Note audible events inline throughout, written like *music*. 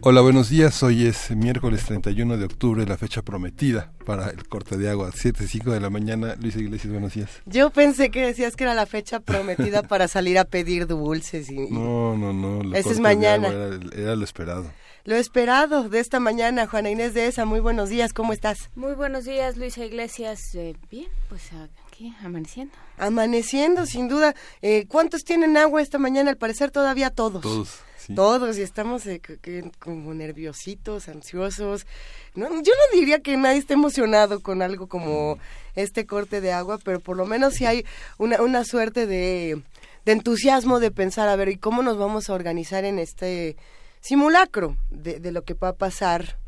Hola, buenos días. Hoy es miércoles 31 de octubre, la fecha prometida para el corte de agua, 7.05 de la mañana. Luis Iglesias, buenos días. Yo pensé que decías que era la fecha prometida para salir a pedir dulces. Y... No, no, no. Ese es mañana. Era, era, lo esperado. Lo esperado de esta mañana, Juana Inés de esa. Muy buenos días, ¿cómo estás? Muy buenos días, Luisa Iglesias. Eh, bien, pues aquí, amaneciendo. Amaneciendo, sin duda. Eh, ¿Cuántos tienen agua esta mañana? Al parecer todavía todos. Todos. Todos y estamos eh, como nerviositos, ansiosos. No, yo no diría que nadie esté emocionado con algo como este corte de agua, pero por lo menos sí hay una, una suerte de, de entusiasmo de pensar, a ver, ¿y cómo nos vamos a organizar en este simulacro de, de lo que va a pasar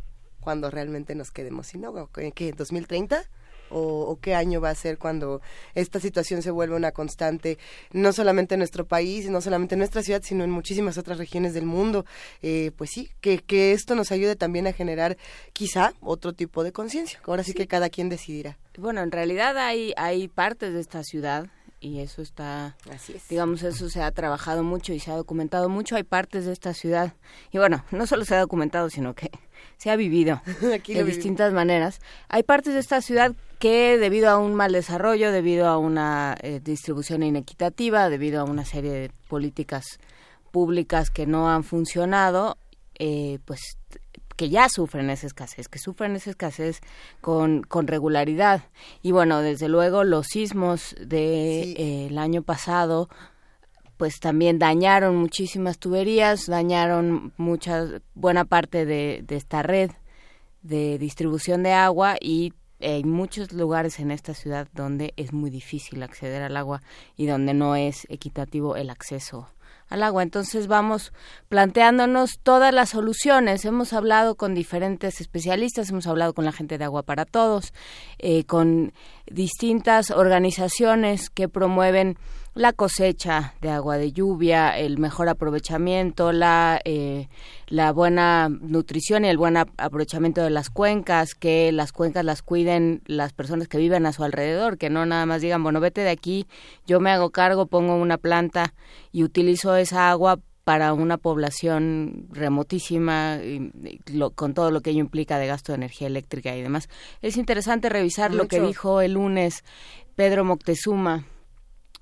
cuando realmente nos quedemos sin agua? ¿Qué? ¿2030? O, qué año va a ser cuando esta situación se vuelva una constante, no solamente en nuestro país, no solamente en nuestra ciudad, sino en muchísimas otras regiones del mundo. Eh, pues sí, que, que esto nos ayude también a generar quizá otro tipo de conciencia. Ahora sí, que cada quien decidirá. Bueno, en realidad hay, hay partes de esta ciudad y eso está, Así es. digamos, eso se ha trabajado mucho y se ha documentado mucho. Hay partes de esta ciudad y bueno, no solo se ha documentado, sino que se ha vivido *laughs* de distintas maneras. Hay partes de esta ciudad que debido a un mal desarrollo, debido a una eh, distribución inequitativa, debido a una serie de políticas públicas que no han funcionado, eh, pues que ya sufren esa escasez, que sufren esa escasez con, con regularidad. Y bueno, desde luego los sismos del de, sí. eh, el año pasado pues también dañaron muchísimas tuberías, dañaron mucha, buena parte de, de esta red de distribución de agua y hay muchos lugares en esta ciudad donde es muy difícil acceder al agua y donde no es equitativo el acceso al agua. Entonces vamos planteándonos todas las soluciones. Hemos hablado con diferentes especialistas, hemos hablado con la gente de Agua para Todos, eh, con distintas organizaciones que promueven la cosecha de agua de lluvia, el mejor aprovechamiento, la, eh, la buena nutrición y el buen aprovechamiento de las cuencas, que las cuencas las cuiden las personas que viven a su alrededor, que no nada más digan, bueno, vete de aquí, yo me hago cargo, pongo una planta y utilizo esa agua para una población remotísima, y, y lo, con todo lo que ello implica de gasto de energía eléctrica y demás. Es interesante revisar Mucho. lo que dijo el lunes Pedro Moctezuma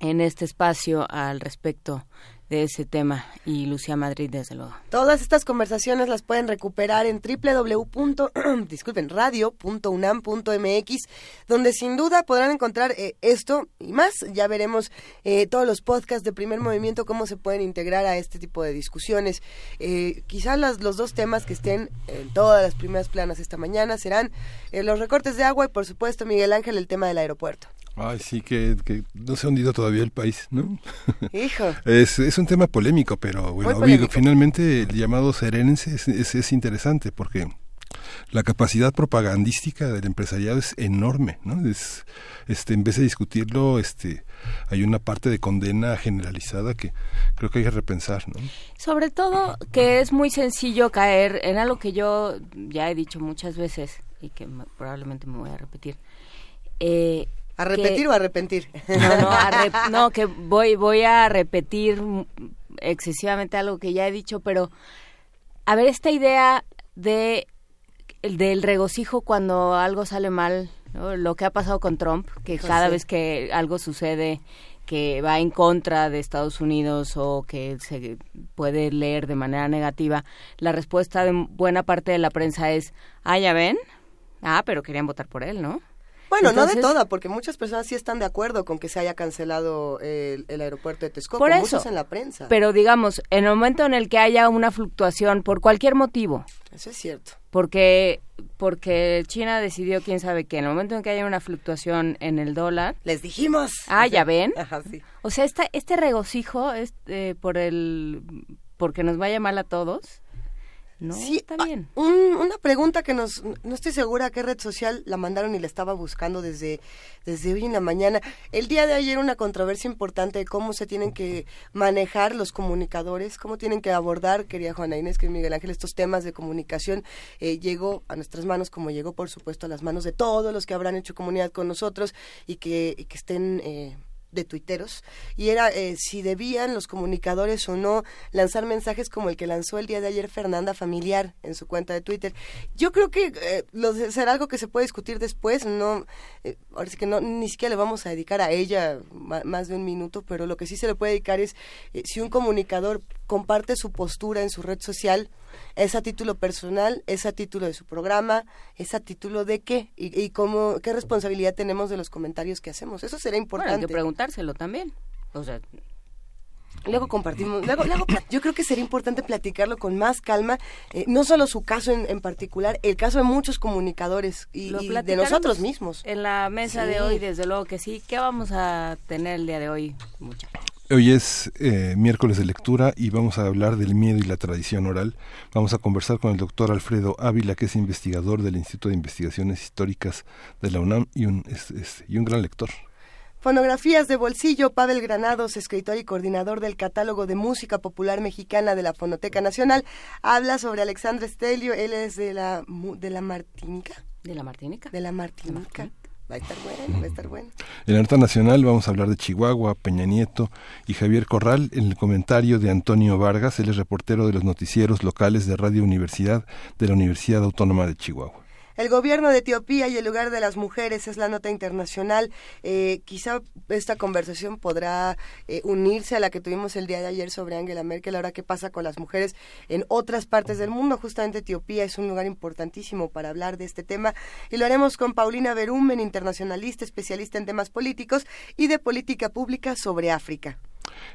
en este espacio al respecto de ese tema y Lucía Madrid desde luego. Todas estas conversaciones las pueden recuperar en www.radio.unam.mx *clears throat* donde sin duda podrán encontrar eh, esto y más. Ya veremos eh, todos los podcasts de primer movimiento cómo se pueden integrar a este tipo de discusiones. Eh, quizás los dos temas que estén en todas las primeras planas esta mañana serán eh, los recortes de agua y por supuesto Miguel Ángel el tema del aeropuerto. Ay, sí, que, que, no se ha hundido todavía el país, ¿no? Hijo. *laughs* es, es un tema polémico, pero bueno, polémico. finalmente el llamado serénense es, es, es, interesante porque la capacidad propagandística del empresariado es enorme, ¿no? Es, este, en vez de discutirlo, este, hay una parte de condena generalizada que creo que hay que repensar, ¿no? Sobre todo que es muy sencillo caer en algo que yo ya he dicho muchas veces y que me, probablemente me voy a repetir. Eh, ¿A repetir que, o a arrepentir? *laughs* No, no, a re, *laughs* no, que voy, voy a repetir excesivamente algo que ya he dicho, pero a ver, esta idea de del regocijo cuando algo sale mal, ¿no? lo que ha pasado con Trump, que cada sí. vez que algo sucede que va en contra de Estados Unidos o que se puede leer de manera negativa, la respuesta de buena parte de la prensa es, ah, ya ven, ah, pero querían votar por él, ¿no? Bueno, Entonces, no de toda, porque muchas personas sí están de acuerdo con que se haya cancelado el, el aeropuerto de Texcoco, por eso, en la prensa. Pero digamos, en el momento en el que haya una fluctuación por cualquier motivo. Eso es cierto. Porque porque China decidió quién sabe qué. En el momento en que haya una fluctuación en el dólar. Les dijimos. Ah, ya ven. Ajá, sí. O sea, esta, este regocijo este, por el porque nos vaya mal a todos, no, sí, está ah, bien. una pregunta que nos, no estoy segura a qué red social la mandaron y la estaba buscando desde, desde hoy en la mañana. El día de ayer una controversia importante de cómo se tienen que manejar los comunicadores, cómo tienen que abordar, quería Juana Inés, que Miguel Ángel, estos temas de comunicación. Eh, llegó a nuestras manos, como llegó, por supuesto, a las manos de todos los que habrán hecho comunidad con nosotros y que, que estén... Eh, de tuiteros y era eh, si debían los comunicadores o no lanzar mensajes como el que lanzó el día de ayer Fernanda Familiar en su cuenta de Twitter. Yo creo que eh, será algo que se puede discutir después, no eh, ahora sí que no ni siquiera le vamos a dedicar a ella más de un minuto, pero lo que sí se le puede dedicar es si un comunicador comparte su postura en su red social es a título personal, es a título de su programa, es a título de qué y, cómo, qué responsabilidad tenemos de los comentarios que hacemos. Eso será importante. hay que preguntárselo también. O sea, Luego compartimos, luego, yo creo que sería importante platicarlo con más calma, eh, no solo su caso en, particular, el caso de muchos comunicadores y, de nosotros mismos. En la mesa de hoy, desde luego que sí. ¿Qué vamos a tener el día de hoy, muchachos? Hoy es eh, miércoles de lectura y vamos a hablar del miedo y la tradición oral. Vamos a conversar con el doctor Alfredo Ávila, que es investigador del Instituto de Investigaciones Históricas de la UNAM y un, y un gran lector. Fonografías de bolsillo, Pavel Granados, escritor y coordinador del catálogo de música popular mexicana de la Fonoteca Nacional, habla sobre Alexandre Stelio, él es de la de la Martinica. De la Martinica. De la Martinica. Va a estar bueno, va a estar bueno. En Alerta Nacional vamos a hablar de Chihuahua, Peña Nieto y Javier Corral en el comentario de Antonio Vargas, él es reportero de los noticieros locales de Radio Universidad de la Universidad Autónoma de Chihuahua. El gobierno de Etiopía y el lugar de las mujeres es la nota internacional. Eh, quizá esta conversación podrá eh, unirse a la que tuvimos el día de ayer sobre Angela Merkel. Ahora, ¿qué pasa con las mujeres en otras partes del mundo? Justamente Etiopía es un lugar importantísimo para hablar de este tema. Y lo haremos con Paulina Berumen, internacionalista, especialista en temas políticos y de política pública sobre África.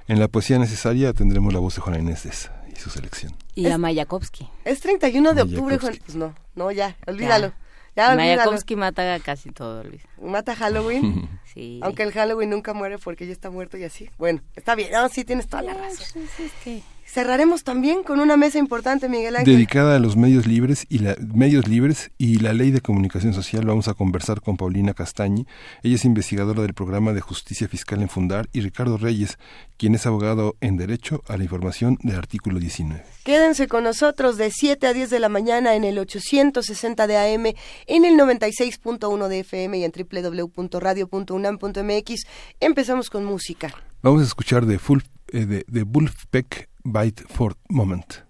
En la poesía necesaria tendremos la voz de Juana Inés y su selección. Y a Mayakovsky. Es 31 de octubre, Juan. Pues no, no, ya, olvídalo. Ya, Mayakovsky mata casi todo, Luis. ¿Mata Halloween? *laughs* sí. Aunque el Halloween nunca muere porque ya está muerto y así. Bueno, está bien. No, sí, tienes toda la razón. es que Cerraremos también con una mesa importante, Miguel Ángel. Dedicada a los medios libres y la, medios libres y la ley de comunicación social. Vamos a conversar con Paulina Castañi. Ella es investigadora del programa de justicia fiscal en Fundar y Ricardo Reyes, quien es abogado en Derecho a la Información del artículo 19. Quédense con nosotros de 7 a 10 de la mañana en el 860 de AM, en el 96.1 de FM y en www.radio.unam.mx. Empezamos con música. Vamos a escuchar de, full, eh, de, de Wolfpack bite for moment.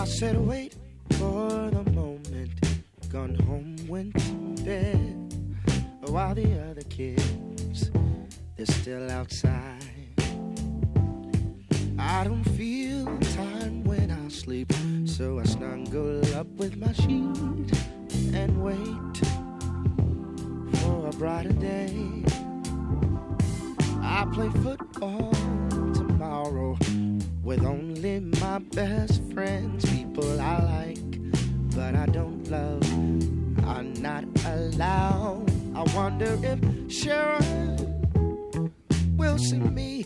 I said, wait for the moment. Gone home, went to bed. While the other kids, they're still outside. I don't feel I sleep, so I snuggle up with my sheet and wait for a brighter day. I play football tomorrow with only my best friends, people I like, but I don't love, are not allowed. I wonder if Sharon will see me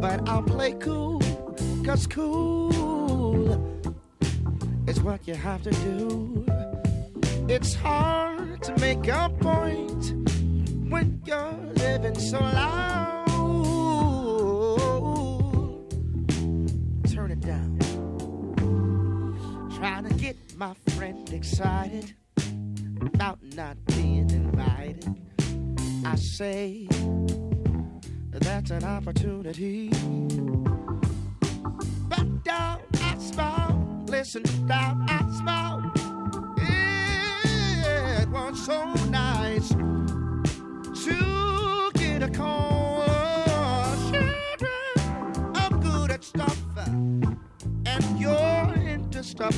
but I'll play cool, cause cool is what you have to do. It's hard to make a point when you're living so loud. Turn it down. Trying to get my friend excited about not being invited. I say, that's an opportunity. But down, I smile. Listen, down, I smile. It was so nice to get a call. I'm good at stuff, and you're into stuff.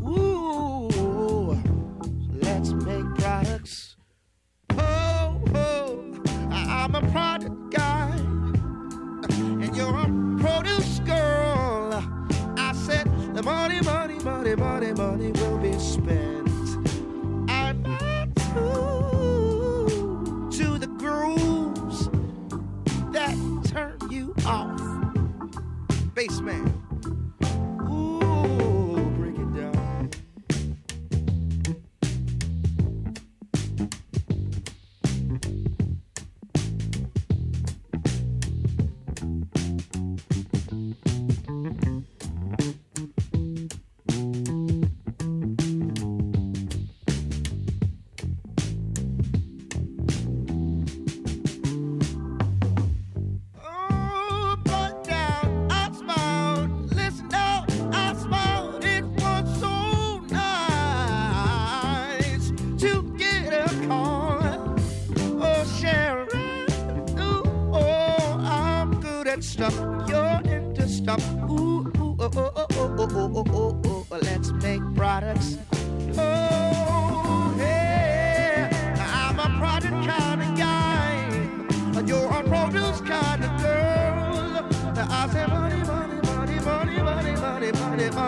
Ooh, let's make products. Oh, oh, I'm a product guy and you're a produce girl. The money, money, money, money, money will be spent. I'm true to the grooves that turn you off. Bassman.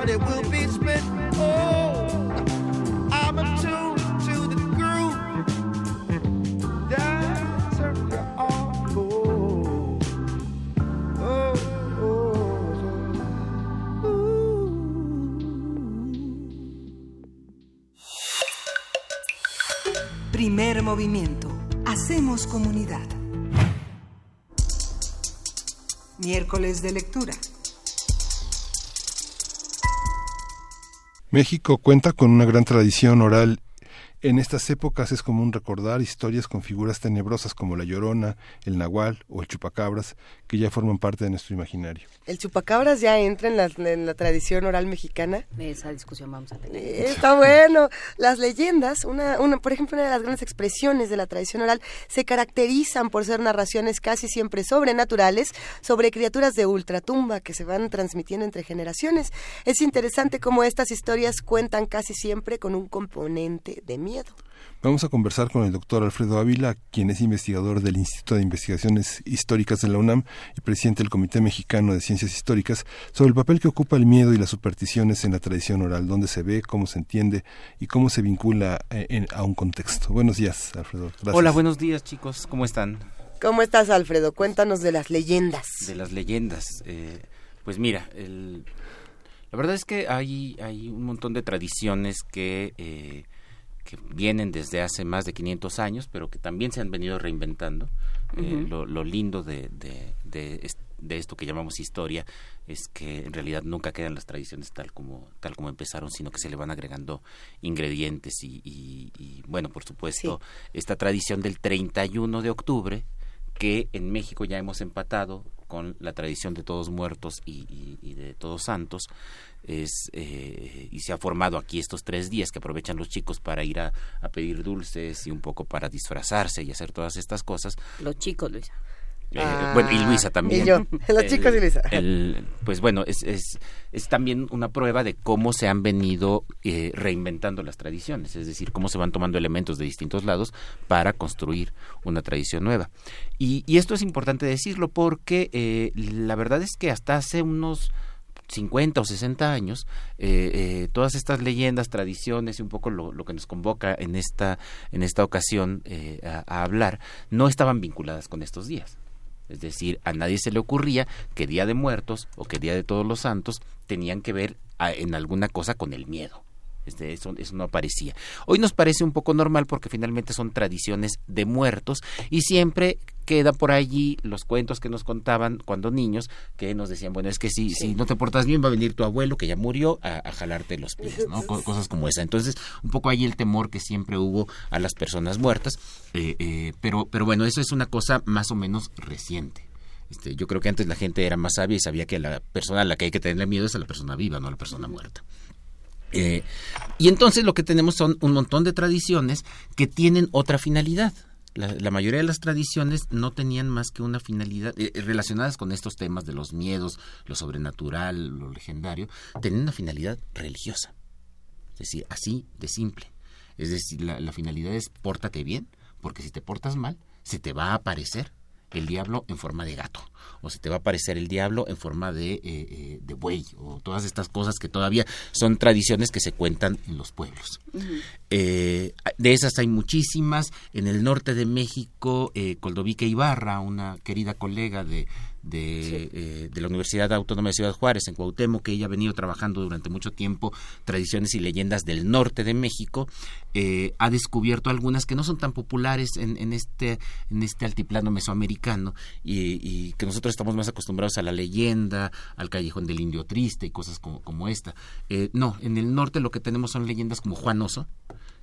Money, will be spent. Oh, I'm a tune to the groove. Dancer, you're on board. Oh, oh, Primer movimiento. Hacemos comunidad. Miércoles de lectura. México cuenta con una gran tradición oral. En estas épocas es común recordar historias con figuras tenebrosas como la Llorona, el Nahual o el Chupacabras, que ya forman parte de nuestro imaginario. ¿El Chupacabras ya entra en la, en la tradición oral mexicana? Esa discusión vamos a tener. Está bueno. Las leyendas, una, una, por ejemplo, una de las grandes expresiones de la tradición oral, se caracterizan por ser narraciones casi siempre sobrenaturales sobre criaturas de ultratumba que se van transmitiendo entre generaciones. Es interesante cómo estas historias cuentan casi siempre con un componente de miedo. Vamos a conversar con el doctor Alfredo Ávila, quien es investigador del Instituto de Investigaciones Históricas de la UNAM y presidente del Comité Mexicano de Ciencias Históricas, sobre el papel que ocupa el miedo y las supersticiones en la tradición oral, dónde se ve, cómo se entiende y cómo se vincula eh, en, a un contexto. Buenos días, Alfredo. Gracias. Hola, buenos días, chicos. ¿Cómo están? ¿Cómo estás, Alfredo? Cuéntanos de las leyendas. De las leyendas. Eh, pues mira, el, la verdad es que hay, hay un montón de tradiciones que... Eh, que vienen desde hace más de 500 años, pero que también se han venido reinventando. Uh -huh. eh, lo, lo, lindo de, de, de, de, esto que llamamos historia es que en realidad nunca quedan las tradiciones tal como, tal como empezaron, sino que se le van agregando ingredientes y, y, y bueno, por supuesto, sí. esta tradición del 31 de octubre, que en México ya hemos empatado con la tradición de todos muertos y, y, y de todos santos, es eh, y se ha formado aquí estos tres días que aprovechan los chicos para ir a, a, pedir dulces y un poco para disfrazarse y hacer todas estas cosas. Los chicos, Luisa. Eh, ah, bueno, y Luisa también. Y yo, *laughs* los chicos y Luisa. El, pues bueno, es, es, es, también una prueba de cómo se han venido eh, reinventando las tradiciones, es decir, cómo se van tomando elementos de distintos lados para construir una tradición nueva. Y, y esto es importante decirlo porque eh, la verdad es que hasta hace unos 50 o 60 años, eh, eh, todas estas leyendas, tradiciones y un poco lo, que nos convoca en esta, en esta ocasión eh, a, hablar, no estaban vinculadas con estos días. Es decir, a nadie se le ocurría que Día de Muertos o que Día de Todos los Santos tenían que ver en alguna cosa con el miedo. Este, eso, eso, no aparecía. Hoy nos parece un poco normal porque finalmente son tradiciones de muertos y siempre queda por allí los cuentos que nos contaban cuando niños que nos decían, bueno, es que si, sí. si no te portas bien va a venir tu abuelo que ya murió a, a jalarte los pies, ¿no? Cosas como esa. Entonces, un poco ahí el temor que siempre hubo a las personas muertas, eh, eh, pero, pero bueno, eso es una cosa más o menos reciente. Este, yo creo que antes la gente era más sabia y sabía que la persona a la que hay que tenerle miedo es a la persona viva, no a la persona muerta. Eh, y entonces lo que tenemos son un montón de tradiciones que tienen otra finalidad. La, mayoría de las tradiciones no tenían más que una finalidad eh, relacionadas con estos temas de los miedos, lo sobrenatural, lo legendario, tenían una finalidad religiosa. Es decir, así de simple. Es decir, la, la finalidad es pórtate bien, porque si te portas mal, se te va a aparecer el diablo en forma de gato, o se te va a aparecer el diablo en forma de, eh, eh, de buey, o todas estas cosas que todavía son tradiciones que se cuentan en los pueblos. Uh -huh. eh, de esas hay muchísimas. En el norte de México, eh, Coldovique Ibarra, una querida colega de, de, sí. eh, de, la Universidad Autónoma de Ciudad Juárez, en Cuauhtémoc, que ella ha venido trabajando durante mucho tiempo tradiciones y leyendas del norte de México, eh, ha descubierto algunas que no son tan populares en, en, este, en este altiplano mesoamericano y, y, que nosotros estamos más acostumbrados a la leyenda, al callejón del indio triste y cosas como, como esta. Eh, no, en el norte lo que tenemos son leyendas como Juan Oso,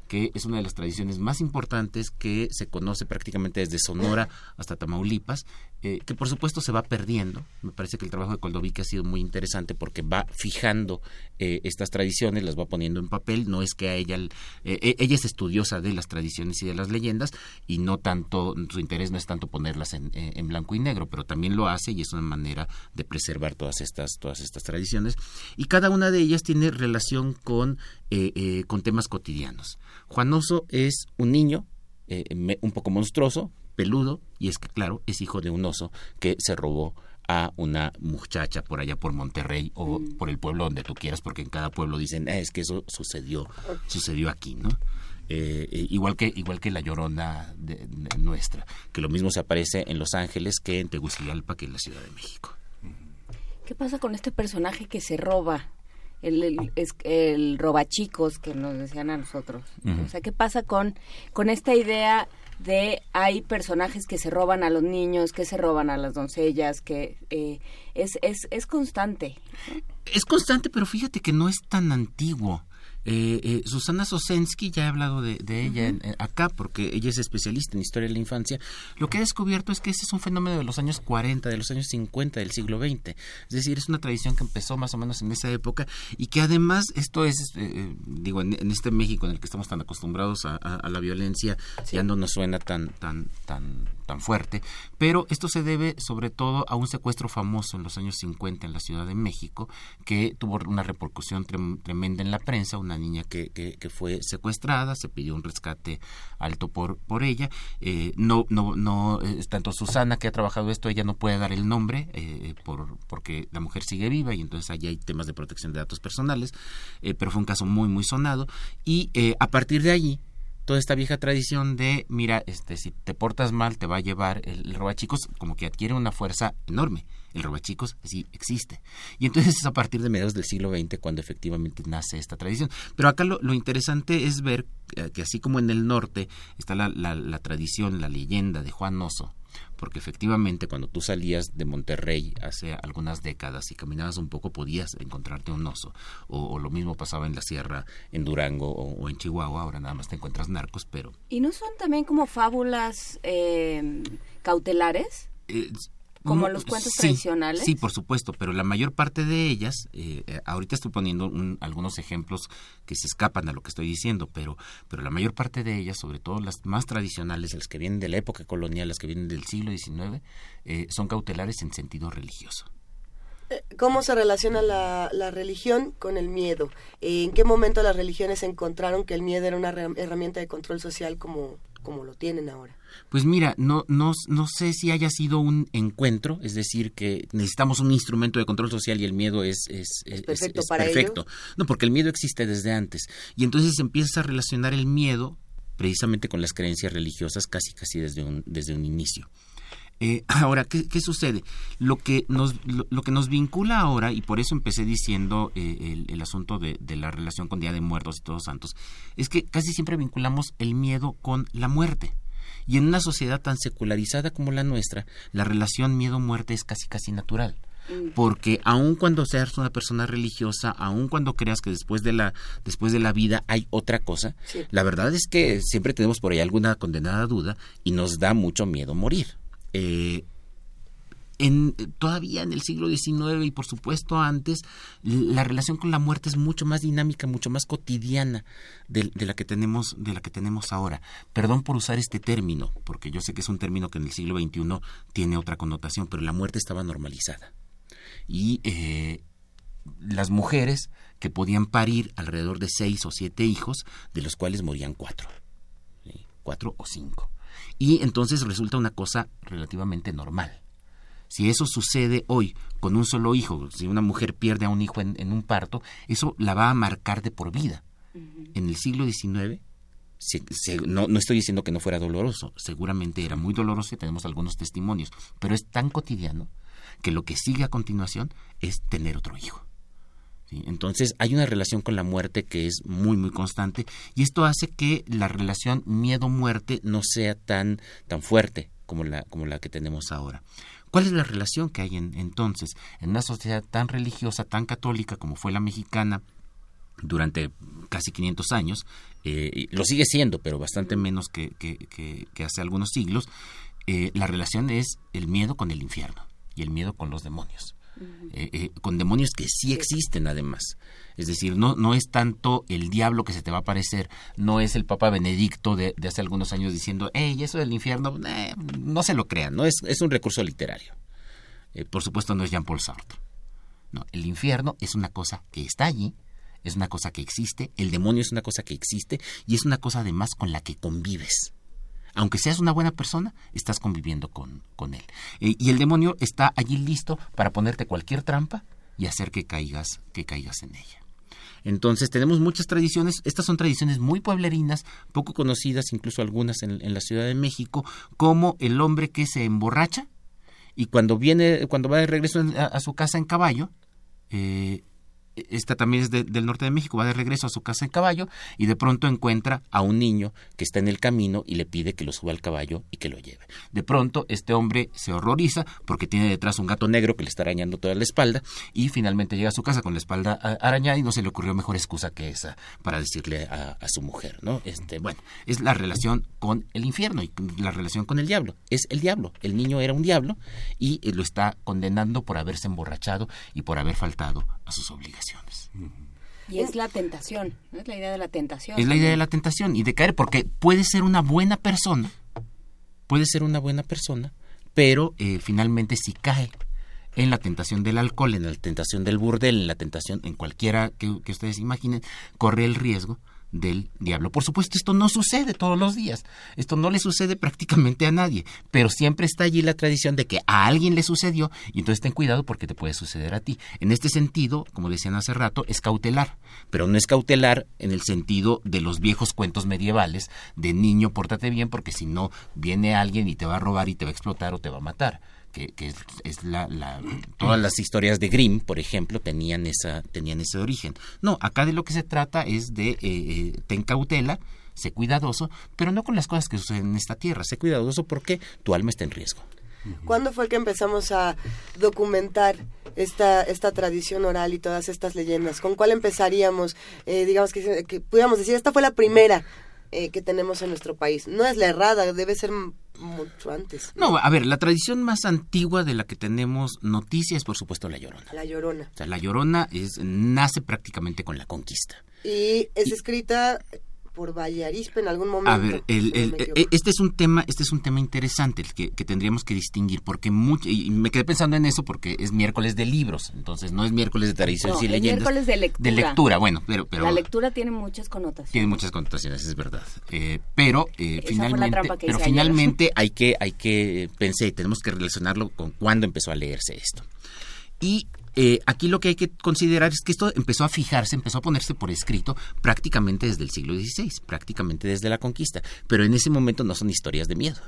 que es una de las tradiciones más importantes que se conoce prácticamente desde Sonora hasta Tamaulipas eh, que por supuesto se va perdiendo. Me parece que el trabajo de Coldovique ha sido muy interesante porque va fijando eh, estas tradiciones, las va poniendo en papel. No es que a ella, eh, ella es estudiosa de las tradiciones y de las leyendas y no tanto, su interés no es tanto ponerlas en, en, blanco y negro, pero también lo hace y es una manera de preservar todas estas, todas estas tradiciones. Y cada una de ellas tiene relación con, con temas cotidianos. Juanoso es un niño un poco monstruoso, peludo y es que, claro, es hijo de un oso que se robó a una muchacha por allá por Monterrey o mm. por el pueblo donde tú quieras, porque en cada pueblo dicen, eh, es que eso sucedió, sucedió aquí, ¿no? Eh, eh, igual que igual que la llorona de, nuestra, que lo mismo se aparece en Los Ángeles que en Tegucigalpa que en la Ciudad de México. ¿Qué pasa con este personaje que se roba? El, el, el robachicos que nos decían a nosotros. O sea, ¿qué pasa con, con esta idea de hay personajes que se roban a los niños, que se roban a las doncellas, que eh, es, es, es constante. Es constante, pero fíjate que no es tan antiguo. Eh, eh, Susana Sosensky, ya he hablado de, ella acá porque ella es especialista en historia de la infancia, lo que ha descubierto es que ese es un fenómeno de los años 40, de los años 50 del siglo XX. Es decir, es una tradición que empezó más o menos en esa época y que además esto es, eh, digo, en, este México en el que estamos tan acostumbrados a, la violencia, ya no nos suena tan, tan, tan tan fuerte, pero esto se debe sobre todo a un secuestro famoso en los años 50 en la Ciudad de México que tuvo una repercusión tremenda en la prensa, una niña que, que, fue secuestrada, se pidió un rescate alto por, por ella, eh, no, no, no, eh, tanto Susana que ha trabajado esto, ella no puede dar el nombre eh, por, porque la mujer sigue viva y entonces allí hay temas de protección de datos personales, pero fue un caso muy, muy sonado y a partir de allí toda esta vieja tradición de, mira, este, si te portas mal, te va a llevar el, robachicos, como que adquiere una fuerza enorme. El robachicos sí existe. Y entonces es a partir de mediados del siglo XX cuando efectivamente nace esta tradición. Pero acá lo, lo interesante es ver eh, que así como en el norte está la, la, la tradición, la leyenda de Juan Oso, porque efectivamente cuando tú salías de Monterrey hace algunas décadas y caminabas un poco podías encontrarte un oso, o, lo mismo pasaba en la sierra, en Durango o, en Chihuahua, ahora nada más te encuentras narcos, pero... ¿Y no son también como fábulas eh, cautelares? Eh, como los cuentos tradicionales. Sí, por supuesto, pero la mayor parte de ellas, eh, eh, ahorita estoy poniendo algunos ejemplos que se escapan a lo que estoy diciendo, pero, pero la mayor parte de ellas, sobre todo las más tradicionales, las que vienen de la época colonial, las que vienen del siglo XIX, eh, son cautelares en sentido religioso. ¿Cómo se relaciona la, la, religión con el miedo? ¿En qué momento las religiones encontraron que el miedo era una herramienta de control social como, como lo tienen ahora? Pues mira, no, no, no sé si haya sido un encuentro, es decir, que necesitamos un instrumento de control social y el miedo es, es, perfecto. para perfecto. No, porque el miedo existe desde antes. Y entonces empiezas a relacionar el miedo precisamente con las creencias religiosas casi casi desde un, desde un inicio. Eh, *clears throat* ahora, ¿qué, sucede? Lo que, nos, lo, que nos vincula ahora, y por eso empecé diciendo eh, el, asunto de, de, la relación con Día de Muertos y Todos Santos, es que casi siempre vinculamos el miedo con la muerte. Y en una sociedad tan secularizada como la nuestra, la relación miedo-muerte es casi casi natural mm. porque aun cuando seas una persona religiosa, aun cuando creas que después de la después de la vida hay otra cosa, la verdad es que siempre tenemos por ahí alguna condenada duda y nos da mucho miedo morir. Eh, en, todavía en el siglo XIX y por supuesto antes, la relación con la muerte es mucho más dinámica, mucho más cotidiana de, la que tenemos, de la que tenemos ahora. Perdón por usar este término, porque yo sé que es un término que en el siglo XXI tiene otra connotación, pero la muerte estaba normalizada. Y eh, las mujeres que podían parir alrededor de seis o siete hijos, de los cuales morían cuatro, cuatro o cinco. Y entonces resulta una cosa relativamente normal si eso sucede hoy con un solo hijo, si una mujer pierde a un hijo en, un parto, eso la va a marcar de por vida. En el siglo XIX, no, no, estoy diciendo que no fuera doloroso, seguramente era muy doloroso y tenemos algunos testimonios, pero es tan cotidiano que lo que sigue a continuación es tener otro hijo. Entonces hay una relación con la muerte que es muy muy constante y esto hace que la relación miedo-muerte no sea tan, tan fuerte como la, como la que tenemos ahora. ¿Cuál es la relación que hay en, entonces en una sociedad tan religiosa, tan católica como fue la mexicana durante casi 500 años? Eh, lo sigue siendo, pero bastante menos que, que, hace algunos siglos. eh, la relación es el miedo con el infierno y el miedo con los demonios. Eh, eh, con demonios que sí existen además. Es decir, no, no es tanto el diablo que se te va a aparecer, no es el Papa Benedicto de, hace algunos años diciendo, hey, eso del infierno, no se lo crean, no es, es un recurso literario. por supuesto no es Jean-Paul Sartre. No, el infierno es una cosa que está allí, es una cosa que existe, el demonio es una cosa que existe y es una cosa además con la que convives. Aunque seas una buena persona, estás conviviendo con, con él. Eh, y el demonio está allí listo para ponerte cualquier trampa y hacer que caigas, que caigas en ella. Entonces tenemos muchas tradiciones, estas son tradiciones muy pueblerinas, poco conocidas, incluso algunas en, la Ciudad de México, como el hombre que se emborracha y cuando viene, cuando va de regreso a, su casa en caballo, eh, esta también es del norte de México, va de regreso a su casa en caballo y de pronto encuentra a un niño que está en el camino y le pide que lo suba al caballo y que lo lleve. De pronto este hombre se horroriza porque tiene detrás un gato negro que le está arañando toda la espalda y finalmente llega a su casa con la espalda arañada y no se le ocurrió mejor excusa que esa para decirle a, su mujer, ¿no? Este, bueno, es la relación con el infierno y la relación con el diablo. Es el diablo. El niño era un diablo y lo está condenando por haberse emborrachado y por haber faltado a sus obligaciones. Y es la tentación, ¿no? es la idea de la tentación. Es la idea de la tentación y de caer, porque puede ser una buena persona, puede ser una buena persona, pero eh, finalmente si cae en la tentación del alcohol, en la tentación del burdel, en la tentación, en cualquiera que, que ustedes imaginen, corre el riesgo del diablo. Por supuesto, esto no sucede todos los días, esto no le sucede prácticamente a nadie, pero siempre está allí la tradición de que a alguien le sucedió y entonces ten cuidado porque te puede suceder a ti. En este sentido, como decían hace rato, es cautelar, pero no es cautelar en el sentido de los viejos cuentos medievales de niño, pórtate bien porque si no viene alguien y te va a robar y te va a explotar o te va a matar que, es, la, todas las historias de Grimm, por ejemplo, tenían esa tenían ese origen. No, acá de lo que se trata es de eh, eh, ten cautela, sé cuidadoso, pero no con las cosas que suceden en esta tierra, sé cuidadoso porque tu alma está en riesgo. ¿Cuándo fue que empezamos a documentar esta, esta tradición oral y todas estas leyendas? ¿Con cuál empezaríamos? Eh, digamos que, que pudiéramos decir, esta fue la primera que tenemos en nuestro país. No es la errada, debe ser mucho antes. No, a ver, la tradición más antigua de la que tenemos noticias es, por supuesto, la Llorona. La Llorona. O sea, la Llorona es, nace prácticamente con la conquista. Y es escrita por Vallarispe en algún momento. A ver, e, este es un tema, este es un tema interesante el que, tendríamos que distinguir, porque mucho, y me quedé pensando en eso porque es miércoles de libros, entonces no es miércoles de tradiciones y leyendas. miércoles de lectura. De lectura, bueno, pero, pero la lectura tiene muchas connotaciones. Tiene muchas connotaciones, es verdad. Eh, pero eh, finalmente, pero finalmente *laughs* hay que, hay que pensé, tenemos que relacionarlo con cuándo empezó a leerse esto. Y eh, aquí lo que hay que considerar es que esto empezó a fijarse, empezó a ponerse por escrito prácticamente desde el siglo XVI, prácticamente desde la conquista, pero en ese momento no son historias de miedo.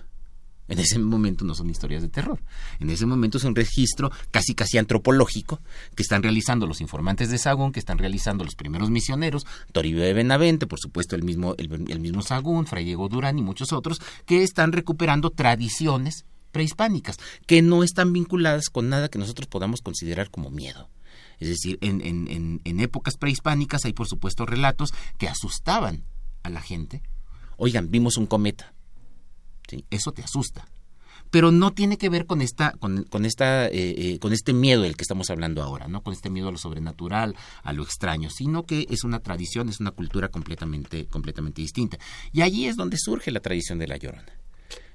En ese momento no son historias de terror. En ese momento es un registro casi casi antropológico que están realizando los informantes de Sagún, que están realizando los primeros misioneros, Toribio de Benavente, por supuesto el mismo, el mismo Sagún, Fray Diego Durán y muchos otros, que están recuperando tradiciones prehispánicas, que no están vinculadas con nada que nosotros podamos considerar como miedo. Es decir, en, épocas prehispánicas hay por supuesto relatos que asustaban a la gente. Oigan, vimos un cometa. Eso te asusta. Pero no tiene que ver con esta, con, con esta, eh, eh, con este miedo del que estamos hablando ahora, no con este miedo a lo sobrenatural, a lo extraño, sino que es una tradición, es una cultura completamente, completamente distinta. Y allí es donde surge la tradición de la llorona.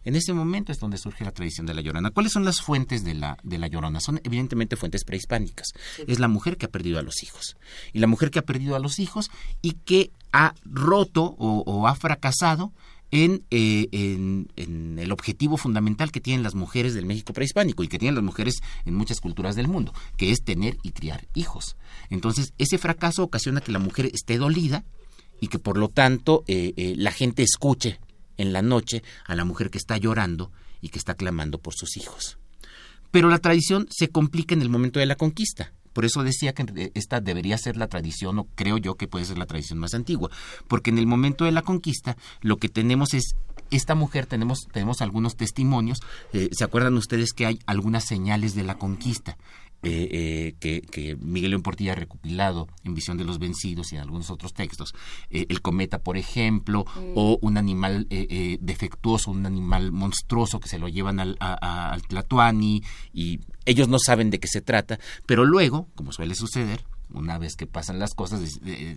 En ese momento es donde surge la tradición de la llorona. ¿Cuáles son las fuentes de la, de la llorona? Son evidentemente fuentes prehispánicas. Es la mujer que ha perdido a los hijos. Y la mujer que ha perdido a los hijos y que ha roto o, ha fracasado en, eh, en, en, el objetivo fundamental que tienen las mujeres del México prehispánico y que tienen las mujeres en muchas culturas del mundo, que es tener y criar hijos. Entonces, ese fracaso ocasiona que la mujer esté dolida y que por lo tanto eh, eh, la gente escuche en la noche a la mujer que está llorando y que está clamando por sus hijos. Pero la tradición se complica en el momento de la conquista. Por eso decía que esta debería ser la tradición, o creo yo que puede ser la tradición más antigua, porque en el momento de la conquista lo que tenemos es esta mujer tenemos tenemos algunos testimonios. Eh, ¿Se acuerdan ustedes que hay algunas señales de la conquista? Eh, eh, que, Miguel León Portilla ha recopilado en Visión de los Vencidos y en algunos otros textos, eh, el cometa, por ejemplo, mm. o un animal defectuoso, un animal monstruoso que se lo llevan al, al Tlatuani y ellos no saben de qué se trata, pero luego, como suele suceder, una vez que pasan las cosas,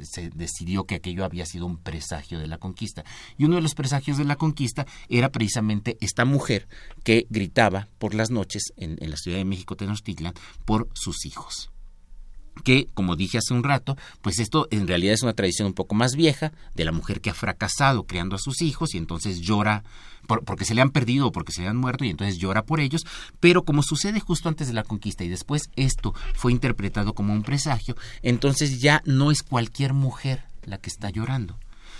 se decidió que aquello había sido un presagio de la conquista. Y uno de los presagios de la conquista era precisamente esta mujer que gritaba por las noches en, la Ciudad de México, Tenochtitlan, por sus hijos que, como dije hace un rato, pues esto en realidad es una tradición un poco más vieja de la mujer que ha fracasado criando a sus hijos y entonces llora porque se le han perdido o porque se le han muerto y entonces llora por ellos, pero como sucede justo antes de la conquista y después esto fue interpretado como un presagio, entonces ya no es cualquier mujer la que está llorando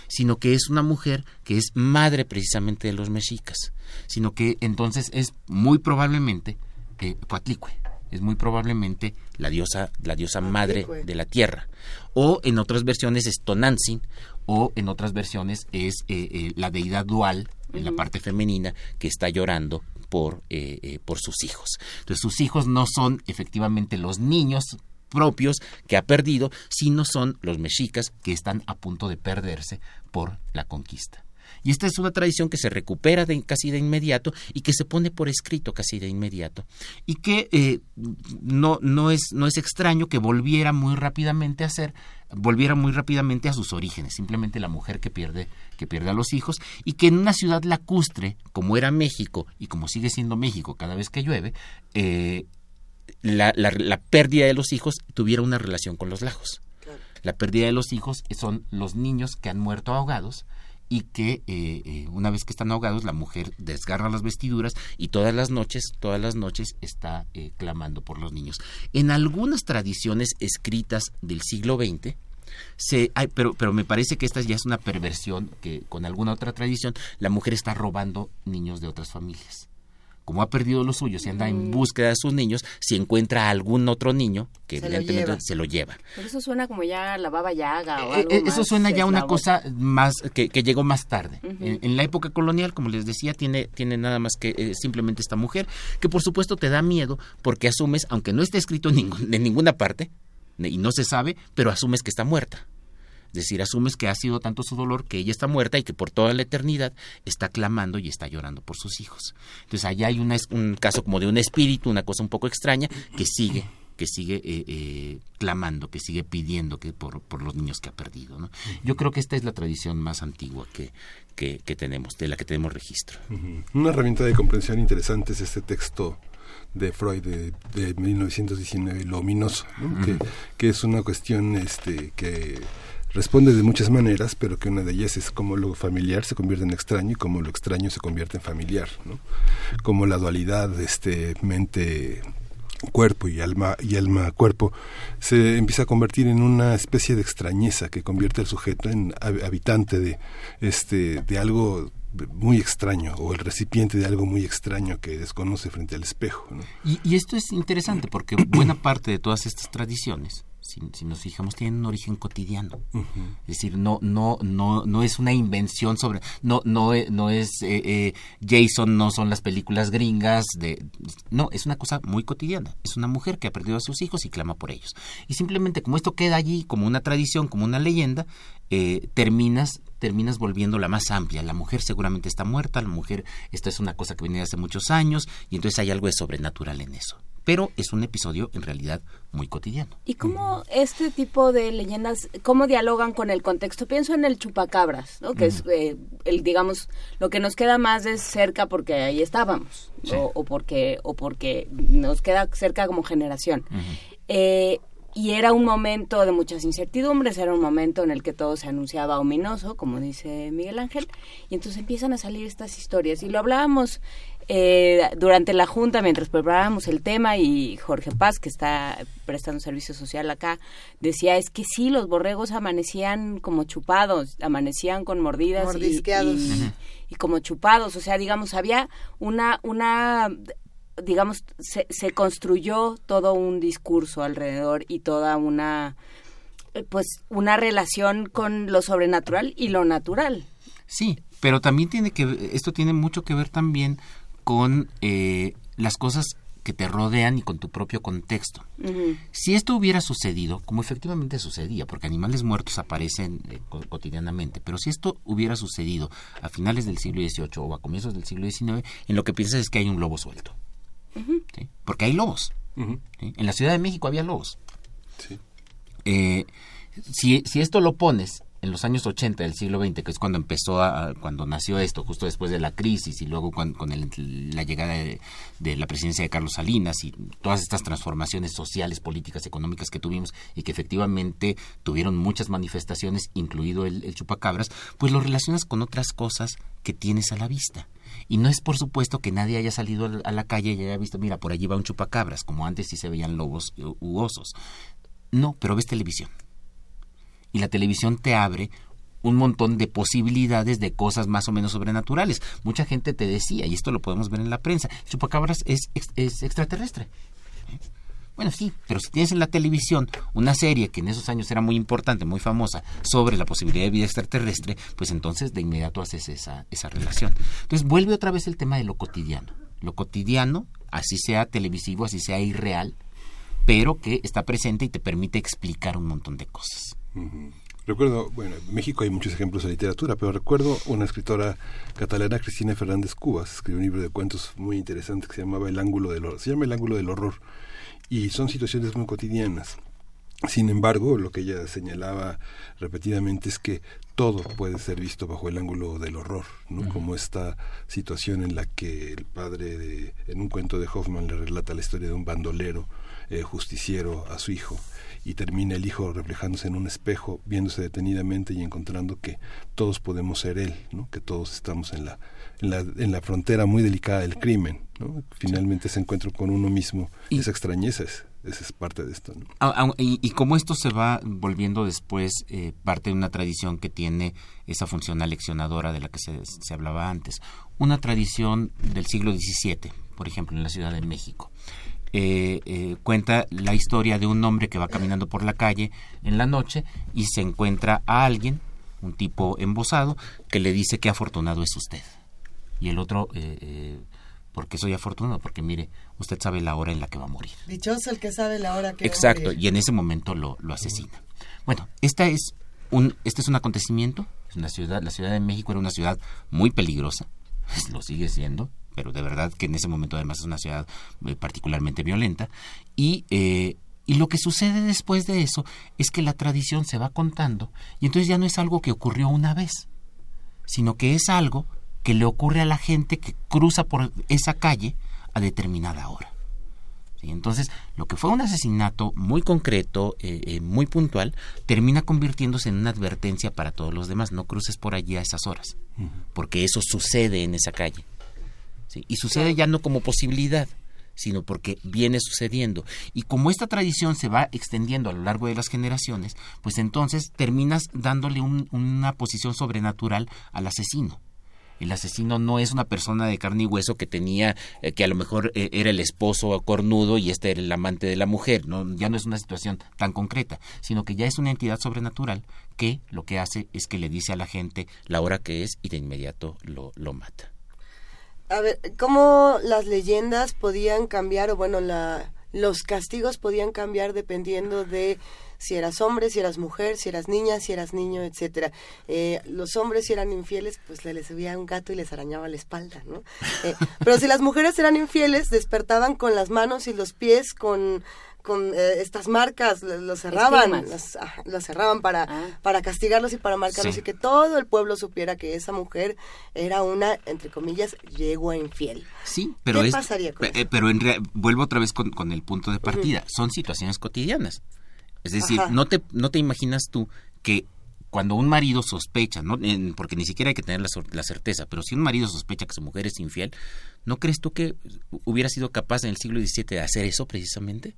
sino que es una mujer que es madre precisamente de los mexicas, sino que entonces es muy probablemente eh, es muy probablemente la diosa, la diosa madre de la tierra. O en otras versiones es Tonantzin, o en otras versiones es eh, eh, la deidad dual en la parte femenina que está llorando por, eh, por sus hijos. Entonces sus hijos no son efectivamente los niños propios que ha perdido, sino son los mexicas que están a punto de perderse por la conquista. Y esta es una tradición que se recupera de, casi de inmediato y que se pone por escrito casi de inmediato. Y que eh, no, no, es, no es extraño que volviera muy rápidamente a ser volviera muy rápidamente a sus orígenes, simplemente la mujer que pierde, que pierde a los hijos, y que en una ciudad lacustre, como era México, y como sigue siendo México cada vez que llueve, eh, la, la, pérdida de los hijos tuviera una relación con los lagos. La pérdida de los hijos son los niños que han muerto ahogados y que eh, eh, una vez que están ahogados la mujer desgarra las vestiduras y todas las noches, todas las noches está eh, clamando por los niños. En algunas tradiciones escritas del siglo XX, se, pero, pero me parece que esta ya es una perversión que con alguna otra tradición la mujer está robando niños de otras familias como ha perdido los suyos y anda en búsqueda de sus niños, si encuentra algún otro niño, que evidentemente se lo lleva. Pero eso suena como ya la baba yaga o eh, algo eh, Eso suena ya una cosa más que, llegó más tarde. en, la época colonial, como les decía, tiene, tiene nada más que eh, simplemente esta mujer, que por supuesto te da miedo porque asumes, aunque no esté escrito *laughs* en, en ninguna parte, y no se sabe, pero asumes que está muerta. Es decir, asumes que ha sido tanto su dolor que ella está muerta y que por toda la eternidad está clamando y está llorando por sus hijos. Entonces allá hay un caso como de un espíritu, una cosa un poco extraña, que sigue que sigue eh, eh, clamando, que sigue pidiendo que por, por, los niños que ha perdido. ¿no? Yo creo que esta es la tradición más antigua que, que, tenemos, de la que tenemos registro. Una herramienta de comprensión interesante es este texto de Freud de, de 1919, lo ominoso, que, que, es una cuestión este, que responde de muchas maneras, pero que una de ellas es cómo lo familiar se convierte en extraño y cómo lo extraño se convierte en familiar, ¿no? Como la dualidad este mente cuerpo y alma y alma cuerpo se empieza a convertir en una especie de extrañeza que convierte al sujeto en habitante de este de algo muy extraño o el recipiente de algo muy extraño que desconoce frente al espejo. y, esto es interesante porque buena parte de todas estas tradiciones si, nos fijamos, tienen un origen cotidiano. Es decir, no, no, no, no es una invención sobre, no, no, eh, no es eh, eh, Jason, no son las películas gringas, de, no, es una cosa muy cotidiana. Es una mujer que ha perdido a sus hijos y clama por ellos. Y simplemente como esto queda allí como una tradición, como una leyenda, terminas terminas volviéndola más amplia. La mujer seguramente está muerta, la mujer, esto es una cosa que venía hace muchos años, y entonces hay algo de sobrenatural en eso pero es un episodio en realidad muy cotidiano. ¿Y cómo este tipo de leyendas, cómo dialogan con el contexto? Pienso en el chupacabras, ¿no? que es, eh, el, digamos, lo que nos queda más es cerca porque ahí estábamos, o, porque, o porque nos queda cerca como generación. Eh, y era un momento de muchas incertidumbres, era un momento en el que todo se anunciaba ominoso, como dice Miguel Ángel, y entonces empiezan a salir estas historias. Y lo hablábamos eh, durante la junta, mientras preparábamos el tema, y Jorge Paz, que está prestando servicio social acá, decía, es que sí, los borregos amanecían como chupados, amanecían con mordidas y, y, como chupados, o sea, digamos, había una, una digamos, se, se construyó todo un discurso alrededor y toda una, eh, pues, una relación con lo sobrenatural y lo natural. Sí, pero también tiene que esto tiene mucho que ver también con eh, las cosas que te rodean y con tu propio contexto. Si esto hubiera sucedido, como efectivamente sucedía, porque animales muertos aparecen eh, cotidianamente, pero si esto hubiera sucedido a finales del siglo XVIII o a comienzos del siglo XIX, en lo que piensas es que hay un lobo suelto. Porque hay lobos. En la Ciudad de México había lobos. Eh, si, si esto lo pones en los años 80 del siglo XX, que es cuando empezó, a, cuando nació esto, justo después de la crisis y luego con, la llegada de, la presidencia de Carlos Salinas y todas estas transformaciones sociales, políticas, económicas que tuvimos y que efectivamente tuvieron muchas manifestaciones, incluido el, chupacabras, pues lo relacionas con otras cosas que tienes a la vista. Y no es por supuesto que nadie haya salido a la calle y haya visto, mira, por allí va un chupacabras, como antes sí se veían lobos u osos. No, pero ves televisión y la televisión te abre un montón de posibilidades de cosas más o menos sobrenaturales. Mucha gente te decía, y esto lo podemos ver en la prensa, chupacabras es, es extraterrestre. Bueno, sí, pero si tienes en la televisión una serie que en esos años era muy importante, muy famosa, sobre la posibilidad de vida extraterrestre, pues entonces de inmediato haces esa, esa relación. Entonces vuelve otra vez el tema de lo cotidiano. Lo cotidiano, así sea televisivo, así sea irreal, pero que está presente y te permite explicar un montón de cosas. Recuerdo, bueno, en México hay muchos ejemplos de literatura, pero recuerdo una escritora catalana, Cristina Fernández Cubas, escribió un libro de cuentos muy interesante que se llamaba El ángulo del horror. Se llama El ángulo del horror y son situaciones muy cotidianas. Sin embargo, lo que ella señalaba repetidamente es que todo puede ser visto bajo el ángulo del horror, ¿no? Como esta situación en la que el padre de, en un cuento de Hoffman le relata la historia de un bandolero eh, justiciero a su hijo y termina el hijo reflejándose en un espejo, viéndose detenidamente y encontrando que todos podemos ser él, ¿no? que todos estamos en la, en la, en la frontera muy delicada del crimen. ¿no? Finalmente ese encuentro con uno mismo, y, esa extrañeza es, esa es parte de esto. Y, y, como esto se va volviendo después eh, parte de una tradición que tiene esa función aleccionadora de la que se, se hablaba antes, una tradición del siglo XVII, por ejemplo, en la Ciudad de México eh, eh, cuenta la historia de un hombre que va caminando por la calle en la noche y se encuentra a alguien, un tipo embosado, que le dice que afortunado es usted. Y el otro, eh, eh ¿por qué soy afortunado? Porque mire, usted sabe la hora en la que va a morir. Dichoso el que sabe la hora que Exacto, va a morir. y en ese momento lo, lo asesina. Bueno, esta es un, este es un acontecimiento. Una ciudad, la Ciudad de México era una ciudad muy peligrosa, *laughs* lo sigue siendo, pero de verdad que en ese momento además es una ciudad eh, particularmente violenta. Y, eh, y lo que sucede después de eso es que la tradición se va contando y entonces ya no es algo que ocurrió una vez, sino que es algo que le ocurre a la gente que cruza por esa calle a determinada hora. Entonces, lo que fue un asesinato muy concreto, eh, muy puntual, termina convirtiéndose en una advertencia para todos los demás. No cruces por allí a esas horas, porque eso sucede en esa calle. Y sucede ya no como posibilidad, sino porque viene sucediendo. Y como esta tradición se va extendiendo a lo largo de las generaciones, pues entonces terminas dándole una posición sobrenatural al asesino. El asesino no es una persona de carne y hueso que tenía, eh, que a lo mejor eh, era el esposo cornudo y este era el amante de la mujer. No, ya no es una situación tan concreta, sino que ya es una entidad sobrenatural que lo que hace es que le dice a la gente la hora que es y de inmediato lo, lo mata a ver, ¿cómo las leyendas podían cambiar o bueno, la, los castigos podían cambiar dependiendo de si eras hombre, si eras mujer, si eras niña, si eras niño, etcétera. Eh, los hombres si eran infieles, pues le subía un gato y les arañaba la espalda, ¿no? Eh, pero si las mujeres eran infieles, despertaban con las manos y los pies con con eh, estas marcas, los cerraban, los, cerraban para, ah. para castigarlos y para marcarlos y que todo el pueblo supiera que esa mujer era una, entre comillas, yegua infiel. Sí, pero ¿Qué pasaría con eh, pero en vuelvo otra vez con, con el punto de partida, son situaciones cotidianas. Es decir, no te, no te imaginas tú que cuando un marido sospecha, ¿no? porque ni siquiera hay que tener la, la, certeza, pero si un marido sospecha que su mujer es infiel, ¿no crees tú que hubiera sido capaz en el siglo XVII de hacer eso precisamente?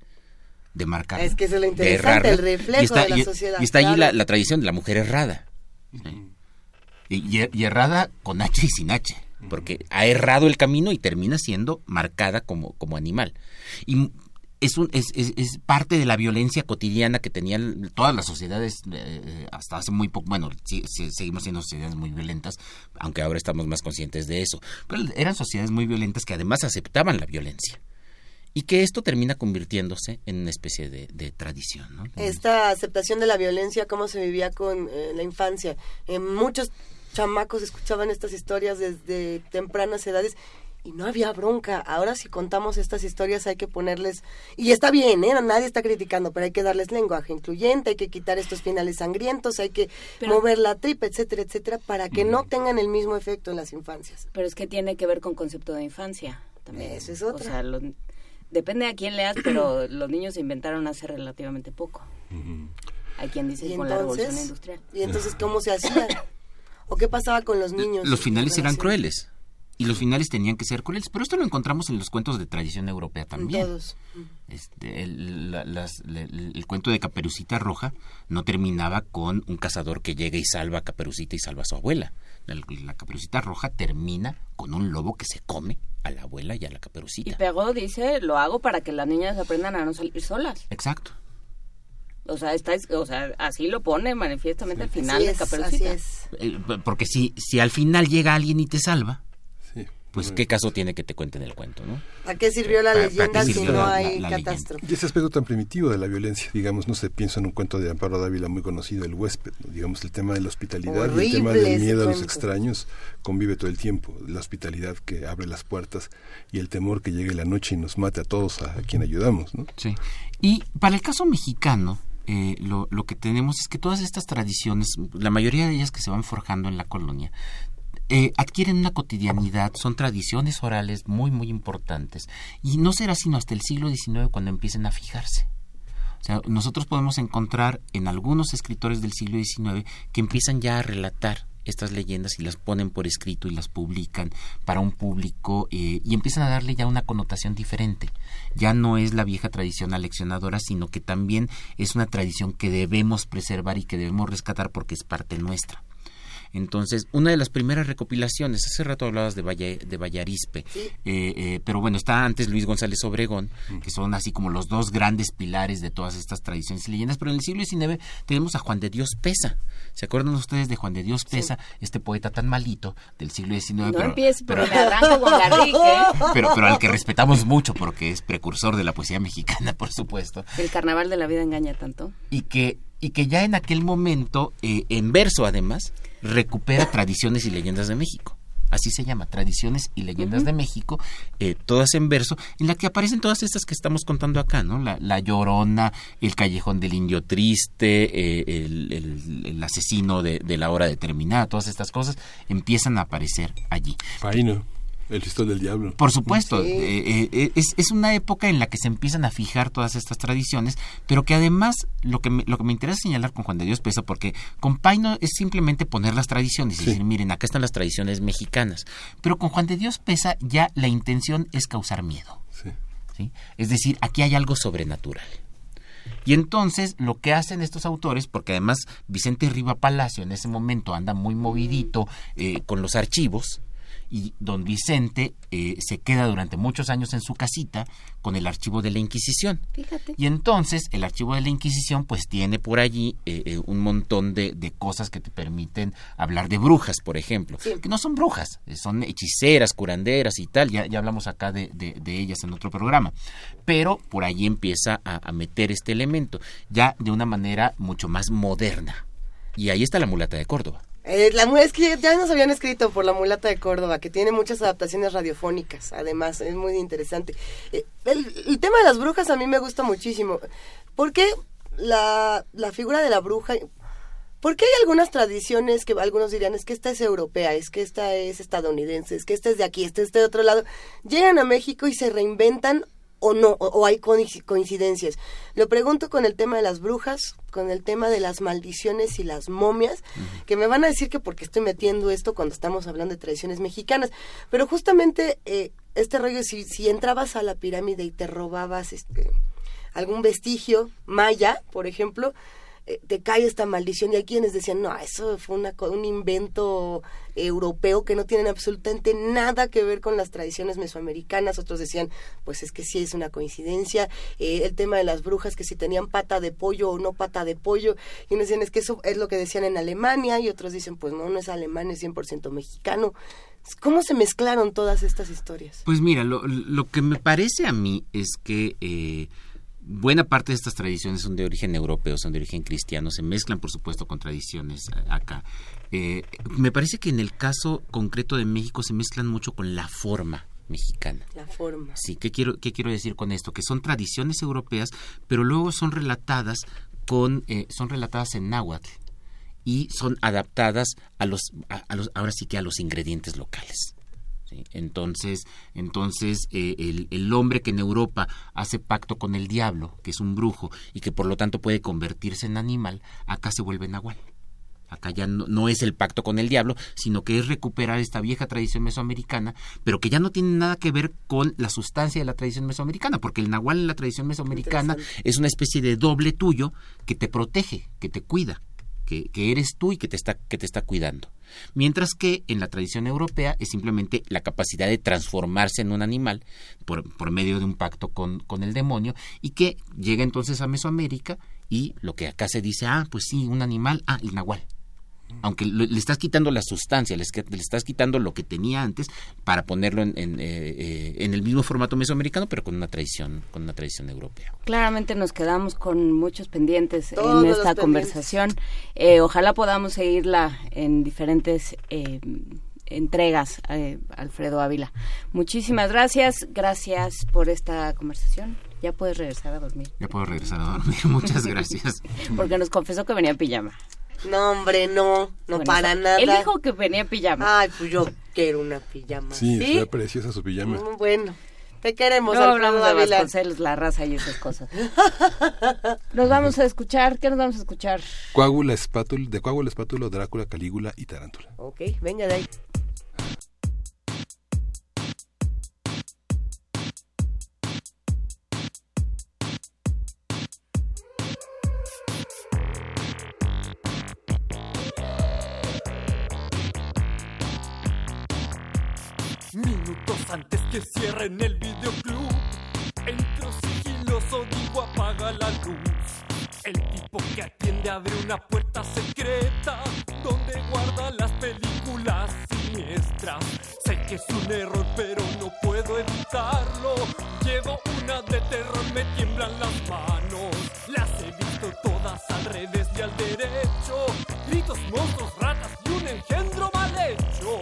De marcar. Es que es lo interesante, el reflejo de la sociedad. Y está allí la, tradición de la mujer errada. Y, errada con H y sin H, porque ha errado el camino y termina siendo marcada como, como animal. Y es, un, es, es, parte de la violencia cotidiana que tenían todas las sociedades eh, hasta hace muy poco. Bueno, seguimos siendo sociedades muy violentas, aunque ahora estamos más conscientes de eso. Pero eran sociedades muy violentas que además aceptaban la violencia y que esto termina convirtiéndose en una especie de, tradición. ¿no? Esta aceptación de la violencia, cómo se vivía con eh, la infancia. muchos chamacos escuchaban estas historias desde tempranas edades y no había bronca. Ahora si contamos estas historias hay que ponerles, y está bien, ¿eh? nadie está criticando, pero hay que darles lenguaje incluyente, hay que quitar estos finales sangrientos, hay que mover la tripa, etcétera, etcétera, para que no tengan el mismo efecto en las infancias. Pero es que tiene que ver con concepto de infancia también. Eso es otra. O sea, depende a quién leas, pero *clears throat* los niños se inventaron hace relativamente poco. Hay quien dice con la revolución industrial. ¿Y entonces cómo se hacía? ¿O qué pasaba con los niños? Los finales eran crueles y los finales tenían que ser crueles. Pero esto lo encontramos en los cuentos de tradición europea también. Todos. Este, el, cuento de Caperucita Roja no terminaba con un cazador que llega y salva a Caperucita y salva a su abuela. La, Caperucita Roja termina con un lobo que se come a la abuela y a la Caperucita. Y Pegó dice, lo hago para que las niñas aprendan a no salir solas. Exacto. O sea, está, o sea, así lo pone manifiestamente al final de Caperucita. Eh, porque si, si al final llega alguien y te salva, pues qué caso tiene que te cuenten el cuento, ¿no? ¿A qué sirvió la leyenda si no hay catástrofe? Y ese aspecto tan primitivo de la violencia, digamos, no sé, pienso en un cuento de Amparo Dávila muy conocido, El huésped, digamos, el tema de la hospitalidad y el tema del miedo a los extraños convive todo el tiempo, la hospitalidad que abre las puertas y el temor que llegue la noche y nos mate a todos a, quien ayudamos, ¿no? Sí. Y para el caso mexicano, eh, lo, lo, que tenemos es que todas estas tradiciones, la mayoría de ellas que se van forjando en la colonia, eh, adquieren una cotidianidad, son tradiciones orales muy, muy importantes. Y no será sino hasta el siglo XIX cuando empiecen a fijarse. O sea, nosotros podemos encontrar en algunos escritores del siglo XIX que empiezan ya a relatar estas leyendas y las ponen por escrito y las publican para un público eh, y empiezan a darle ya una connotación diferente. Ya no es la vieja tradición aleccionadora, sino que también es una tradición que debemos preservar y que debemos rescatar porque es parte nuestra. Entonces, una de las primeras recopilaciones, hace rato hablabas de, Valle, de Vallarispe, eh, eh, pero bueno, está antes Luis González Obregón, que son así como los dos grandes pilares de todas estas tradiciones y leyendas, pero en el siglo XIX tenemos a Juan de Dios Pesa. ¿Se acuerdan ustedes de Juan de Dios Pesa, este poeta tan malito del siglo XIX? No pero, empieces, pero, me arranco con Garrique. *laughs* Pero, pero al que respetamos mucho porque es precursor de la poesía mexicana, *laughs* por supuesto. El carnaval de la vida engaña tanto. Y que y que ya en aquel momento, eh, en verso además, recupera tradiciones y leyendas de México. Así se llama, Tradiciones y Leyendas de México, eh, todas en verso, en la que aparecen todas estas que estamos contando acá, ¿no? La, Llorona, el Callejón del Indio Triste, eh, el, asesino de, de, la hora determinada, todas estas cosas empiezan a aparecer allí. El listón del diablo. Por supuesto, eh, eh, eh, es, es, una época en la que se empiezan a fijar todas estas tradiciones, pero que además lo que me, lo que me interesa señalar con Juan de Dios Pesa, porque con Paino es simplemente poner las tradiciones y decir, miren, acá están las tradiciones mexicanas, pero con Juan de Dios Pesa ya la intención es causar miedo. Sí. Es decir, aquí hay algo sobrenatural. Y entonces lo que hacen estos autores, porque además Vicente Riva Palacio en ese momento anda muy movidito con los archivos, y don Vicente eh, se queda durante muchos años en su casita con el archivo de la Inquisición. Fíjate. Y entonces el archivo de la Inquisición pues tiene por allí eh, eh, un montón de, cosas que te permiten hablar de brujas, por ejemplo, que no son brujas, son hechiceras, curanderas y tal, ya, ya hablamos acá de, de, ellas en otro programa, pero por allí empieza a, a meter este elemento, ya de una manera mucho más moderna. Y ahí está la mulata de Córdoba. Eh, la, es que ya nos habían escrito por La Mulata de Córdoba, que tiene muchas adaptaciones radiofónicas, además, es muy interesante. Eh, el, tema de las brujas a mí me gusta muchísimo. ¿Por qué la, la figura de la bruja porque hay algunas tradiciones que algunos dirían es que esta es europea, es que esta es estadounidense, es que esta es de aquí, esta es de otro lado? Llegan a México y se reinventan o no, o, hay coincidencias. Lo pregunto con el tema de las brujas, con el tema de las maldiciones y las momias, que me van a decir que porque estoy metiendo esto cuando estamos hablando de tradiciones mexicanas, pero justamente eh, este rollo, si, si entrabas a la pirámide y te robabas este algún vestigio maya, por ejemplo, te cae esta maldición y hay quienes decían, no, eso fue un invento europeo que no tiene absolutamente nada que ver con las tradiciones mesoamericanas, otros decían, pues es que sí es una coincidencia, eh, el tema de las brujas, que si tenían pata de pollo o no pata de pollo, y unos decían, es que eso es lo que decían en Alemania, y otros dicen, pues no, no es alemán, es 100% mexicano, ¿Cómo se mezclaron todas estas historias? Pues mira, lo, que me parece a mí es que eh, buena parte de estas tradiciones son de origen europeo, son de origen cristiano, se mezclan por supuesto con tradiciones acá. Eh, me parece que en el caso concreto de México se mezclan mucho con la forma mexicana. La forma. Sí, ¿qué quiero, qué quiero decir con esto? Que son tradiciones europeas, pero luego son relatadas con, eh, son relatadas en náhuatl y son adaptadas a los, a, los, ahora sí que a los ingredientes locales. Entonces, entonces eh, el, el, hombre que en Europa hace pacto con el diablo, que es un brujo y que por lo tanto puede convertirse en animal, acá se vuelve nahual. Acá ya no, es el pacto con el diablo, sino que es recuperar esta vieja tradición mesoamericana, pero que ya no tiene nada que ver con la sustancia de la tradición mesoamericana, porque el nahual en la tradición mesoamericana es una especie de doble tuyo que te protege, que te cuida, que, eres tú y que te, está, que te está cuidando. Mientras que en la tradición europea es simplemente la capacidad de transformarse en un animal por, por medio de un pacto con, con el demonio y que llega entonces a Mesoamérica y lo que acá se dice, ah, pues sí, un animal, ah, el nahual aunque le, estás quitando la sustancia, le, estás quitando lo que tenía antes para ponerlo en, en, eh, eh, en, el mismo formato mesoamericano, pero con una tradición, con una tradición europea. Claramente nos quedamos con muchos pendientes en esta conversación. Eh, ojalá podamos seguirla en diferentes entregas, Alfredo Ávila. Muchísimas gracias, gracias por esta conversación. Ya puedes regresar a dormir. Ya puedo regresar a dormir, *laughs* muchas gracias. Porque nos confesó que venía en pijama. No, hombre, no, no para nada. Él dijo que venía pijama. Ay, pues yo quiero una pijama. Sí, ¿Sí? preciosa su pijama. Mm, bueno, te queremos, no hablamos de Vasconcelos, la raza y esas cosas. *laughs* nos vamos a escuchar, ¿qué nos vamos a escuchar? Coágula espátulo, de Coágula espátulo, Drácula, Calígula y Tarántula. Ok, venga de ahí. Antes que cierren el videoclub. Entro sigiloso, digo apaga la luz. El tipo que atiende abre una puerta secreta donde guarda las películas siniestras. Sé que es un error, pero no puedo evitarlo. Llevo una de terror, me tiemblan las manos. Las he visto todas al revés y al derecho. Gritos, monstruos, ratas y un engendro mal hecho.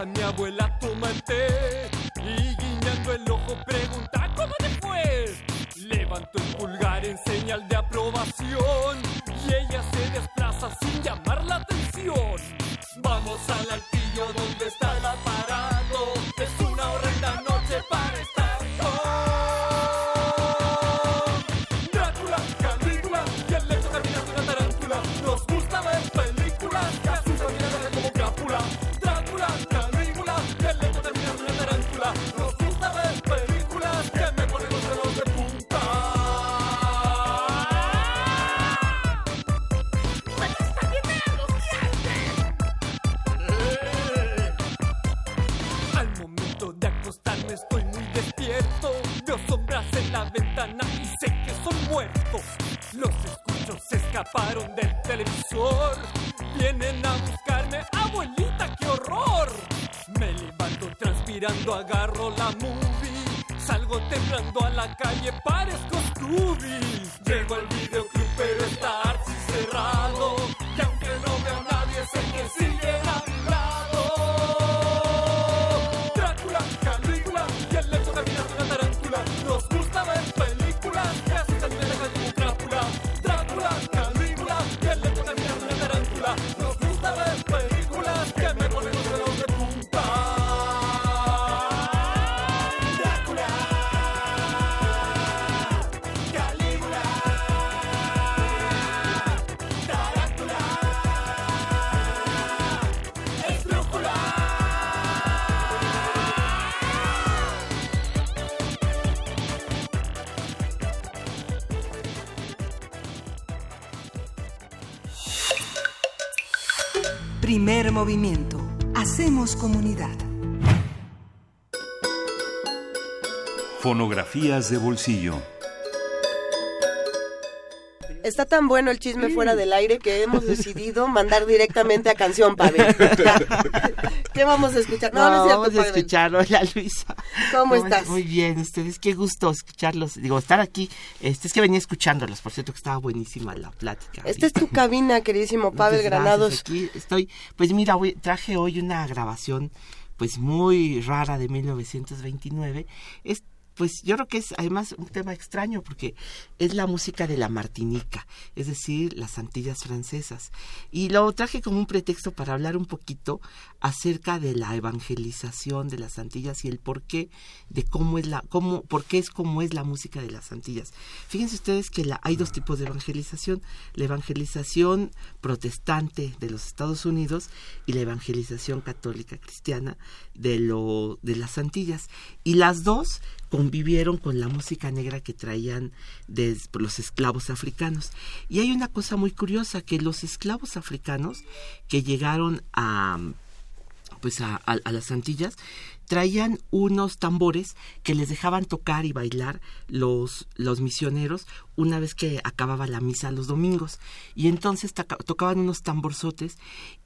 Mi abuela toma el té y guiñando el ojo pregunta ¿cómo te fue? Levanto el pulgar en señal de aprobación y ella se desplaza sin llamar la atención. Vamos al altillo donde está el aparato, Salgo temblando a la calle, Fonografías de bolsillo. Está tan bueno el chisme fuera del aire que hemos decidido mandar directamente a canción, Pavel. *laughs* ¿Qué vamos a escuchar? No, no, vamos a escuchar. Hola, Luisa. ¿Cómo, estás? Muy bien, ustedes. Qué gusto escucharlos. Digo, estar aquí. Este, es que venía escuchándolos. Por cierto, que estaba buenísima la plática. Esta es tu *laughs* cabina, queridísimo Pavel Granados. Aquí estoy. Pues mira, traje hoy una grabación pues muy rara de 1929. Es pues yo creo que es además un tema extraño porque es la música de la Martinica, es decir, las Antillas francesas. Y lo traje como un pretexto para hablar un poquito acerca de la evangelización de las Antillas y el porqué de cómo es la cómo por qué es como es la música de las Antillas. Fíjense ustedes que la, hay dos tipos de evangelización, la evangelización protestante de los Estados Unidos y la evangelización católica cristiana de lo de las Antillas y las dos convivieron con la música negra que traían de, los esclavos africanos. Y hay una cosa muy curiosa, que los esclavos africanos que llegaron a pues a, a, las Antillas traían unos tambores que les dejaban tocar y bailar los, los misioneros una vez que acababa la misa los domingos. Y entonces tocaban unos tamborzotes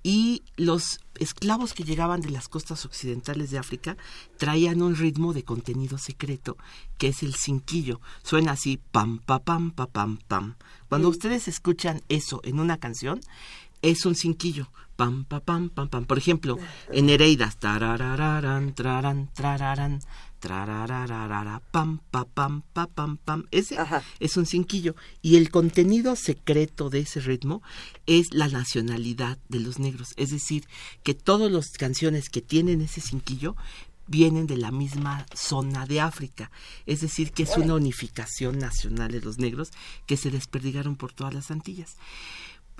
y los esclavos que llegaban de las costas occidentales de África traían un ritmo de contenido secreto que es el cinquillo. Suena así pam pam pam pam pam pam. Cuando ustedes escuchan eso en una canción es un cinquillo pam, pam, pam, pam, pam. Por ejemplo, en Nereidas, tarararán, trarán, trararán, trarararara, pam, pam, pam, pam, pam, pam. Ese es un cinquillo. Y el contenido secreto de ese ritmo es la nacionalidad de los negros. Es decir, que todas las canciones que tienen ese cinquillo vienen de la misma zona de África. Es decir, que es una unificación nacional de los negros que se desperdigaron por todas las Antillas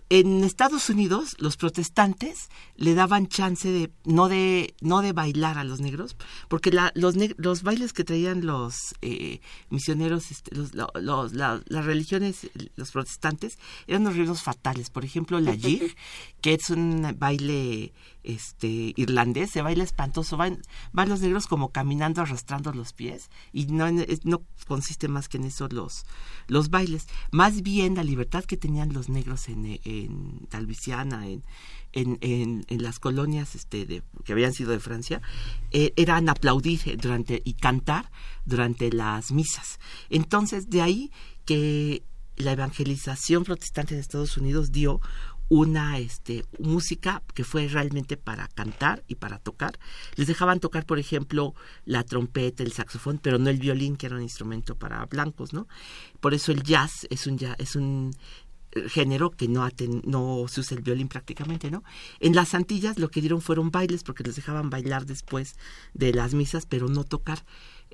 en Estados Unidos los protestantes le daban chance de no de no de bailar a los negros porque la, los los bailes que traían los eh, misioneros este, los, los, las religiones los protestantes eran unos ritmos fatales. Por ejemplo la *laughs* jig que es un baile este irlandés se baila espantoso van, van los negros como caminando arrastrando los pies y no no consiste más que en eso los los bailes más bien la libertad que tenían los negros en, en Talvisiana en en, en, las colonias este, de, que habían sido de Francia, eh, eran aplaudir durante y cantar durante las misas. Entonces, de ahí que la evangelización protestante de Estados Unidos dio una este, música que fue realmente para cantar y para tocar. Les dejaban tocar, por ejemplo, la trompeta, el saxofón, pero no el violín, que era un instrumento para blancos, ¿no? Por eso el jazz es un, es un género que no, no se usa el violín prácticamente, ¿no? En las Antillas lo que dieron fueron bailes, porque les dejaban bailar después de las misas, pero no tocar.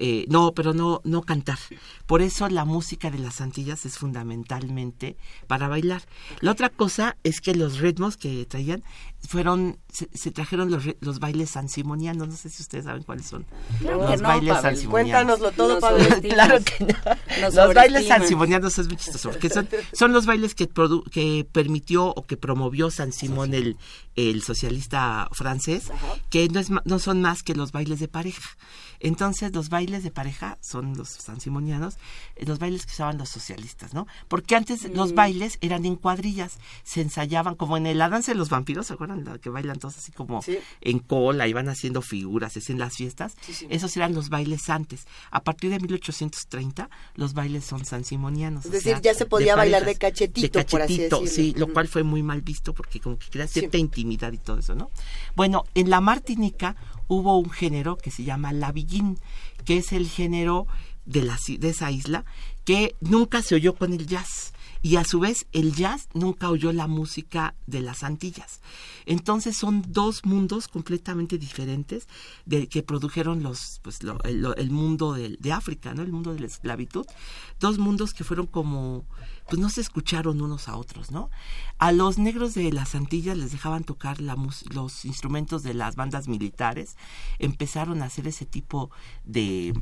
Eh, no, pero no, no cantar. Por eso la música de las Antillas es fundamentalmente para bailar. La otra cosa es que los ritmos que traían fueron, se, trajeron los, los bailes sansimonianos, no sé si ustedes saben cuáles son. los bailes sansimonianos. Cuéntanoslo todo, Pablo. claro que no. los bailes sansimonianos es muy chistoso, porque son, son los bailes que, que permitió o que promovió San Simón, el, el socialista francés, que no, es, no son más que los bailes de pareja. Entonces, los bailes de pareja son los sansimonianos, eh, los bailes que usaban los socialistas, ¿no? Porque antes los mm. bailes eran en cuadrillas, se ensayaban como en el la danza de los vampiros, ¿se acuerdan? Que bailan todos así como en cola y van haciendo figuras, es en las fiestas. Esos eran los bailes antes. A partir de 1830, los bailes son sansimonianos. Es decir, ya se podía bailar de cachetito, de cachetito, sí, lo cual fue muy mal visto porque como que crea cierta intimidad y todo eso, ¿no? Bueno, en la Martinica hubo un género que se llama la villín, que es el género de, la, de esa isla que nunca se oyó con el jazz y a su vez el jazz nunca oyó la música de las Antillas. Entonces son dos mundos completamente diferentes de que produjeron los pues el, mundo de, de, África, ¿no? El mundo de la esclavitud, dos mundos que fueron como pues no se escucharon unos a otros, ¿no? A los negros de las Antillas les dejaban tocar la, los instrumentos de las bandas militares, empezaron a hacer ese tipo de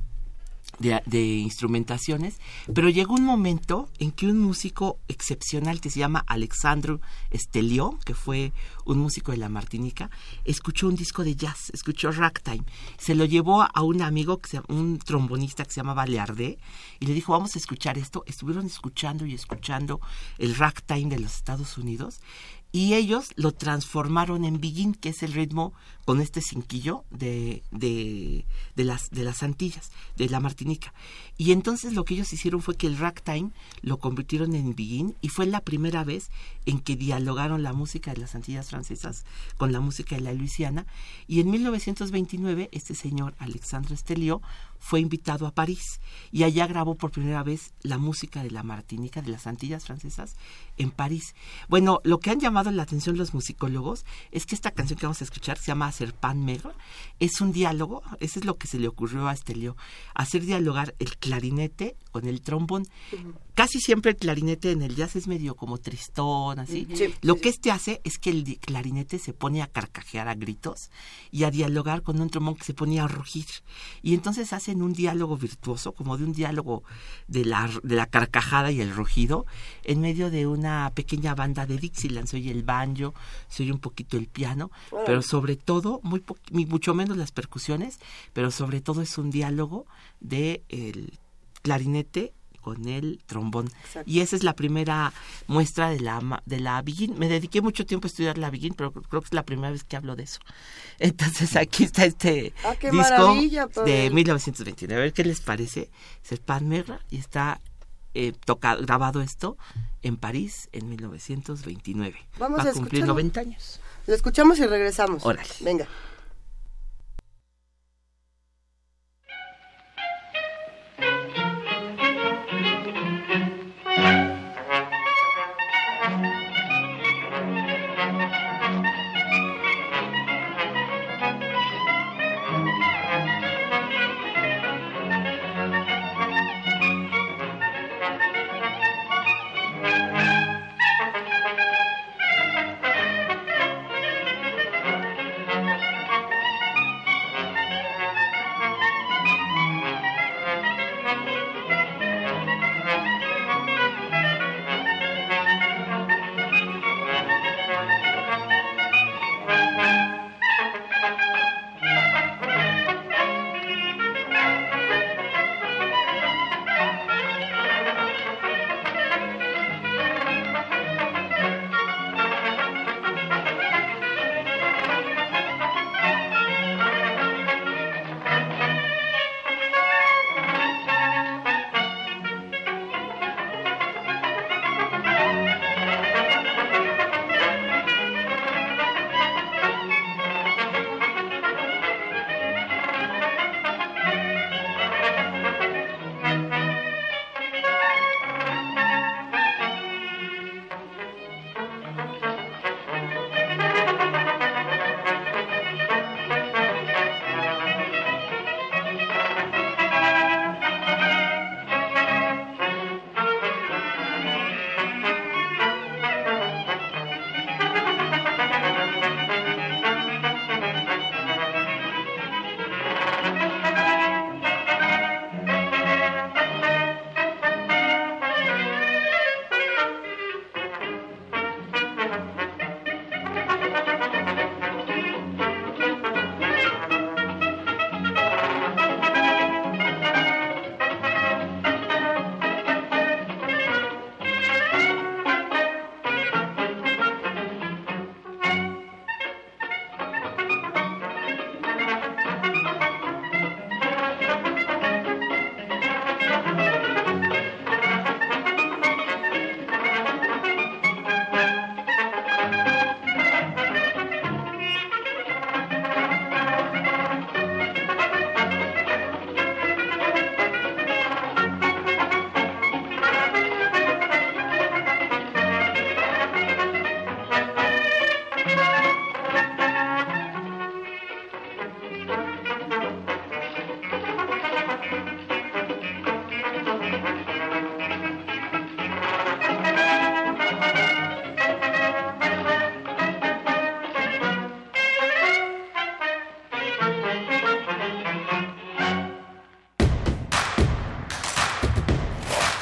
de, instrumentaciones, pero llegó un momento en que un músico excepcional que se llama Alexandro Estelió, que fue un músico de la Martinica, escuchó un disco de jazz, escuchó ragtime, se lo llevó a un amigo, que un trombonista que se llama Baleardé, y le dijo, vamos a escuchar esto. Estuvieron escuchando y escuchando el ragtime de los Estados Unidos, y ellos lo transformaron en biguín, que es el ritmo con este cinquillo de, de, de, las, de las Antillas, de la Martinica. Y entonces lo que ellos hicieron fue que el ragtime lo convirtieron en biguín y fue la primera vez en que dialogaron la música de las Antillas francesas con la música de la Luisiana. Y en 1929 este señor Alexandre Estelio fue invitado a París y allá grabó por primera vez la música de la Martinica, de las Antillas francesas, en París. Bueno, lo que han llamado la atención los musicólogos es que esta canción que vamos a escuchar se llama Serpan Megro, es un diálogo, eso es lo que se le ocurrió a Estelio, hacer dialogar el clarinete con el trombón. Casi siempre el clarinete en el jazz es medio como tristón, así. lo que este hace es que el clarinete se pone a carcajear a gritos y a dialogar con un trombón que se pone a rugir. Y entonces hacen un diálogo virtuoso, como de un diálogo de la, de la carcajada y el rugido, en medio de una pequeña banda de Dixieland. Se oye el banjo, se oye un poquito el piano, pero sobre todo, muy mucho menos las percusiones, pero sobre todo es un diálogo de el clarinete con el trombón. Y esa es la primera muestra de la de la Begin. Me dediqué mucho tiempo a estudiar la Begin, pero creo que es la primera vez que hablo de eso. *laughs* Entonces aquí está este ah, disco de 1929. A ver qué les parece. Es Merra y está eh, tocado, grabado esto en París en 1929. Vamos Va a, cumplir 90 años. Lo escuchamos y regresamos. Órale. Venga.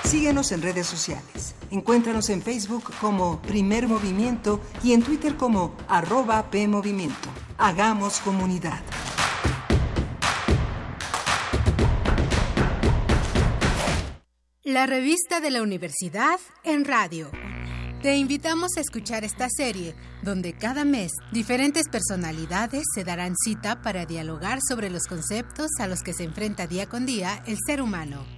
Síguenos en redes sociales. Encuéntranos en Facebook como Primer Movimiento y en Twitter como arroba PMovimiento. Hagamos comunidad. La revista de la universidad en radio. Te invitamos a escuchar esta serie, donde cada mes diferentes personalidades se darán cita para dialogar sobre los conceptos a los que se enfrenta día con día el ser humano.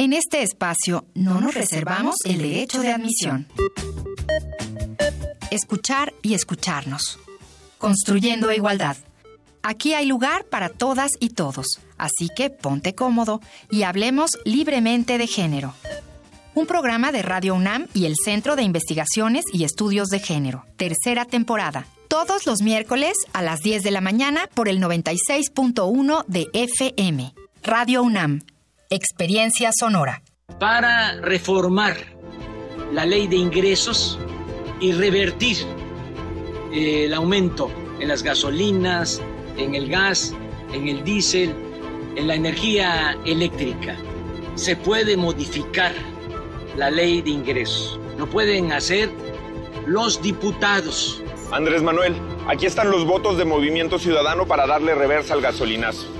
En este espacio no nos reservamos el derecho de admisión. Escuchar y escucharnos. Construyendo igualdad. Aquí hay lugar para todas y todos, así que ponte cómodo y hablemos libremente de género. Un programa de Radio UNAM y el Centro de Investigaciones y Estudios de Género. Tercera temporada. Todos los miércoles a las 10 de la mañana por el 96.1 de FM. Radio UNAM. Experiencia sonora. Para reformar la ley de ingresos y revertir eh, el aumento en las gasolinas, en el gas, en el diésel, en la energía eléctrica. Se puede modificar la ley de ingresos. Lo pueden hacer los diputados. Andrés Manuel, aquí están los votos de Movimiento Ciudadano para darle reversa al gasolinazo.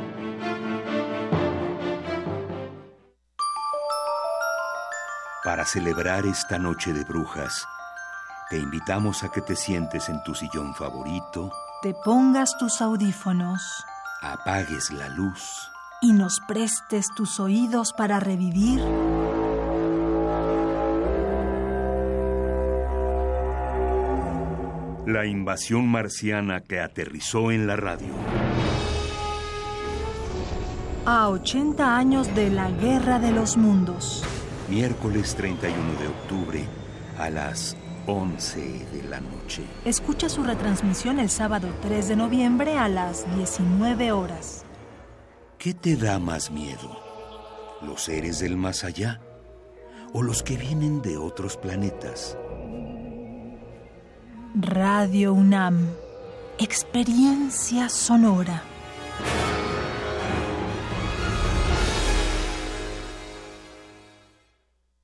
Para celebrar esta noche de brujas, te invitamos a que te sientes en tu sillón favorito, te pongas tus audífonos, apagues la luz. Y nos prestes tus oídos para revivir. La invasión marciana que aterrizó en la radio. A 80 años de la Guerra de los Mundos miércoles 31 de octubre a las 11 de la noche. Escucha su retransmisión el sábado 3 de noviembre a las 19 horas. ¿Qué te da más miedo? ¿Los seres del más allá? ¿O los que vienen de otros planetas? Radio UNAM. Experiencia sonora.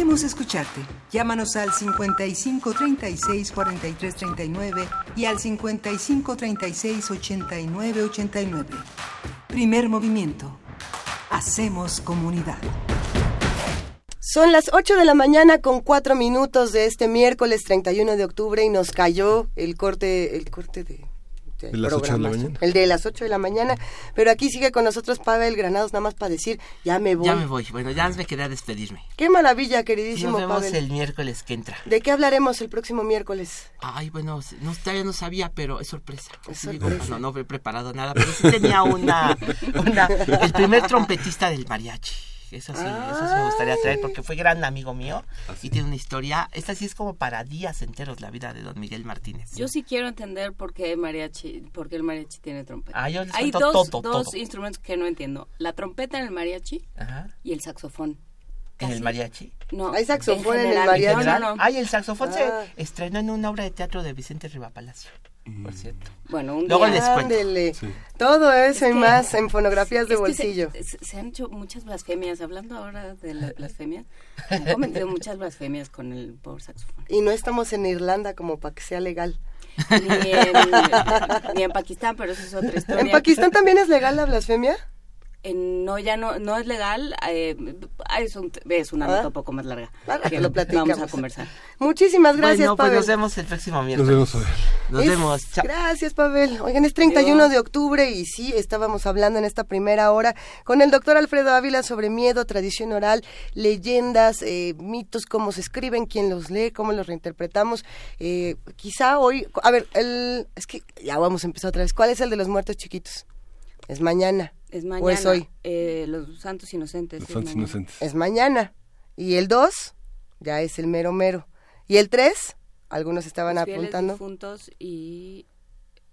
Queremos escucharte. Llámanos al 55 36 43 39 y al 55 36 89 89. Primer movimiento. Hacemos comunidad. Son las 8 de la mañana con 4 minutos de este miércoles 31 de octubre y nos cayó el corte, el corte de de las 8 de la mañana. El de las 8 de la mañana. Pero aquí sigue con nosotros Pavel Granados, nada más para decir, ya me voy. Ya me voy. Bueno, ya me quedé a despedirme. Qué maravilla, queridísimo Nos vemos Pavel. el miércoles que entra. ¿De qué hablaremos el próximo miércoles? Ay, bueno, no, todavía no sabía, pero es sorpresa. Es sorpresa. digo, no, no he preparado nada, pero sí tenía una, *laughs* una... El primer trompetista del mariachi. Eso sí, eso sí me gustaría traer porque fue gran amigo mío y tiene una historia, esta sí es como para días enteros la vida de don Miguel Martínez. Yo sí quiero entender por qué mariachi, por qué el mariachi tiene trompeta. Ah, yo les Hay cuento dos, todo, dos todo. instrumentos que no entiendo, la trompeta en el mariachi Ajá. y el saxofón. ¿En el mariachi? No, Hay saxofón en el mariachi. No, no, no. Ay, el saxofón Ah. se estrenó en una obra de teatro de Vicente Rivapalacio, por cierto. Bueno, un Luego día- les cuento. Todo eso y más en fonografías de bolsillo. Se, se han hecho muchas blasfemias. Hablando ahora de las blasfemias, han cometido muchas blasfemias con el pobre saxofón. Y no estamos en Irlanda como para que sea legal. Ni en, ni en Pakistán, pero eso es otra historia. ¿En Pakistán también es legal la blasfemia? En- no, ya no, no es legal. eh, es, un, es una Ah. nota un poco más larga. Que lo platicamos. Vamos a conversar. Muchísimas gracias, bueno, pues Pavel. nos vemos el próximo Nos miércoles. vemos hoy. Nos Es- vemos. Chao. Gracias, Pavel. Oigan, es 31 de octubre y sí, estábamos hablando en esta primera hora con el doctor Alfredo Ávila sobre miedo, tradición oral, leyendas, eh, mitos, cómo se escriben, quién los lee, cómo los reinterpretamos. Eh, quizá hoy, a ver, el, es que ya vamos a empezar otra vez. ¿Cuál es el de los muertos chiquitos? Es mañana. Es mañana. ¿O es hoy? eh, los santos inocentes. Los es santos mañana. inocentes. Es mañana. Y el 2 ya es el mero mero. Y el 3, algunos estaban Los apuntando. difuntos y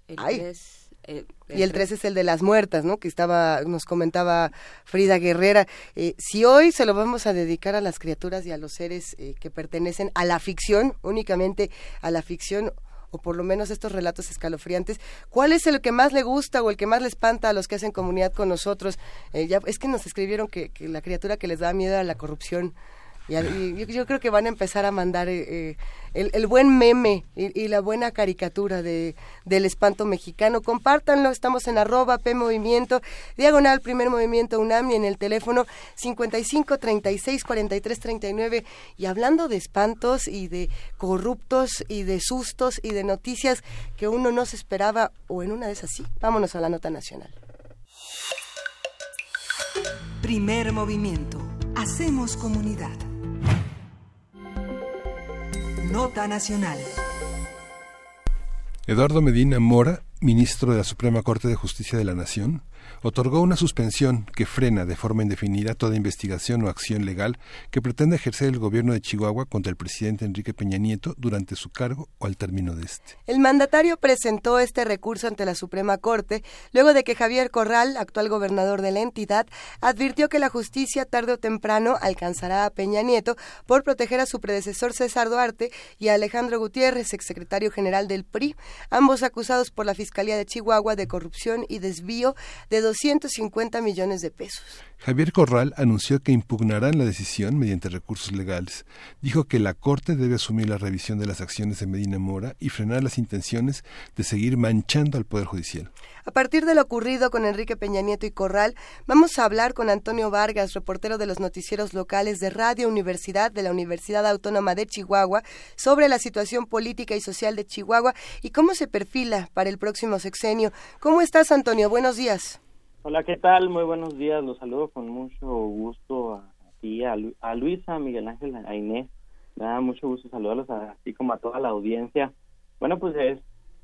el Ay. tres, eh, Y el 3 es el de las muertas, ¿no? Que estaba, nos comentaba Frida Guerrera. Eh, si hoy se lo vamos a dedicar a las criaturas y a los seres eh, que pertenecen a la ficción, únicamente a la ficción, o por lo menos estos relatos escalofriantes, ¿cuál es el que más le gusta o el que más le espanta a los que hacen comunidad con nosotros? Eh, ya, es que nos escribieron que, que la criatura que les da miedo era la corrupción. Yo, creo que van a empezar a mandar eh, eh, el, buen meme y, y la buena caricatura de, del espanto mexicano. Compártanlo, estamos en arroba P Movimiento, diagonal Primer Movimiento UNAM y en el teléfono 55 36 43 39. Y hablando de espantos y de corruptos y de sustos y de noticias que uno no se esperaba o en una de esas sí, vámonos a la nota nacional. Primer movimiento. Hacemos comunidad. Nota nacional. Eduardo Medina Mora, ministro de la Suprema Corte de Justicia de la Nación, otorgó una suspensión que frena de forma indefinida toda investigación o acción legal que pretenda ejercer el gobierno de Chihuahua contra el presidente Enrique Peña Nieto durante su cargo o al término de este. El mandatario presentó este recurso ante la Suprema Corte luego de que Javier Corral, actual gobernador de la entidad, advirtió que la justicia tarde o temprano alcanzará a Peña Nieto por proteger a su predecesor César Duarte y a Alejandro Gutiérrez, exsecretario general del PRI, ambos acusados por la Fiscalía de Chihuahua de corrupción y desvío de 250 millones de pesos. Javier Corral anunció que impugnarán la decisión mediante recursos legales. Dijo que la Corte debe asumir la revisión de las acciones de Medina Mora y frenar las intenciones de seguir manchando al Poder Judicial. A partir de lo ocurrido con Enrique Peña Nieto y Corral, vamos a hablar con Antonio Vargas, reportero de los noticieros locales de Radio Universidad de la Universidad Autónoma de Chihuahua, sobre la situación política y social de Chihuahua y cómo se perfila para el próximo sexenio. ¿Cómo estás, Antonio? Buenos días. Hola, ¿qué tal? Muy buenos días. Los saludo con mucho gusto a ti, a, Lu- a Luisa, a Miguel Ángel, a Inés. Me da mucho gusto saludarlos, a- así como a toda la audiencia. Bueno, pues es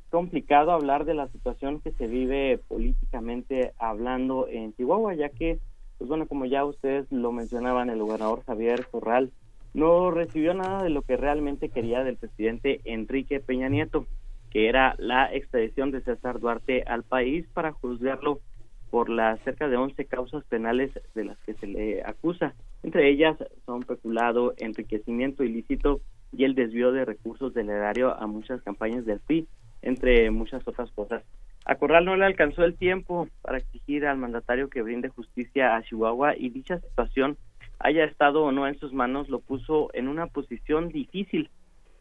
complicado hablar de la situación que se vive políticamente hablando en Chihuahua, ya que, pues bueno, como ya ustedes lo mencionaban, el gobernador Javier Corral no recibió nada de lo que realmente quería del presidente Enrique Peña Nieto, que era la extradición de César Duarte al país para juzgarlo por las cerca de 11 causas penales de las que se le acusa. Entre ellas son peculado, enriquecimiento ilícito y el desvío de recursos del erario a muchas campañas del PRI, entre muchas otras cosas. A Corral no le alcanzó el tiempo para exigir al mandatario que brinde justicia a Chihuahua y dicha situación haya estado o no en sus manos lo puso en una posición difícil,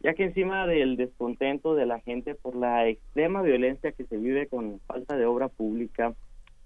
ya que encima del descontento de la gente por la extrema violencia que se vive con falta de obra pública,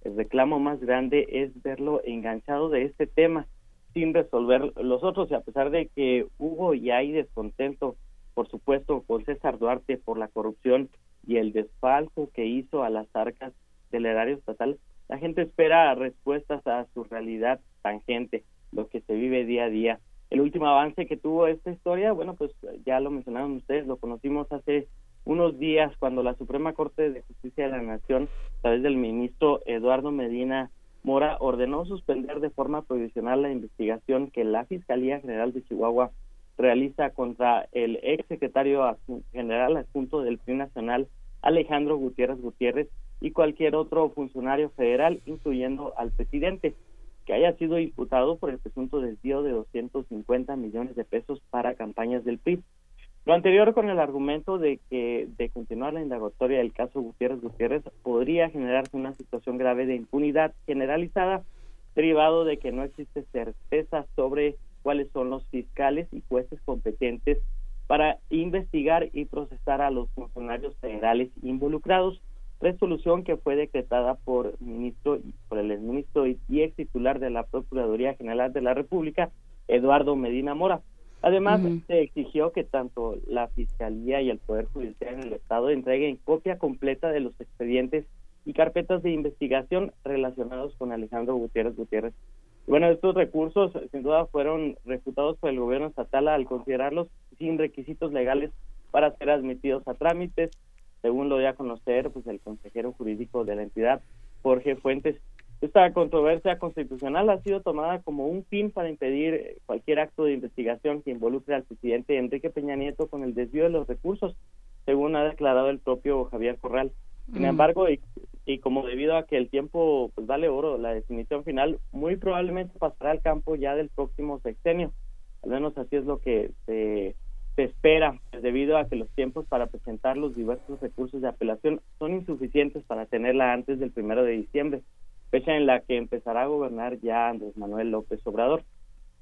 el reclamo más grande es verlo enganchado de este tema sin resolver los otros. Y a pesar de que hubo y hay descontento por supuesto con César Duarte por la corrupción y el desfalco que hizo a las arcas del erario estatal la gente espera respuestas a su realidad tangente lo que se vive día a día. El último avance que tuvo esta historia bueno pues ya lo mencionaron ustedes lo conocimos hace unos días cuando la Suprema Corte de Justicia de la Nación, a través del ministro Eduardo Medina Mora ordenó suspender de forma provisional la investigación que la Fiscalía General de Chihuahua realiza contra el ex secretario general adjunto del PRI Nacional, Alejandro Gutiérrez Gutiérrez, y cualquier otro funcionario federal, incluyendo al presidente, que haya sido imputado por el presunto desvío de 250 millones de pesos para campañas del PRI. Lo anterior con el argumento de que de continuar la indagatoria del caso Gutiérrez Gutiérrez podría generarse una situación grave de impunidad generalizada, derivado de que no existe certeza sobre cuáles son los fiscales y jueces competentes para investigar y procesar a los funcionarios federales involucrados. Resolución que fue decretada por ministro por el exministro y ex titular de la Procuraduría General de la República, Eduardo Medina Mora. Además, se exigió que tanto la Fiscalía y el Poder Judicial en el Estado entreguen copia completa de los expedientes y carpetas de investigación relacionados con Alejandro Gutiérrez Gutiérrez. Bueno, estos recursos sin duda fueron refutados por el gobierno estatal al considerarlos sin requisitos legales para ser admitidos a trámites, según lo dio a conocer pues el consejero jurídico de la entidad, Jorge Fuentes. Esta controversia constitucional ha sido tomada como un fin para impedir cualquier acto de investigación que involucre al presidente Enrique Peña Nieto con el desvío de los recursos, según ha declarado el propio Javier Corral. Sin mm. embargo, y, como debido a que el tiempo pues vale oro, la definición final muy probablemente pasará al campo ya del próximo sexenio. Al menos así es lo que se, se espera, pues, debido a que los tiempos para presentar los diversos recursos de apelación son insuficientes para tenerla antes del primero de diciembre fecha en la que empezará a gobernar ya Andrés Manuel López Obrador.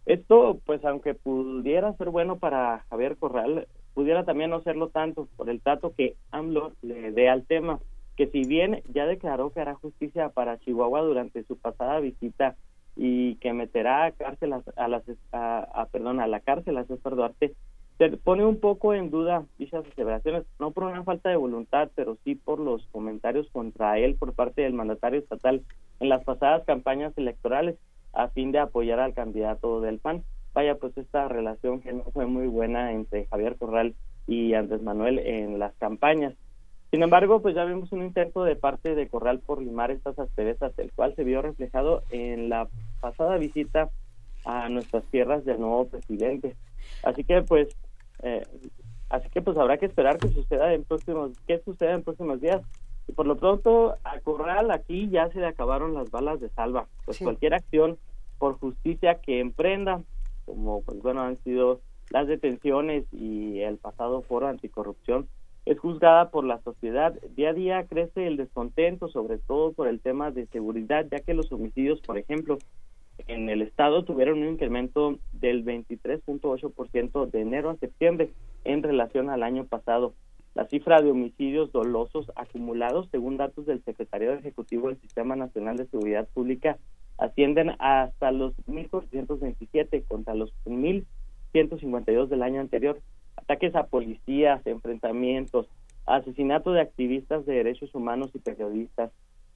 Esto, pues aunque pudiera ser bueno para Javier Corral, pudiera también no serlo tanto por el trato que AMLO le dé al tema, que si bien ya declaró que hará justicia para Chihuahua durante su pasada visita y que meterá a cárcel a, las a, perdón a la cárcel a César Duarte se pone un poco en duda dichas aseveraciones no por una falta de voluntad pero sí por los comentarios contra él por parte del mandatario estatal en las pasadas campañas electorales a fin de apoyar al candidato del PAN. Vaya, pues esta relación que no fue muy buena entre Javier Corral y Andrés Manuel en las campañas. Sin embargo, pues ya vimos un intento de parte de Corral por limar estas asperezas, el cual se vio reflejado en la pasada visita a nuestras tierras del nuevo presidente. Así que pues eh, así que pues habrá que esperar que suceda en próximos que suceda en próximos días y por lo pronto, a Corral aquí ya se le acabaron las balas de salva. Pues cualquier acción por justicia que emprenda, como pues bueno han sido las detenciones y el pasado foro anticorrupción, es juzgada por la sociedad. Día a día crece el descontento, sobre todo por el tema de seguridad, ya que los homicidios, por ejemplo, en el estado tuvieron un incremento del 23.8% de enero a septiembre en relación al año pasado. La cifra de homicidios dolosos acumulados, según datos del Secretario Ejecutivo del Sistema Nacional de Seguridad Pública, ascienden hasta los 1.427 contra los 1.152 del año anterior. Ataques a policías, enfrentamientos, asesinato de activistas de derechos humanos y periodistas,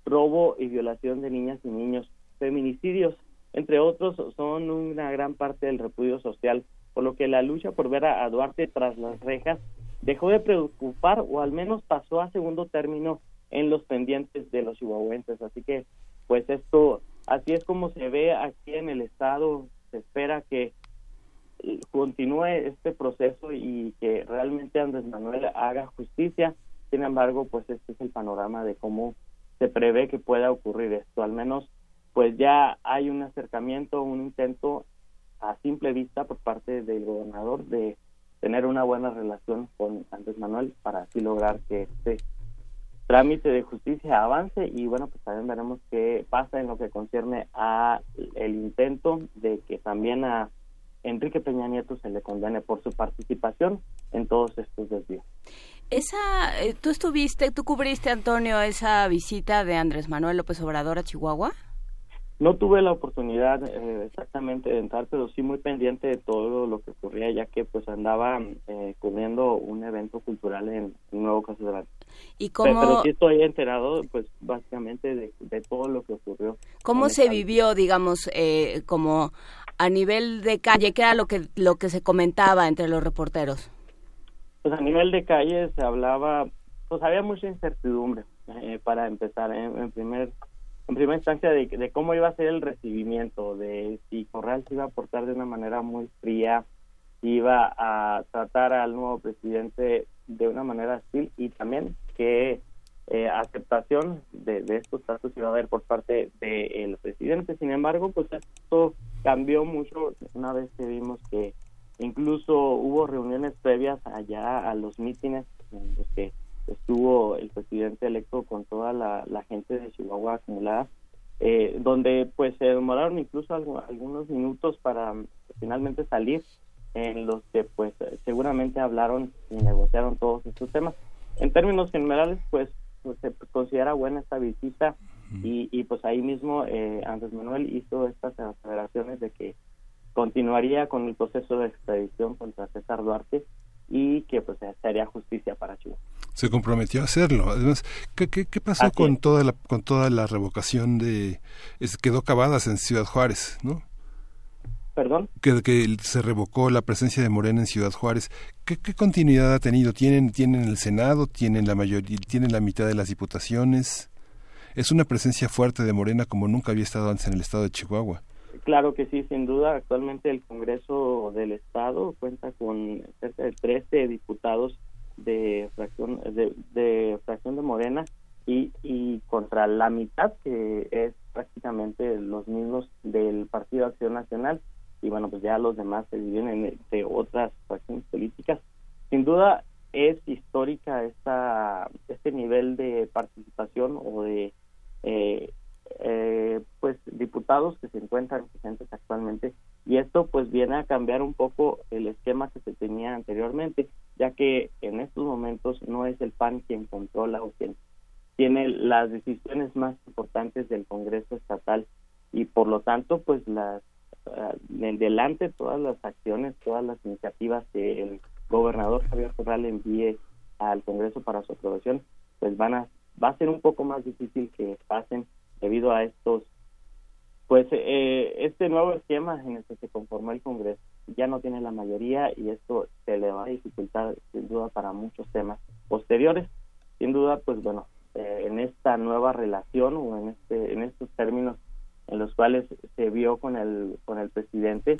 robo y violación de niñas y niños, feminicidios, entre otros, son una gran parte del repudio social, por lo que la lucha por ver a Duarte tras las rejas dejó de preocupar o al menos pasó a segundo término en los pendientes de los chihuahuenses. Así que, pues esto, así es como se ve aquí en el Estado. Se espera que continúe este proceso y que realmente Andrés Manuel haga justicia. Sin embargo, pues este es el panorama de cómo se prevé que pueda ocurrir esto. Al menos, pues ya hay un acercamiento, un intento a simple vista por parte del gobernador de tener una buena relación con Andrés Manuel para así lograr que este trámite de justicia avance y bueno pues también veremos qué pasa en lo que concierne a el intento de que también a Enrique Peña Nieto se le condene por su participación en todos estos desvíos. Esa, eh, tú estuviste, tú cubriste Antonio esa visita de Andrés Manuel López Obrador a Chihuahua. No tuve la oportunidad eh, exactamente de entrar, pero sí muy pendiente de todo lo que ocurría, ya que pues andaba eh, cubriendo un evento cultural en, Nuevo Caso ¿Y cómo... Pero, sí estoy enterado, pues básicamente de, todo lo que ocurrió. ¿Cómo se vivió, digamos, eh, como a nivel de calle? ¿Qué era lo que, lo que se comentaba entre los reporteros? Pues a nivel de calle se hablaba, pues había mucha incertidumbre, eh, para empezar, en primer en primera instancia de, cómo iba a ser el recibimiento, de si Corral se iba a portar de una manera muy fría, iba a tratar al nuevo presidente de una manera hostil y también qué eh, aceptación de, estos tratos iba a haber por parte del presidente. Sin embargo, pues esto cambió mucho una vez que vimos que incluso hubo reuniones previas allá a los mítines en los que estuvo el presidente electo con toda la, gente de Chihuahua acumulada, eh, donde pues se demoraron incluso algunos minutos para finalmente salir, en los que pues seguramente hablaron y negociaron todos estos temas. En términos generales, pues, pues se considera buena esta visita y, y pues ahí mismo eh, Andrés Manuel hizo estas aseveraciones de que continuaría con el proceso de extradición contra César Duarte y que pues se haría justicia para Chihuahua se comprometió a hacerlo. Además, ¿qué, qué, pasó con toda la con toda la revocación de es, quedó acabadas en Ciudad Juárez, ¿no? Perdón. Que, que se revocó la presencia de Morena en Ciudad Juárez. ¿Qué, qué continuidad ha tenido? ¿Tienen tienen el Senado, tienen la mayoría, tienen la mitad de las diputaciones? Es una presencia fuerte de Morena como nunca había estado antes en el estado de Chihuahua. Claro que sí, sin duda. Actualmente el Congreso del Estado cuenta con cerca de 13 diputados de fracción de, fracción de Morena y, y contra la mitad que es prácticamente los mismos del Partido Acción Nacional y bueno pues ya los demás se dividen de otras fracciones políticas sin duda es histórica esta este nivel de participación o de eh, eh, pues diputados que se encuentran a cambiar un poco el esquema que se tenía anteriormente ya que en estos momentos no es el PAN quien controla o quien tiene las decisiones más importantes del Congreso estatal. Y por lo tanto pues las uh, en delante todas las acciones todas las iniciativas que el gobernador Javier Corral envíe al Congreso para su aprobación pues van a va a ser un poco más difícil que pasen debido a estos pues eh, este nuevo esquema en el que se conformó el Congreso ya no tiene la mayoría y esto se le va a dificultar sin duda para muchos temas posteriores. Sin duda, pues bueno, eh, en esta nueva relación o en este en estos términos en los cuales se vio con el con el presidente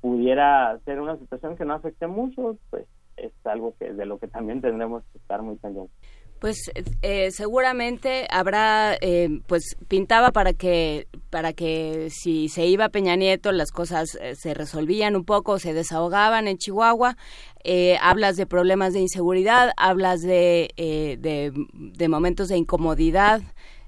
pudiera ser una situación que no afecte mucho, pues es algo que de lo que también tendremos que estar muy pendientes pues eh, seguramente habrá eh, pues pintaba para que para que si se iba Peña Nieto las cosas eh, se resolvían un poco se desahogaban en Chihuahua hablas de problemas de inseguridad hablas de, de, de momentos de incomodidad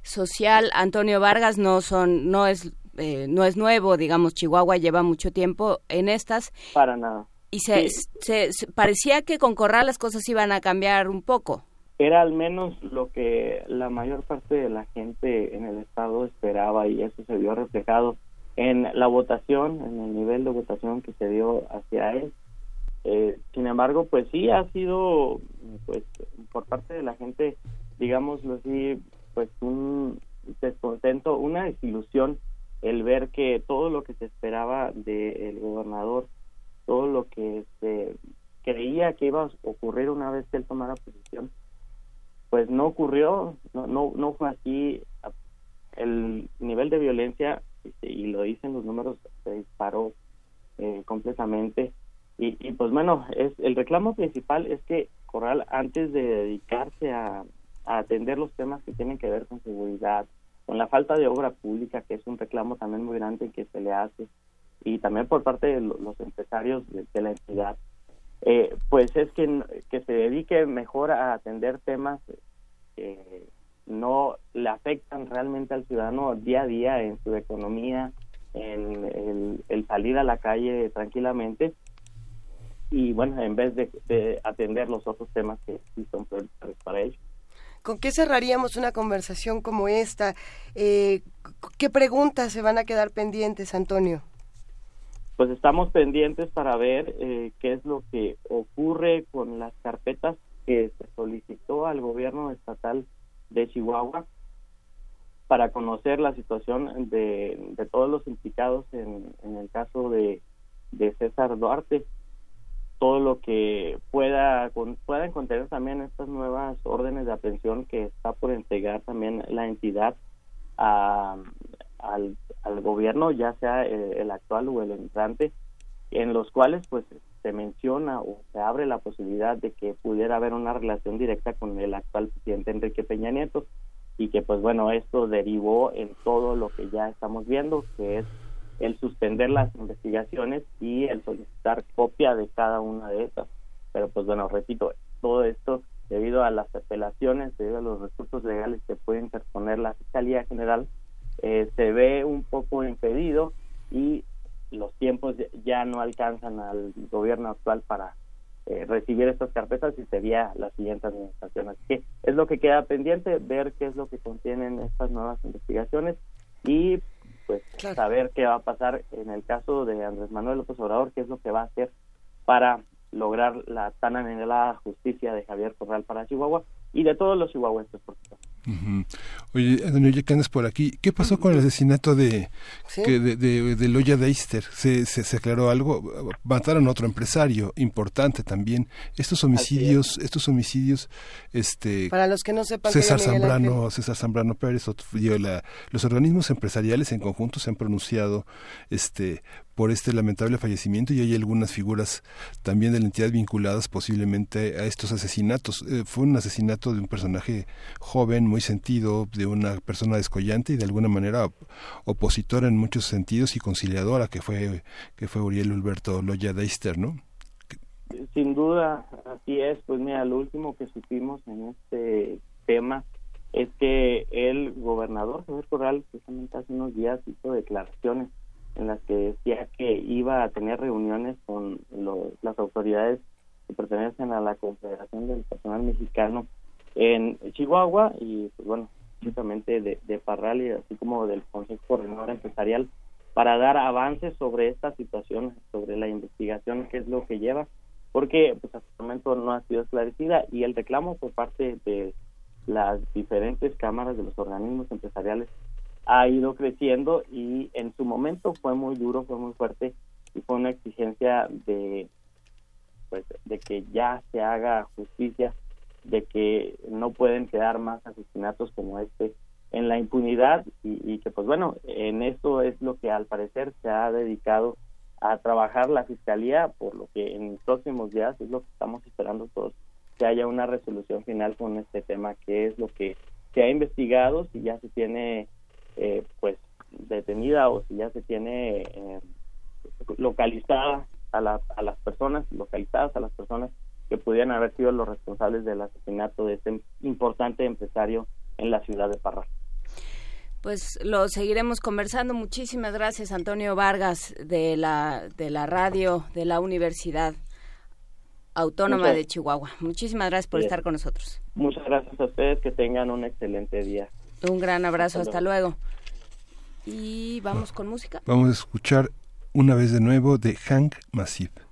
social. Antonio Vargas no son no es no es nuevo digamos Chihuahua lleva mucho tiempo en estas. Para nada. Y se, se parecía que con Corral las cosas iban a cambiar un poco era al menos lo que la mayor parte de la gente en el estado esperaba y eso se vio reflejado en la votación, en el nivel de votación que se dio hacia él. Eh, sin embargo, pues sí ha sido, pues por parte de la gente, digámoslo así, pues un descontento, una desilusión el ver que todo lo que se esperaba del gobernador, todo lo que se creía que iba a ocurrir una vez que él tomara posición, pues no ocurrió, no, no, no fue así. El nivel de violencia, y lo dicen los números, se disparó eh, completamente. Y, pues bueno, es el reclamo principal es que Corral, antes de dedicarse a, atender los temas que tienen que ver con seguridad, con la falta de obra pública, que es un reclamo también muy grande que se le hace, y también por parte de los empresarios de, la entidad, eh, pues es que, que se dedique mejor a atender temas que no le afectan realmente al ciudadano día a día en su economía, en el, salir a la calle tranquilamente y bueno, en vez de, atender los otros temas que sí son prioritarios para ellos. ¿Con qué cerraríamos una conversación como esta? Eh, ¿Qué preguntas se van a quedar pendientes, Antonio? Pues estamos pendientes para ver eh, qué es lo que ocurre con las carpetas que se solicitó al gobierno estatal de Chihuahua para conocer la situación de, todos los implicados en, el caso de, César Duarte. Todo lo que pueda puedan contener también estas nuevas órdenes de aprehensión que está por entregar también la entidad a al gobierno, ya sea eh, el actual o el entrante, en los cuales pues se menciona o se abre la posibilidad de que pudiera haber una relación directa con el actual presidente Enrique Peña Nieto y que pues bueno, esto derivó en todo lo que ya estamos viendo, que es el suspender las investigaciones y el solicitar copia de cada una de estas. Pero pues bueno, repito, todo esto debido a las apelaciones, debido a los recursos legales que puede interponer la Fiscalía General, eh, se ve un poco impedido y los tiempos ya no alcanzan al gobierno actual para eh, recibir estas carpetas y sería la siguiente administración. Así que es lo que queda pendiente, ver qué es lo que contienen estas nuevas investigaciones y pues saber qué va a pasar en el caso de Andrés Manuel López Obrador, qué es lo que va a hacer para lograr la tan anhelada justicia de Javier Corral para Chihuahua y de todos los chihuahuenses, por supuesto. Oye, Oye, que andas por aquí, ¿qué pasó con el asesinato de, de, de, Loya Deister? ¿Se, ¿Se, aclaró algo? Mataron a otro empresario importante también. Estos homicidios, estos homicidios, este... Para los que no sepan... César Zambrano, César Zambrano Pérez, los organismos empresariales en conjunto se han pronunciado este por este lamentable fallecimiento y hay algunas figuras también de la entidad vinculadas posiblemente a estos asesinatos. Eh, fue un asesinato de un personaje joven, muy sentido, de una persona descollante y de alguna manera opositora en muchos sentidos y conciliadora que fue que fue Uriel Alberto Loya Deister, ¿no? Sin duda, así es. Pues mira, lo último que supimos en este tema es que el gobernador Javier Corral, precisamente hace unos días, hizo declaraciones en las que decía que iba a tener reuniones con las autoridades que pertenecen a la Confederación del Personal Mexicano en Chihuahua y pues bueno, justamente de, de Parral y así como del Consejo Coordinador Empresarial para dar avances sobre esta situación, sobre la investigación, qué es lo que lleva, porque pues hasta el momento no ha sido esclarecida y el reclamo por parte de las diferentes cámaras de los organismos empresariales ha ido creciendo y en su momento fue muy duro, fue muy fuerte y fue una exigencia de pues de que ya se haga justicia, de que no pueden quedar más asesinatos como este en la impunidad y, que pues bueno, en esto es lo que al parecer se ha dedicado a trabajar la fiscalía, por lo que en los próximos días es lo que estamos esperando todos, que haya una resolución final con este tema, que es lo que se ha investigado, si ya se tiene eh, pues detenida o si ya se tiene eh, localizada a, a las personas, localizadas a las personas que pudieran haber sido los responsables del asesinato de este importante empresario en la ciudad de Parral. Pues lo seguiremos conversando. Muchísimas gracias, Antonio Vargas, de la, de la radio de la Universidad Autónoma de Chihuahua. Muchísimas gracias por estar con nosotros. Muchas gracias a ustedes, que tengan un excelente día. Un gran abrazo, hasta, luego. Y vamos con música. Vamos a escuchar una vez de nuevo de Hank Massive.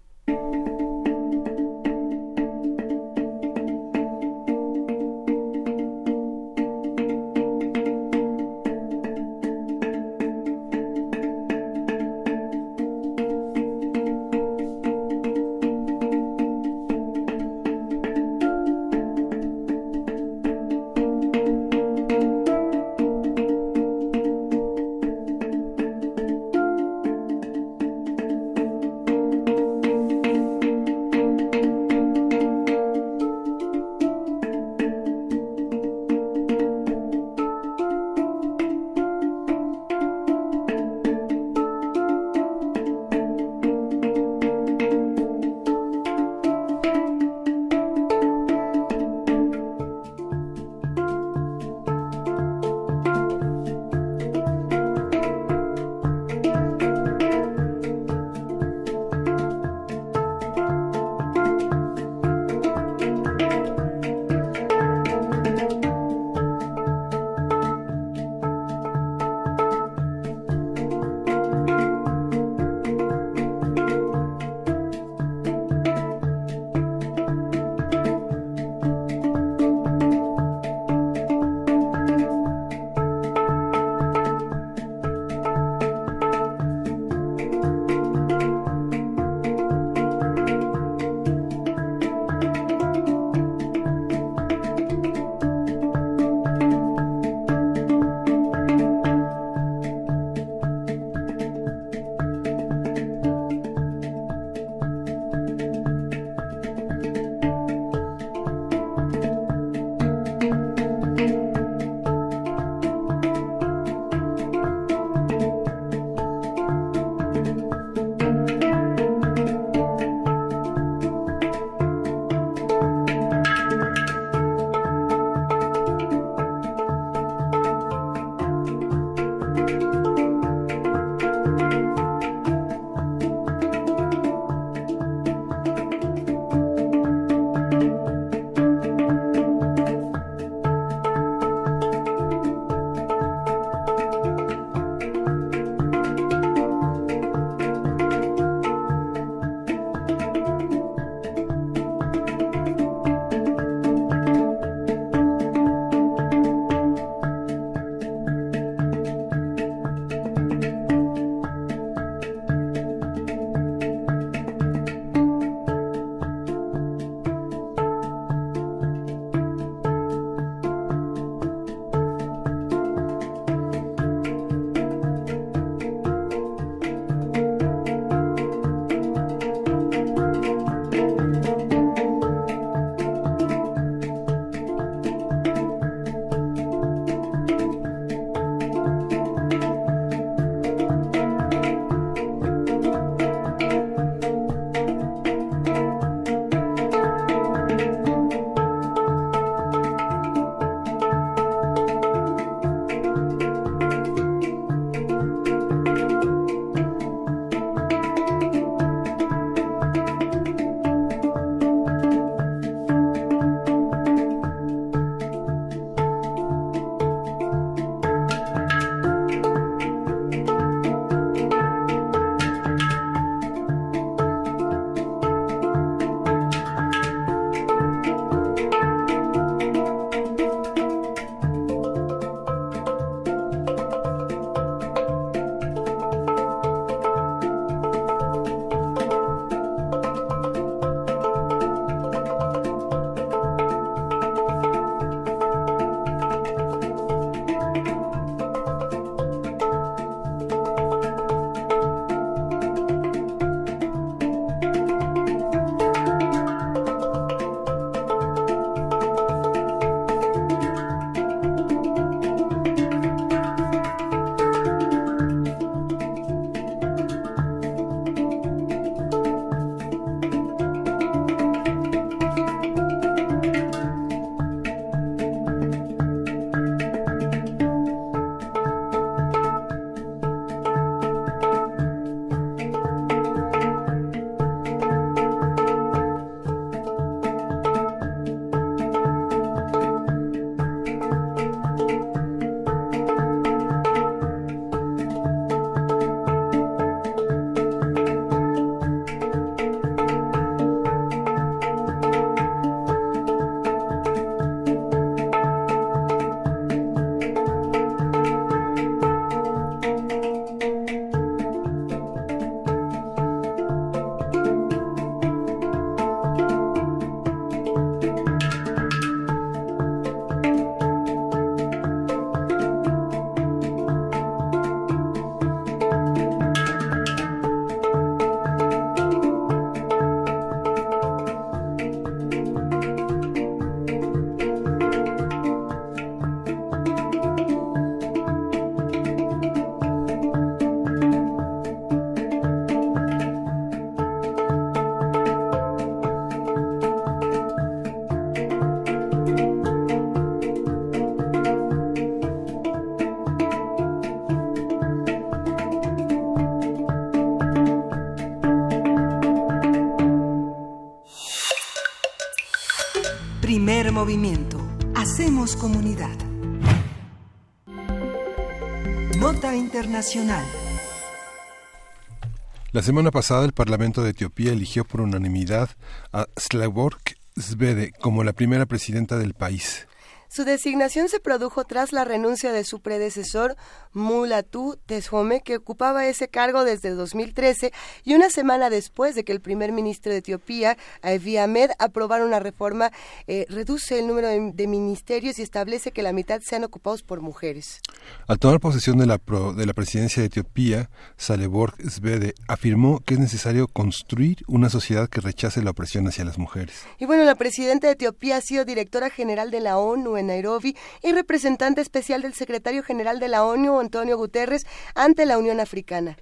La semana pasada el Parlamento de Etiopía eligió por unanimidad a Slavork Svede como la primera presidenta del país. Su designación se produjo tras la renuncia de su predecesor, Mulatu Teshome, que ocupaba ese cargo desde 2013 y una semana después de que el primer ministro de Etiopía, Abiy Ahmed, aprobara una reforma, eh, reduce el número de, ministerios y establece que la mitad sean ocupados por mujeres. Al tomar posesión de la, de la presidencia de Etiopía, Saleborg Svede afirmó que es necesario construir una sociedad que rechace la opresión hacia las mujeres. Y bueno, la presidenta de Etiopía ha sido directora general de la ONU Nairobi y representante especial del secretario general de la ONU, Antonio Guterres, ante la Unión Africana.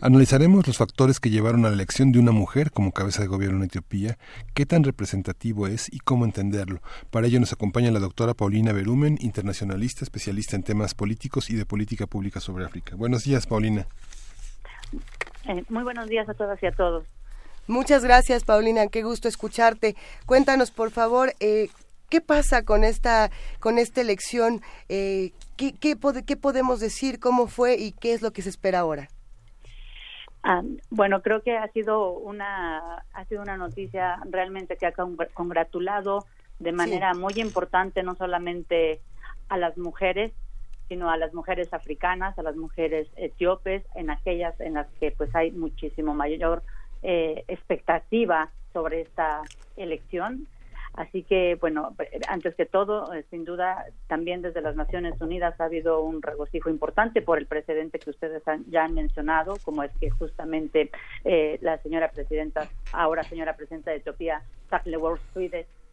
Analizaremos los factores que llevaron a la elección de una mujer como cabeza de gobierno en Etiopía, qué tan representativo es y cómo entenderlo. Para ello nos acompaña la doctora Paulina Berumen, internacionalista, especialista en temas políticos y de política pública sobre África. Buenos días, Paulina. Eh, muy buenos días a todas y a todos. Muchas gracias, Paulina. Qué gusto escucharte. Cuéntanos, por favor, eh, ¿Qué pasa con esta, con esta elección? Eh, ¿qué, qué, podemos decir? ¿Cómo fue y qué es lo que se espera ahora? Ah, bueno, creo que ha sido una ha sido una noticia realmente que ha congratulado de manera muy importante no solamente a las mujeres, sino a las mujeres africanas, a las mujeres etíopes, en aquellas en las que pues hay muchísimo mayor eh, expectativa sobre esta elección Así que, bueno, antes que todo, eh, sin duda, también desde las Naciones Unidas ha habido un regocijo importante por el precedente que ustedes ya han mencionado, como es que justamente eh, la señora presidenta, ahora señora presidenta de Etiopía, Sahle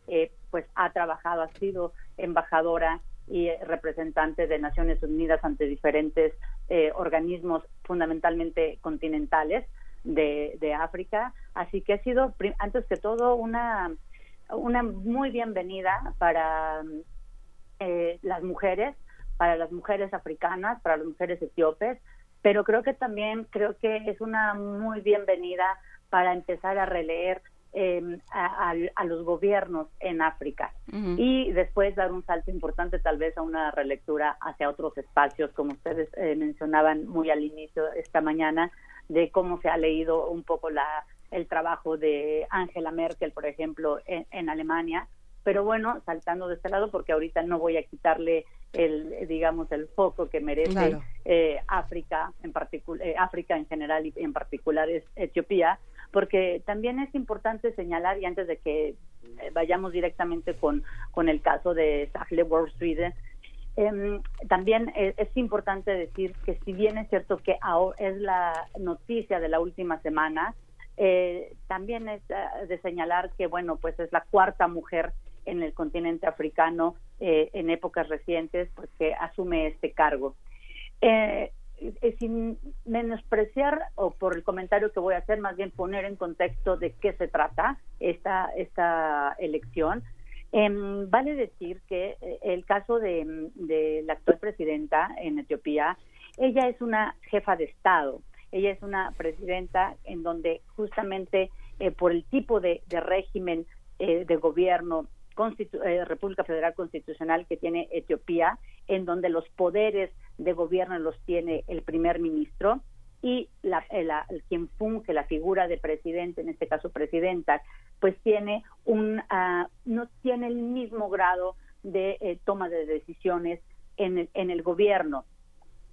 eh, pues ha trabajado, ha sido embajadora y representante de Naciones Unidas ante diferentes organismos fundamentalmente continentales de África. Así que ha sido, antes que todo, una una muy bienvenida para eh, las mujeres, para las mujeres africanas, para las mujeres etíopes, pero creo que también creo que es una muy bienvenida para empezar a releer em, a, los gobiernos en África. Y después dar un salto importante tal vez a una relectura hacia otros espacios, como ustedes eh, mencionaban muy al inicio esta mañana, de cómo se ha leído un poco la el trabajo de Angela Merkel, por ejemplo, en, Alemania. Pero bueno, saltando de este lado, porque ahorita no voy a quitarle el, digamos, el foco que merece eh, África, en particular, eh, África en general y en particular es Etiopía, porque también es importante señalar, y antes de que eh, vayamos directamente con, con el caso de Sahle Wall Street, em, también es, es, importante decir que si bien es cierto que es la noticia de la última semana, eh, también es eh, de señalar que, bueno, pues es la cuarta mujer en el continente africano eh, en épocas recientes pues, que asume este cargo. sin menospreciar o por el comentario que voy a hacer, más bien poner en contexto de qué se trata esta, esta elección. Em, vale decir que el caso de, de la actual presidenta en Etiopía, ella es una jefa de Estado ella es una presidenta en donde justamente eh, por el tipo de, régimen eh, de gobierno eh, República Federal Constitucional que tiene Etiopía, en donde los poderes de gobierno los tiene el primer ministro y la, quien funge la figura de presidente, en este caso presidenta, pues tiene un ah, no tiene el mismo grado de toma de decisiones en el, en el gobierno.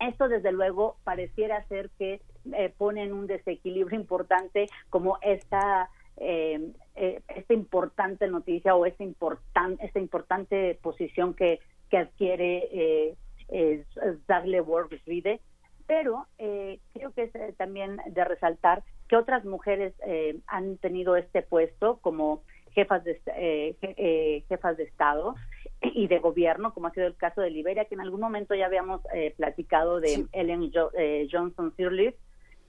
Esto desde luego pareciera ser que eh, ponen un desequilibrio importante como esta eh, eh, esta importante noticia o esta importante esta importante posición que, que adquiere eh, eh, Zagle pero creo que es también de resaltar que otras mujeres han tenido este puesto como jefas de jefas de estado y de gobierno, como ha sido el caso de Liberia, que en algún momento ya habíamos platicado de Ellen Johnson Sirleaf,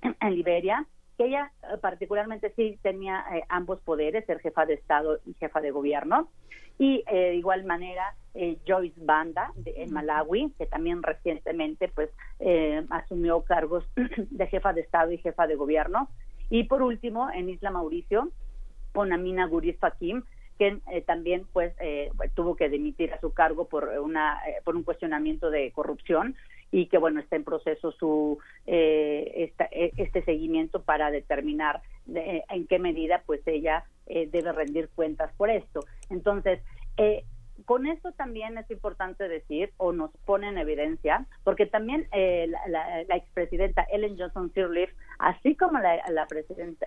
en Liberia, que ella eh, particularmente sí tenía eh, ambos poderes, ser jefa de Estado y jefa de gobierno. Y eh, de igual manera, Joyce Banda en Malawi, que también recientemente pues asumió cargos *clears throat* de jefa de Estado y jefa de gobierno. Y por último, en Isla Mauricio, Onamina Guris Fakim, que eh, también pues eh, tuvo que dimitir a su cargo por una por un cuestionamiento de corrupción y que bueno está en proceso su este seguimiento para determinar en qué medida pues ella debe rendir cuentas por esto. Entonces con esto también es importante decir, o nos pone en evidencia, porque también la, expresidenta Ellen Johnson Sirleaf, así como la, la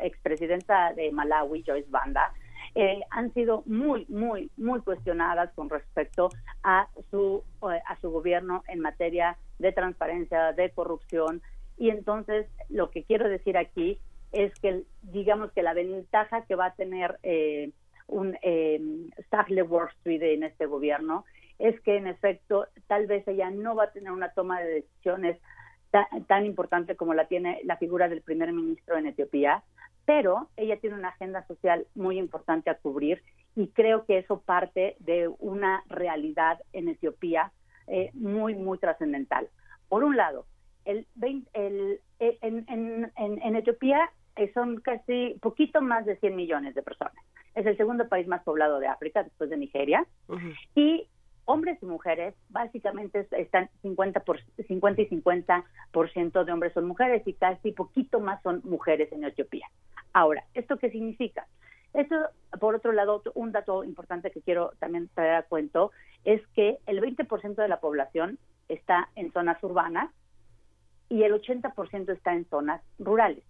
expresidenta de Malawi, Joyce Banda, eh, han sido muy, muy, muy cuestionadas con respecto a su, eh, a su gobierno en materia de transparencia, de corrupción. Y entonces lo que quiero decir aquí es que, digamos que la ventaja que va a tener eh, un eh, Wall Street en este gobierno es que en efecto tal vez ella no va a tener una toma de decisiones tan importante como la tiene la figura del primer ministro en Etiopía, pero ella tiene una agenda social muy importante a cubrir y creo que eso parte de una realidad en Etiopía eh, muy, muy trascendental. Por un lado, el, el, eh, en, Etiopía eh, son casi poquito más de 100 millones de personas. Es el segundo país más poblado de África después de Nigeria. Y hombres y mujeres, básicamente están 50, por, 50 y 50 por ciento de hombres son mujeres y casi poquito más son mujeres en Etiopía. Ahora, ¿esto qué significa? Esto, por otro lado, un dato importante que quiero también traer a cuento es que el 20% de la población está en zonas urbanas y el 80% está en zonas rurales.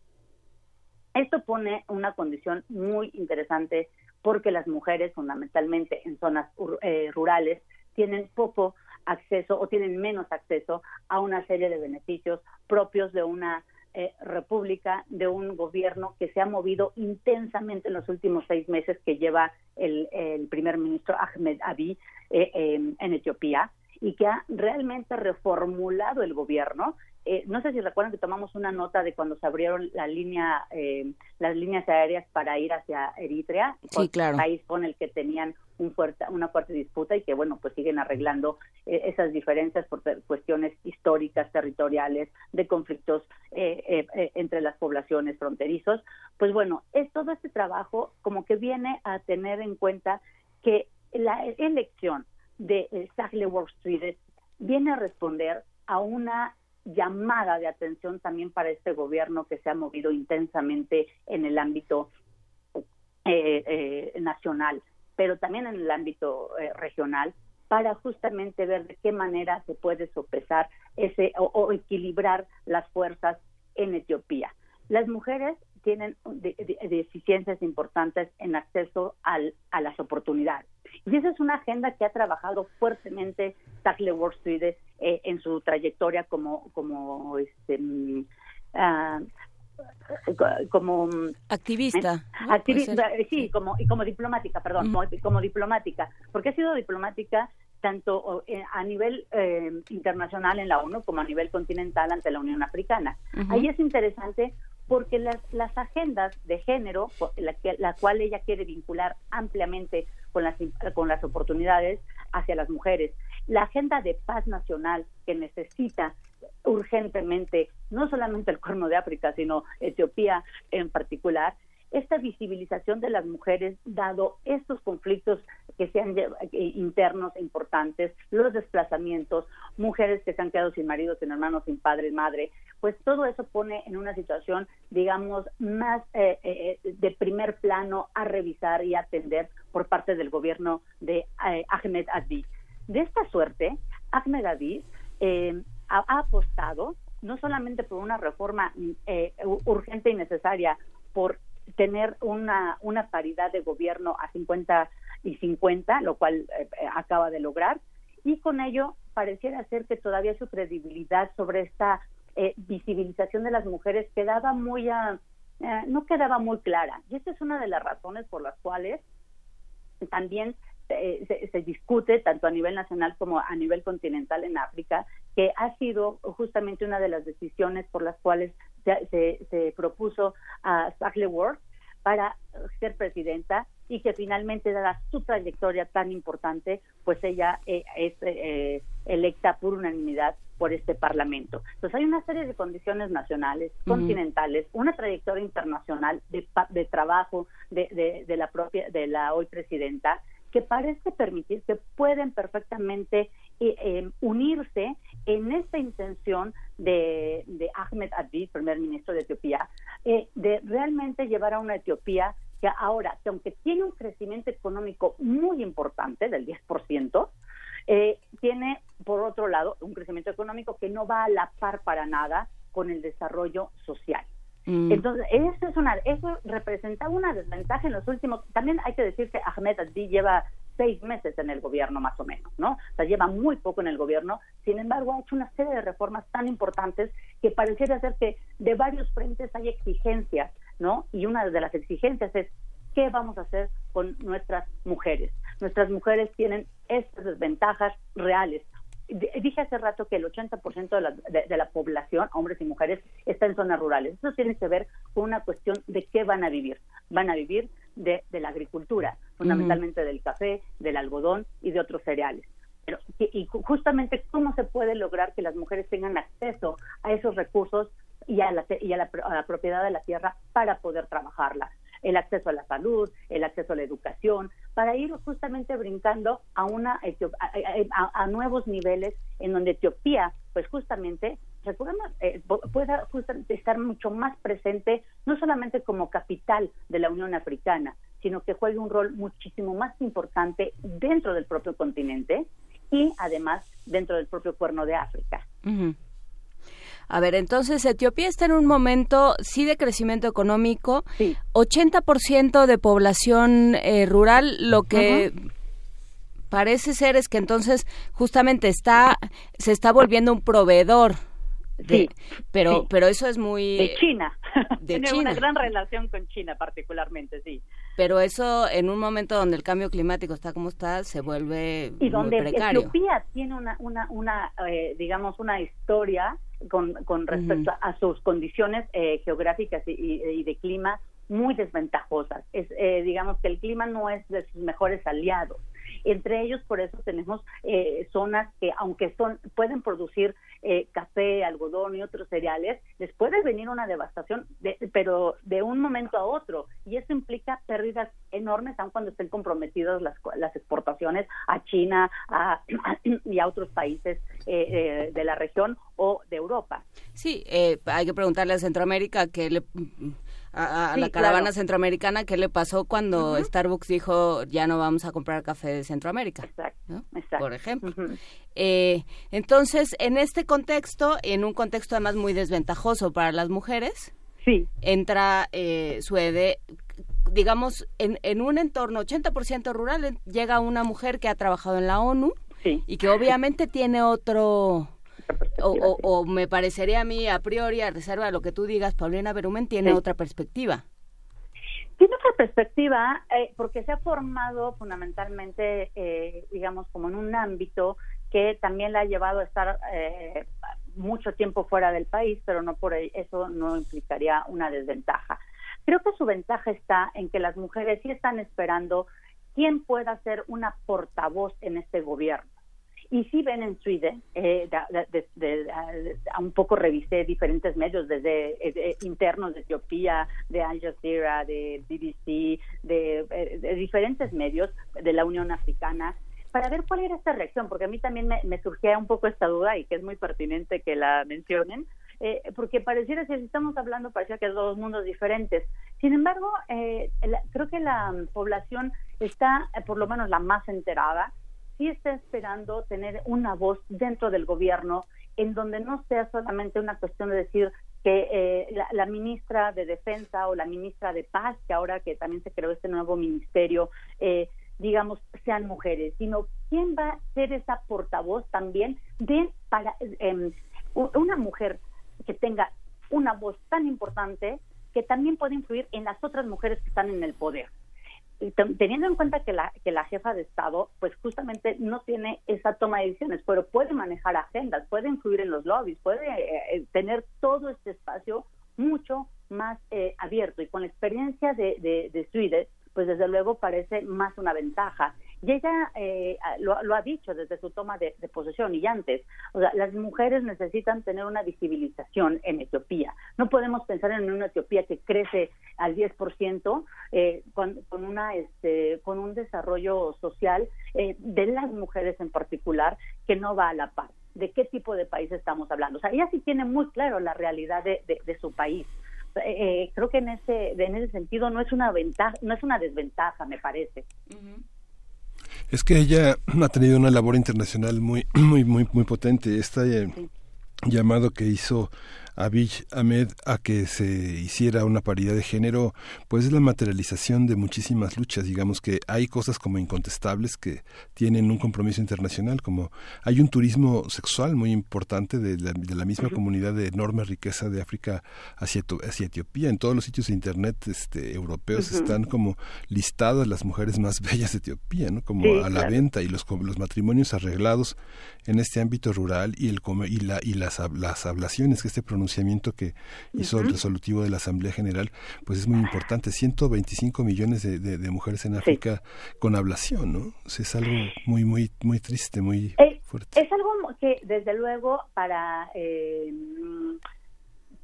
Esto pone una condición muy interesante porque las mujeres, fundamentalmente en zonas eh, rurales, tienen poco acceso o tienen menos acceso a una serie de beneficios propios de una eh, república, de un gobierno que se ha movido intensamente en los últimos seis meses que lleva el, primer ministro Ahmed Abiy eh, en Etiopía y que ha realmente reformulado el gobierno eh, no sé si recuerdan que tomamos una nota de cuando se abrieron la línea, eh, las líneas aéreas para ir hacia Eritrea, sí, claro. país con el que tenían un fuerte, una fuerte disputa y que, bueno, pues siguen arreglando eh, esas diferencias por cuestiones históricas, territoriales, de conflictos entre las poblaciones fronterizos. Pues bueno, es todo este trabajo como que viene a tener en cuenta que la elección de Sahle Wall Street viene a responder a una llamada de atención también para este gobierno que se ha movido intensamente en el ámbito eh, eh, nacional, pero también en el ámbito eh, regional, para justamente ver de qué manera se puede sopesar ese o, equilibrar las fuerzas en Etiopía. Las mujeres tienen deficiencias importantes en acceso al, a las oportunidades. Y esa es una agenda que ha trabajado fuertemente Tackle Wall Street eh, en su trayectoria como, como este, ah, como mm, activista, activista sí como y como diplomática perdón como, diplomática porque ha sido diplomática tanto eh, a nivel eh, internacional en la ONU como a nivel continental ante la Unión Africana. Ahí es interesante porque las, las agendas de género, la, la cual ella quiere vincular ampliamente con las, con las oportunidades hacia las mujeres, la agenda de paz nacional que necesita urgentemente no solamente el Corno de África, sino Etiopía en particular, esta visibilización de las mujeres, dado estos conflictos que sean eh, internos importantes, los desplazamientos, mujeres que se han quedado sin marido, sin hermanos, sin padre, madre, pues todo eso pone en una situación, digamos, más eh, eh, de primer plano a revisar y atender por parte del gobierno de Ahmed Abiy. De esta suerte, Ahmed Abiy ha, apostado no solamente por una reforma urgente y necesaria por tener una, una paridad de gobierno a 50 y 50, lo cual eh, acaba de lograr, y con ello pareciera ser que todavía su credibilidad sobre esta eh, visibilización de las mujeres quedaba muy a, eh, no quedaba muy clara. Y esta es una de las razones por las cuales también se, se, discute tanto a nivel nacional como a nivel continental en África, que ha sido justamente una de las decisiones por las cuales se, se, propuso a Sahle-Worth para ser presidenta y que finalmente dada su trayectoria tan importante, pues ella eh, es eh, electa por unanimidad por este Parlamento. Entonces hay una serie de condiciones nacionales, continentales, una trayectoria internacional de, de trabajo de, de, la propia, de la hoy presidenta, que parece permitir que pueden perfectamente eh, eh, unirse en esta intención de, de Ahmed Abdi, primer ministro de Etiopía, eh, de realmente llevar a una Etiopía que ahora, que aunque tiene un crecimiento económico muy importante del 10%, eh, tiene, por otro lado, un crecimiento económico que no va a la par para nada con el desarrollo social. Mm. Entonces, eso, es una, eso representaba una desventaja en los últimos. También hay que decir que Ahmed Addi lleva seis meses en el gobierno, más o menos, ¿no? O sea, lleva muy poco en el gobierno. Sin embargo, ha hecho una serie de reformas tan importantes que pareciera ser que de varios frentes hay exigencias, ¿no? Y una de las exigencias es ¿qué vamos a hacer con nuestras mujeres? Nuestras mujeres tienen estas desventajas reales. Dije hace rato que el 80% de la, de, la población, hombres y mujeres, está en zonas rurales. Eso tiene que ver con una cuestión de qué van a vivir. Van a vivir de, la agricultura, fundamentalmente del café, del algodón y de otros cereales. Pero, y justamente cómo se puede lograr que las mujeres tengan acceso a esos recursos y a la, y a la propiedad de la tierra para poder trabajarla el acceso a la salud, el acceso a la educación, para ir justamente brincando a, una a, nuevos niveles en donde Etiopía, pues justamente, eh, pueda justamente estar mucho más presente, no solamente como capital de la Unión Africana, sino que juegue un rol muchísimo más importante dentro del propio continente y además dentro del propio cuerno de África. A ver, entonces Etiopía está en un momento sí de crecimiento económico, sí. 80% de población eh, rural, lo que parece ser es que entonces justamente está se está volviendo un proveedor sí, pero pero eso es muy de China. *laughs* *laughs* tiene una gran relación con China particularmente sí. Pero eso en un momento donde el cambio climático está como está se vuelve y donde precario. Etiopía tiene una una una eh, digamos una historia con, con respecto a, sus condiciones eh, geográficas y, de clima muy desventajosas. Es, eh, digamos que el clima no es de sus mejores aliados. Entre ellos, por eso tenemos eh, zonas que, aunque son pueden producir eh, café, algodón y otros cereales, les puede venir una devastación, pero de un momento a otro. Y eso implica pérdidas enormes, aun cuando estén comprometidas las, las exportaciones a China *clears throat* y a otros países eh, de la región o de Europa. Sí, hay que preguntarle a Centroamérica que le a, la caravana centroamericana qué le pasó cuando Starbucks dijo ya no vamos a comprar café de Centroamérica. Exacto, Por ejemplo. eh, entonces, en este contexto, en un contexto además muy desventajoso para las mujeres, sí. entra eh, Suede, digamos, en, en un entorno 80% rural, llega una mujer que ha trabajado en la ONU y que obviamente tiene otro o, me parecería a mí a priori, a reserva de lo que tú digas, Paulina Berumen tiene otra perspectiva. Tiene otra perspectiva eh, porque se ha formado fundamentalmente, eh, digamos, como en un ámbito que también la ha llevado a estar eh, mucho tiempo fuera del país, pero no por eso no implicaría una desventaja. Creo que su ventaja está en que las mujeres sí están esperando quién pueda ser una portavoz en este gobierno. Y sí ven en Sweden, eh, un poco revisé diferentes medios, desde eh, internos de Etiopía, de Al Jazeera, de BBC, de, eh, de, diferentes medios de la Unión Africana, para ver cuál era esta reacción, porque a mí también me, surgía un poco esta duda y que es muy pertinente que la mencionen, eh, porque pareciera que si estamos hablando, parecía que dos mundos diferentes. Sin embargo, creo que la población está, por lo menos la más enterada, sí está esperando tener una voz dentro del gobierno en donde no sea solamente una cuestión de decir que eh, la, ministra de Defensa o la ministra de Paz, que ahora que también se creó este nuevo ministerio, eh, digamos, sean mujeres, sino quién va a ser esa portavoz también de para em, una mujer que tenga una voz tan importante que también puede influir en las otras mujeres que están en el poder teniendo en cuenta que la, que la jefa de Estado, pues justamente no tiene esa toma de decisiones, pero puede manejar agendas, puede influir en los lobbies, puede eh, eh, tener todo este espacio mucho más eh, abierto. Y con la experiencia de, de, de pues desde luego parece más una ventaja. Y ella eh, lo, ha dicho desde su toma de, posesión y antes. O sea, las mujeres necesitan tener una visibilización en Etiopía. No podemos pensar en una Etiopía que crece al 10% eh, con, con, una, este, con un desarrollo social eh, de las mujeres en particular que no va a la par. ¿De qué tipo de país estamos hablando? O sea, ella sí tiene muy claro la realidad de, de, su país. Eh, creo que en ese en ese sentido no es una ventaja no es una desventaja me parece es que ella *clears throat* ha tenido una labor internacional muy *clears throat* muy muy muy potente. Este llamado que hizo Abiy Ahmed a que se hiciera una paridad de género, pues es la materialización de muchísimas luchas. Digamos que hay cosas como incontestables que tienen un compromiso internacional, como hay un turismo sexual muy importante de la, misma comunidad de enorme riqueza de África hacia, hacia Etiopía. En todos los sitios de internet este, europeos están como listadas las mujeres más *laughs* bellas de Etiopía, ¿no? como a la venta y los, los matrimonios arreglados en este ámbito rural y, el, y, la, y las, las ablaciones que este pronunciamiento que hizo el resolutivo de la Asamblea General, pues es muy importante. 125 millones de, de, mujeres en África con ablación, ¿no? es algo muy, muy, muy triste, muy fuerte. Es algo que, desde luego, para... Eh,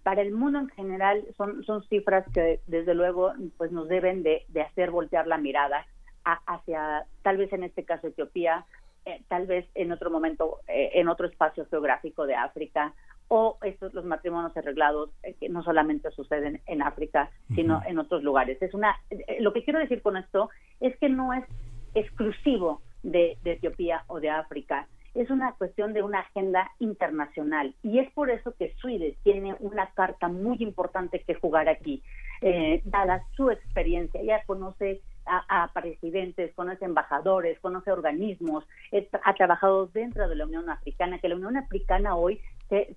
para el mundo en general son, son cifras que desde luego pues nos deben de, de hacer voltear la mirada hacia tal vez en este caso Etiopía eh, tal vez en otro momento, eh, en otro espacio geográfico de África, o estos los matrimonios arreglados eh, que no solamente suceden en África, sino en otros lugares. Es una, lo que quiero decir con esto es que no es exclusivo de, Etiopía o de África, es una cuestión de una agenda internacional y es por eso que Suide tiene una carta muy importante que jugar aquí, dada su experiencia. Ella conoce a, presidentes, conoce embajadores, conoce organismos, ha trabajado dentro de la Unión Africana, que la Unión Africana hoy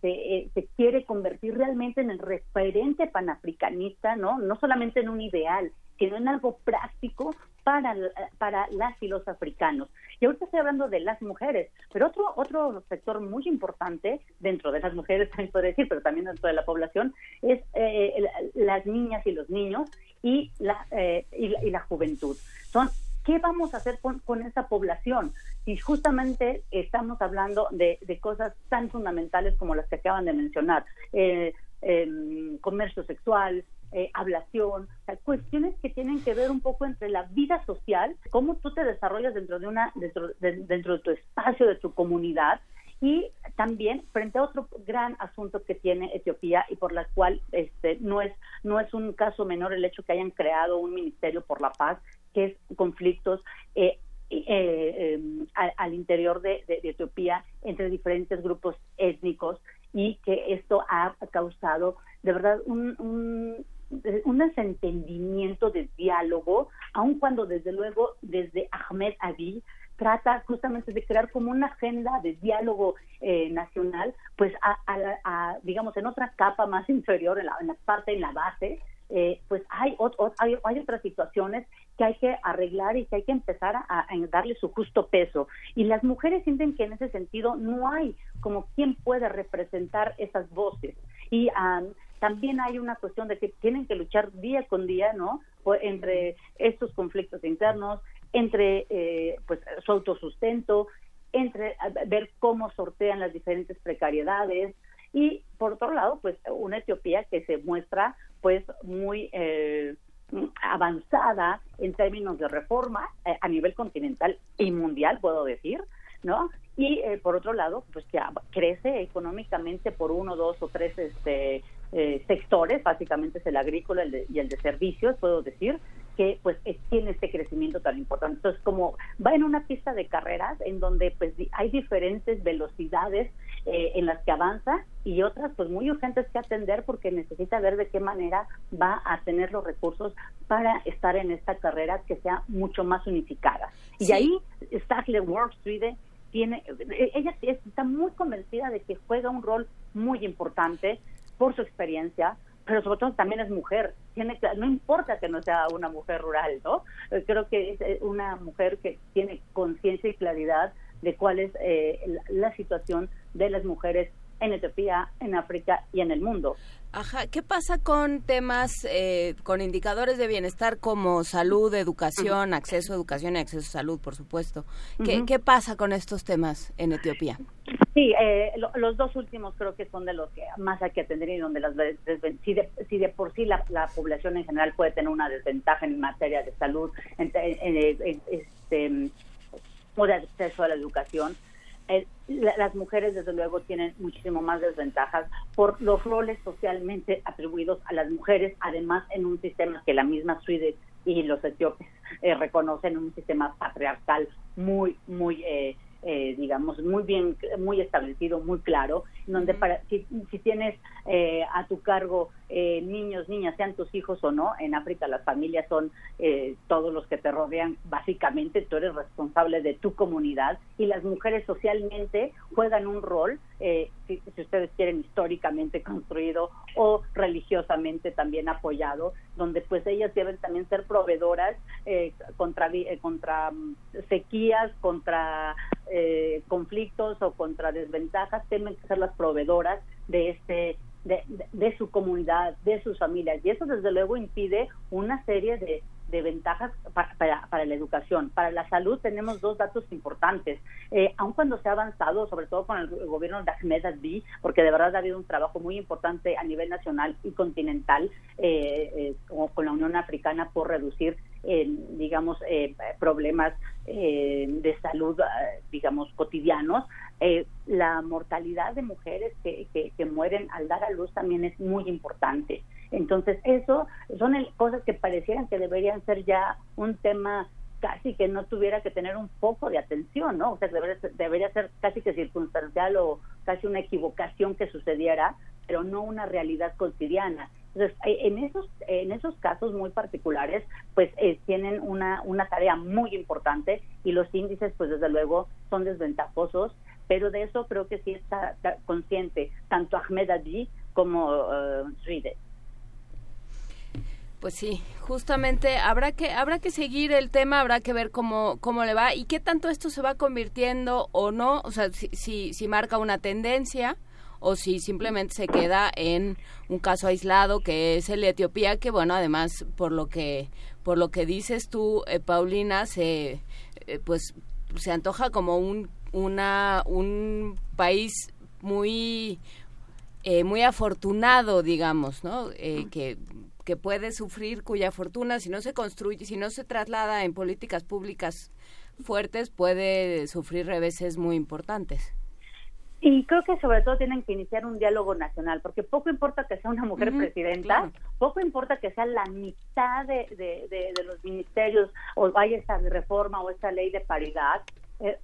se, eh, se, quiere convertir realmente en el referente panafricanista, ¿no? No solamente en un ideal, sino en algo práctico para, para las y los africanos. Y ahorita estoy hablando de las mujeres, pero otro, otro sector muy importante dentro de las mujeres, *laughs* también puedo decir, pero también dentro de la población, es eh, las niñas y los niños y la, eh, y, la juventud. Son ¿qué vamos a hacer con, esa población? Si justamente estamos hablando de, cosas tan fundamentales como las que acaban de mencionar, eh, em, comercio sexual, eh, ablación, cuestiones que tienen que ver un poco entre la vida social, cómo tú te desarrollas dentro de una dentro de, dentro de tu espacio, de tu comunidad y también frente a otro gran asunto que tiene Etiopía y por la cual este no es no es un caso menor el hecho que hayan creado un ministerio por la paz que es conflictos eh, eh, em, al, interior de, Etiopía entre diferentes grupos étnicos y que esto ha causado de verdad un, desentendimiento de diálogo, aun cuando desde luego desde Ahmed Abiy trata justamente de crear como una agenda de diálogo eh, nacional, pues a, digamos en otra capa más inferior, en la, parte, en la base, eh, pues hay, hay, hay, otras situaciones que hay que arreglar y que hay que empezar a, darle su justo peso. Y las mujeres sienten que en ese sentido no hay como quien puede representar esas voces. Y también hay una cuestión de que tienen que luchar día con día, ¿no? entre estos conflictos internos, entre eh, pues su autosustento, entre ver cómo sortean las diferentes precariedades y por otro lado pues una Etiopía que se muestra pues muy eh, avanzada en términos de reforma eh, a nivel continental y mundial puedo decir no y por otro lado pues que crece económicamente por uno dos o tres este sectores básicamente es el agrícola y el de servicios puedo decir que pues tiene este crecimiento tan importante. Entonces, como va en una pista de carreras en donde pues hay diferentes velocidades eh, en las que avanza y otras pues muy urgentes que atender porque necesita ver de qué manera va a tener los recursos para estar en esta carrera que sea mucho más unificada. Y ahí Stagle World Street tiene, ella está muy convencida de que juega un rol muy importante por su experiencia, pero sobre todo también es mujer. Tiene no importa que no sea una mujer rural, ¿no? Eh, creo que es eh, una mujer que tiene conciencia y claridad de cuál es eh, la, situación de las mujeres en Etiopía, en África y en el mundo. Ajá, ¿qué pasa con temas, eh, con indicadores de bienestar como salud, educación, acceso a educación y acceso a salud, por supuesto? ¿Qué, ¿Qué, pasa con estos temas en Etiopía? Sí, eh, los dos últimos creo que son de los que más hay que atender y donde las si de, si de por sí la, población en general puede tener una desventaja en materia de salud este, o de acceso a la educación, eh, las mujeres desde luego tienen muchísimo más desventajas por los roles socialmente atribuidos a las mujeres, además en un sistema que la misma Suide y los etíopes eh, reconocen un sistema patriarcal muy, muy eh, eh, digamos, muy bien, muy establecido, muy claro, donde para, si, tienes eh, a tu cargo eh, niños, niñas, sean tus hijos o no, en África las familias son todos los que te rodean, básicamente tú eres responsable de tu comunidad y las mujeres socialmente juegan un rol, si, ustedes quieren, históricamente construido o religiosamente también apoyado, donde pues ellas deben también ser proveedoras contra, contra mm, sequías, contra eh, conflictos o contra desventajas tienen que ser las proveedoras de este de, su comunidad, de sus familias. Y eso desde luego impide una serie de, ventajas para, para, la educación. Para la salud tenemos dos datos importantes. Eh, aun cuando se ha avanzado, sobre todo con el gobierno de Ahmed Abdi, porque de verdad ha habido un trabajo muy importante a nivel nacional y continental eh, eh con la Unión Africana por reducir digamos, eh, problemas eh, de salud, eh, digamos, cotidianos. La mortalidad de mujeres que, que, mueren al dar a luz también es muy importante. Entonces, eso son cosas que parecieran que deberían ser ya un tema casi que no tuviera que tener un poco de atención, ¿no? O sea, debería, debería ser casi que circunstancial o casi una equivocación que sucediera, pero no una realidad cotidiana. Entonces, eh, en esos, en esos casos muy particulares, pues eh, tienen una, una tarea muy importante y los índices, pues desde luego, son desventajosos, pero de eso creo que sí está, consciente tanto Ahmed Adi como uh, Pues sí, justamente habrá que habrá que seguir el tema, habrá que ver cómo cómo le va y qué tanto esto se va convirtiendo o no, o sea, si si, si marca una tendencia o si simplemente se queda en un caso aislado que es el de Etiopía que bueno además por lo que por lo que dices tú eh, Paulina se eh, pues se antoja como un una un país muy eh, muy afortunado digamos no que que puede sufrir cuya fortuna si no se construye si no se traslada en políticas públicas fuertes puede sufrir reveses muy importantes. Y creo que sobre todo tienen que iniciar un diálogo nacional, porque poco importa que sea una mujer presidenta, poco importa que sea la mitad de, de, de, los ministerios o vaya esta reforma o esta ley de paridad. Eh,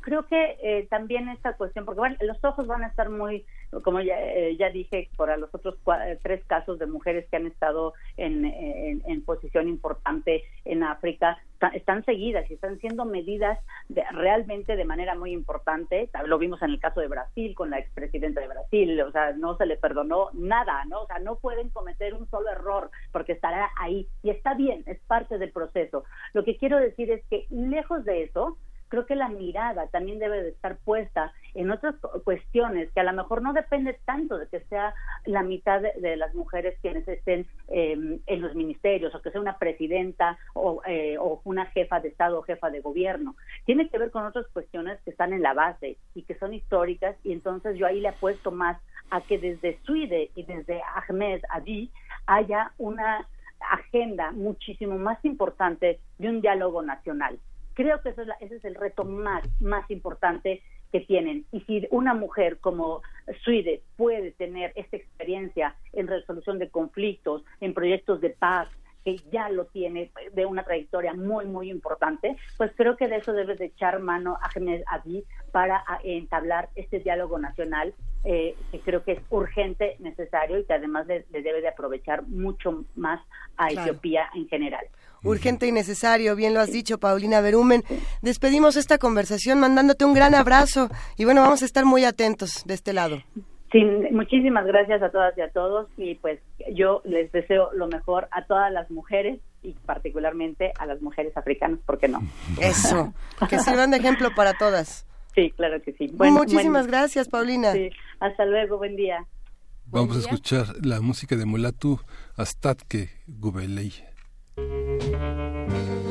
creo que eh, también esta cuestión, porque bueno, los ojos van a estar muy como ya, eh, ya dije, para los otros eh, tres casos de mujeres que han estado en, en, posición importante en África, están seguidas y están siendo medidas de, realmente de manera muy importante. Lo vimos en el caso de Brasil, con la expresidenta de Brasil, o sea, no se le perdonó nada, ¿no? O sea, no pueden cometer un solo error porque estará ahí y está bien, es parte del proceso. Lo que quiero decir es que lejos de eso, creo que la mirada también debe de estar puesta en otras cuestiones que a lo mejor no depende tanto de que sea la mitad de, las mujeres quienes estén em, en los ministerios o que sea una presidenta o, eh, o, una jefa de Estado o jefa de gobierno. Tiene que ver con otras cuestiones que están en la base y que son históricas y entonces yo ahí le apuesto más a que desde Suide y desde Ahmed Adi haya una agenda muchísimo más importante de un diálogo nacional. Creo que ese es el reto más, más importante que tienen. Y si una mujer como Suide puede tener esta experiencia en resolución de conflictos, en proyectos de paz, que ya lo tiene de una trayectoria muy, muy importante, pues creo que de eso debe de echar mano a Jiménez Adi para entablar este diálogo nacional eh, que creo que es urgente, necesario y que además le, debe de aprovechar mucho más a Etiopía en general urgente y necesario, bien lo has dicho, Paulina Berumen. Despedimos esta conversación mandándote un gran abrazo y bueno, vamos a estar muy atentos de este lado. Sí, muchísimas gracias a todas y a todos y pues yo les deseo lo mejor a todas las mujeres y particularmente a las mujeres africanas, ¿por qué no? Eso, *laughs* que sirvan de ejemplo para todas. Sí, claro que sí. Muchísimas gracias, Paulina. Sí. Hasta luego, buen día. Vamos a escuchar la música de Mulatu Astatke Gubelei. thank you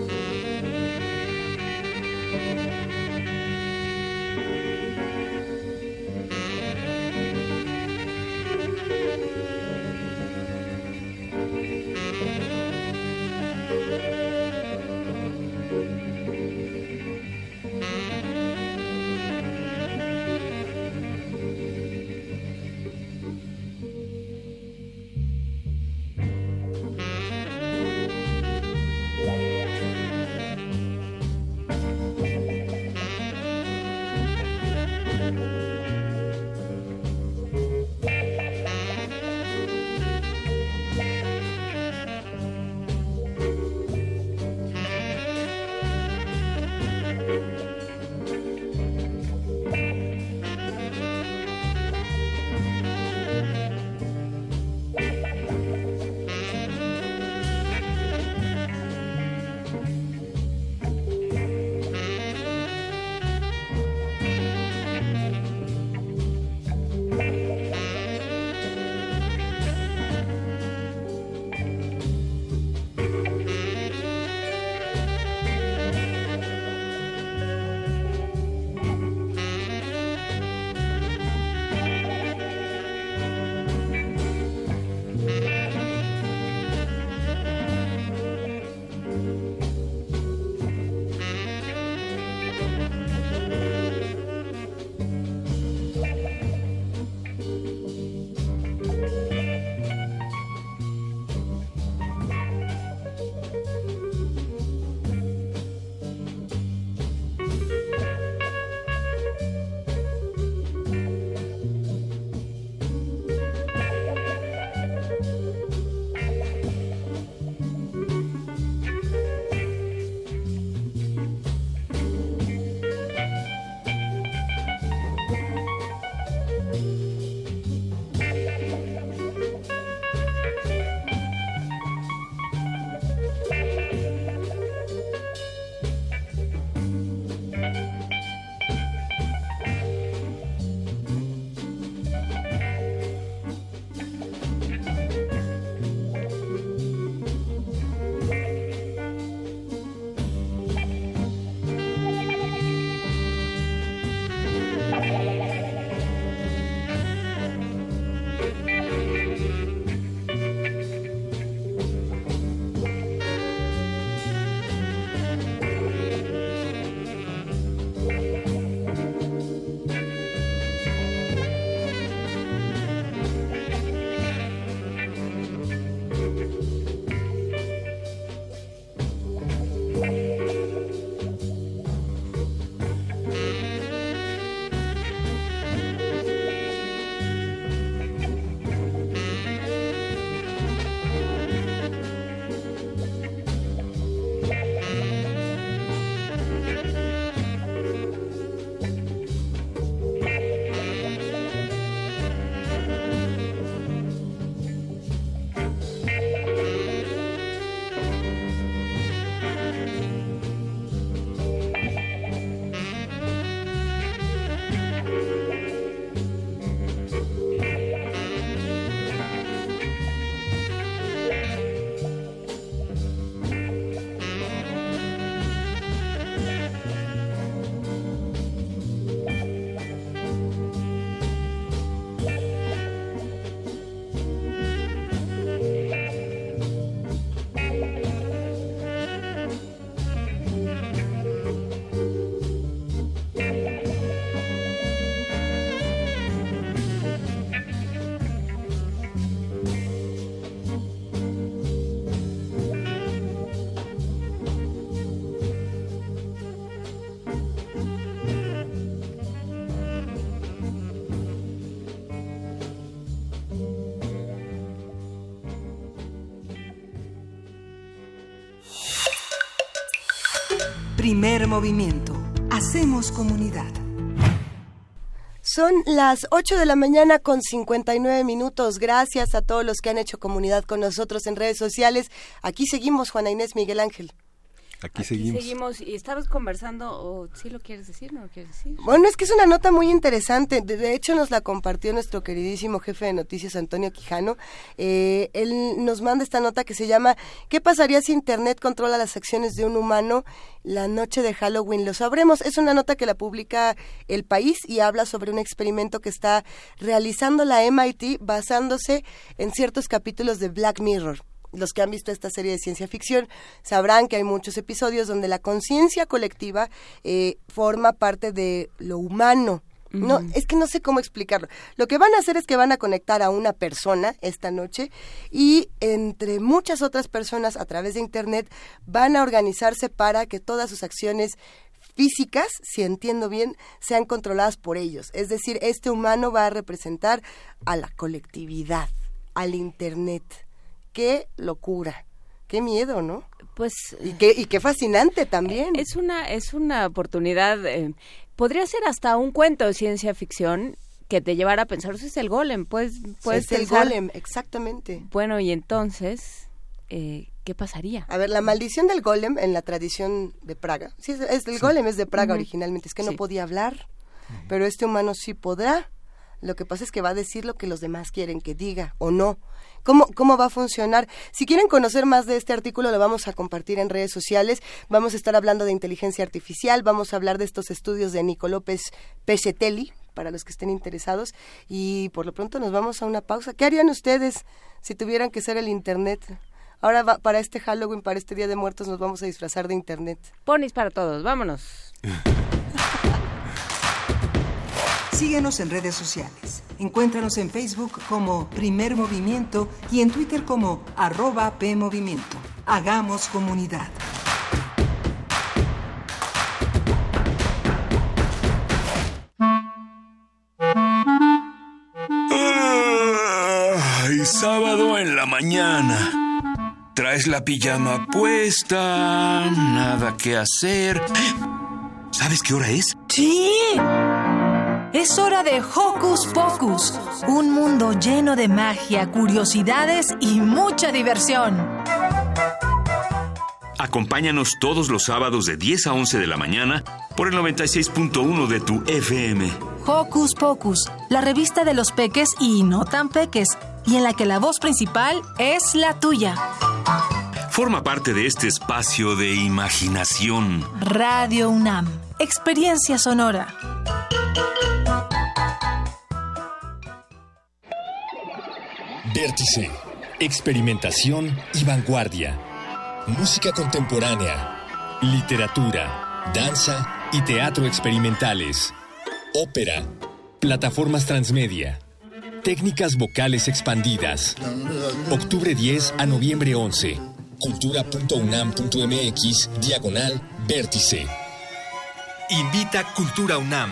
Primer movimiento. Hacemos comunidad. Son las 8 de la mañana con 59 minutos. Gracias a todos los que han hecho comunidad con nosotros en redes sociales. Aquí seguimos, Juana Inés Miguel Ángel. Aquí, seguimos. seguimos. y estabas conversando, o sí lo quieres decir, no lo quieres decir. Bueno, es que es una nota muy interesante. De, hecho, nos la compartió nuestro queridísimo jefe de noticias, Antonio Quijano. Eh, él nos manda esta nota que se llama ¿Qué pasaría si Internet controla las acciones de un humano la noche de Halloween? Lo sabremos. Es una nota que la publica El País y habla sobre un experimento que está realizando la MIT basándose en ciertos capítulos de Black Mirror los que han visto esta serie de ciencia ficción sabrán que hay muchos episodios donde la conciencia colectiva eh, forma parte de lo humano. No, es que no sé cómo explicarlo. Lo que van a hacer es que van a conectar a una persona esta noche y entre muchas otras personas a través de Internet van a organizarse para que todas sus acciones físicas, si entiendo bien, sean controladas por ellos. Es decir, este humano va a representar a la colectividad, al Internet qué locura, qué miedo, ¿no? Pues y qué y qué fascinante también. Es una es una oportunidad. Eh, podría ser hasta un cuento de ciencia ficción que te llevara a pensar, eso es el golem, pues puedes es el golem, exactamente. Bueno, y entonces eh, ¿qué pasaría? A ver, la maldición del golem en la tradición de Praga. Sí, es, el golem es de Praga originalmente, es que no podía hablar, pero este humano sí podrá. Lo que pasa es que va a decir lo que los demás quieren que diga o no. ¿Cómo, ¿Cómo va a funcionar? Si quieren conocer más de este artículo, lo vamos a compartir en redes sociales. Vamos a estar hablando de inteligencia artificial, vamos a hablar de estos estudios de Nico López Pechetelli, para los que estén interesados. Y por lo pronto nos vamos a una pausa. ¿Qué harían ustedes si tuvieran que ser el Internet? Ahora para este Halloween, para este Día de Muertos, nos vamos a disfrazar de Internet. Ponis para todos, vámonos. *laughs* Síguenos en redes sociales. Encuéntranos en Facebook como Primer Movimiento y en Twitter como arroba PMovimiento. Hagamos comunidad. Ay, sábado en la mañana. Traes la pijama puesta, nada que hacer. ¿Sabes qué hora es? Sí. Es hora de Hocus Pocus, un mundo lleno de magia, curiosidades y mucha diversión. Acompáñanos todos los sábados de 10 a 11 de la mañana por el 96.1 de tu FM. Hocus Pocus, la revista de los peques y no tan peques, y en la que la voz principal es la tuya. Forma parte de este espacio de imaginación. Radio UNAM, experiencia sonora. Vértice, experimentación y vanguardia. Música contemporánea, literatura, danza y teatro experimentales. Ópera, plataformas transmedia, técnicas vocales expandidas. Octubre 10 a noviembre 11. Cultura.unam.mx, diagonal, vértice. Invita Cultura UNAM.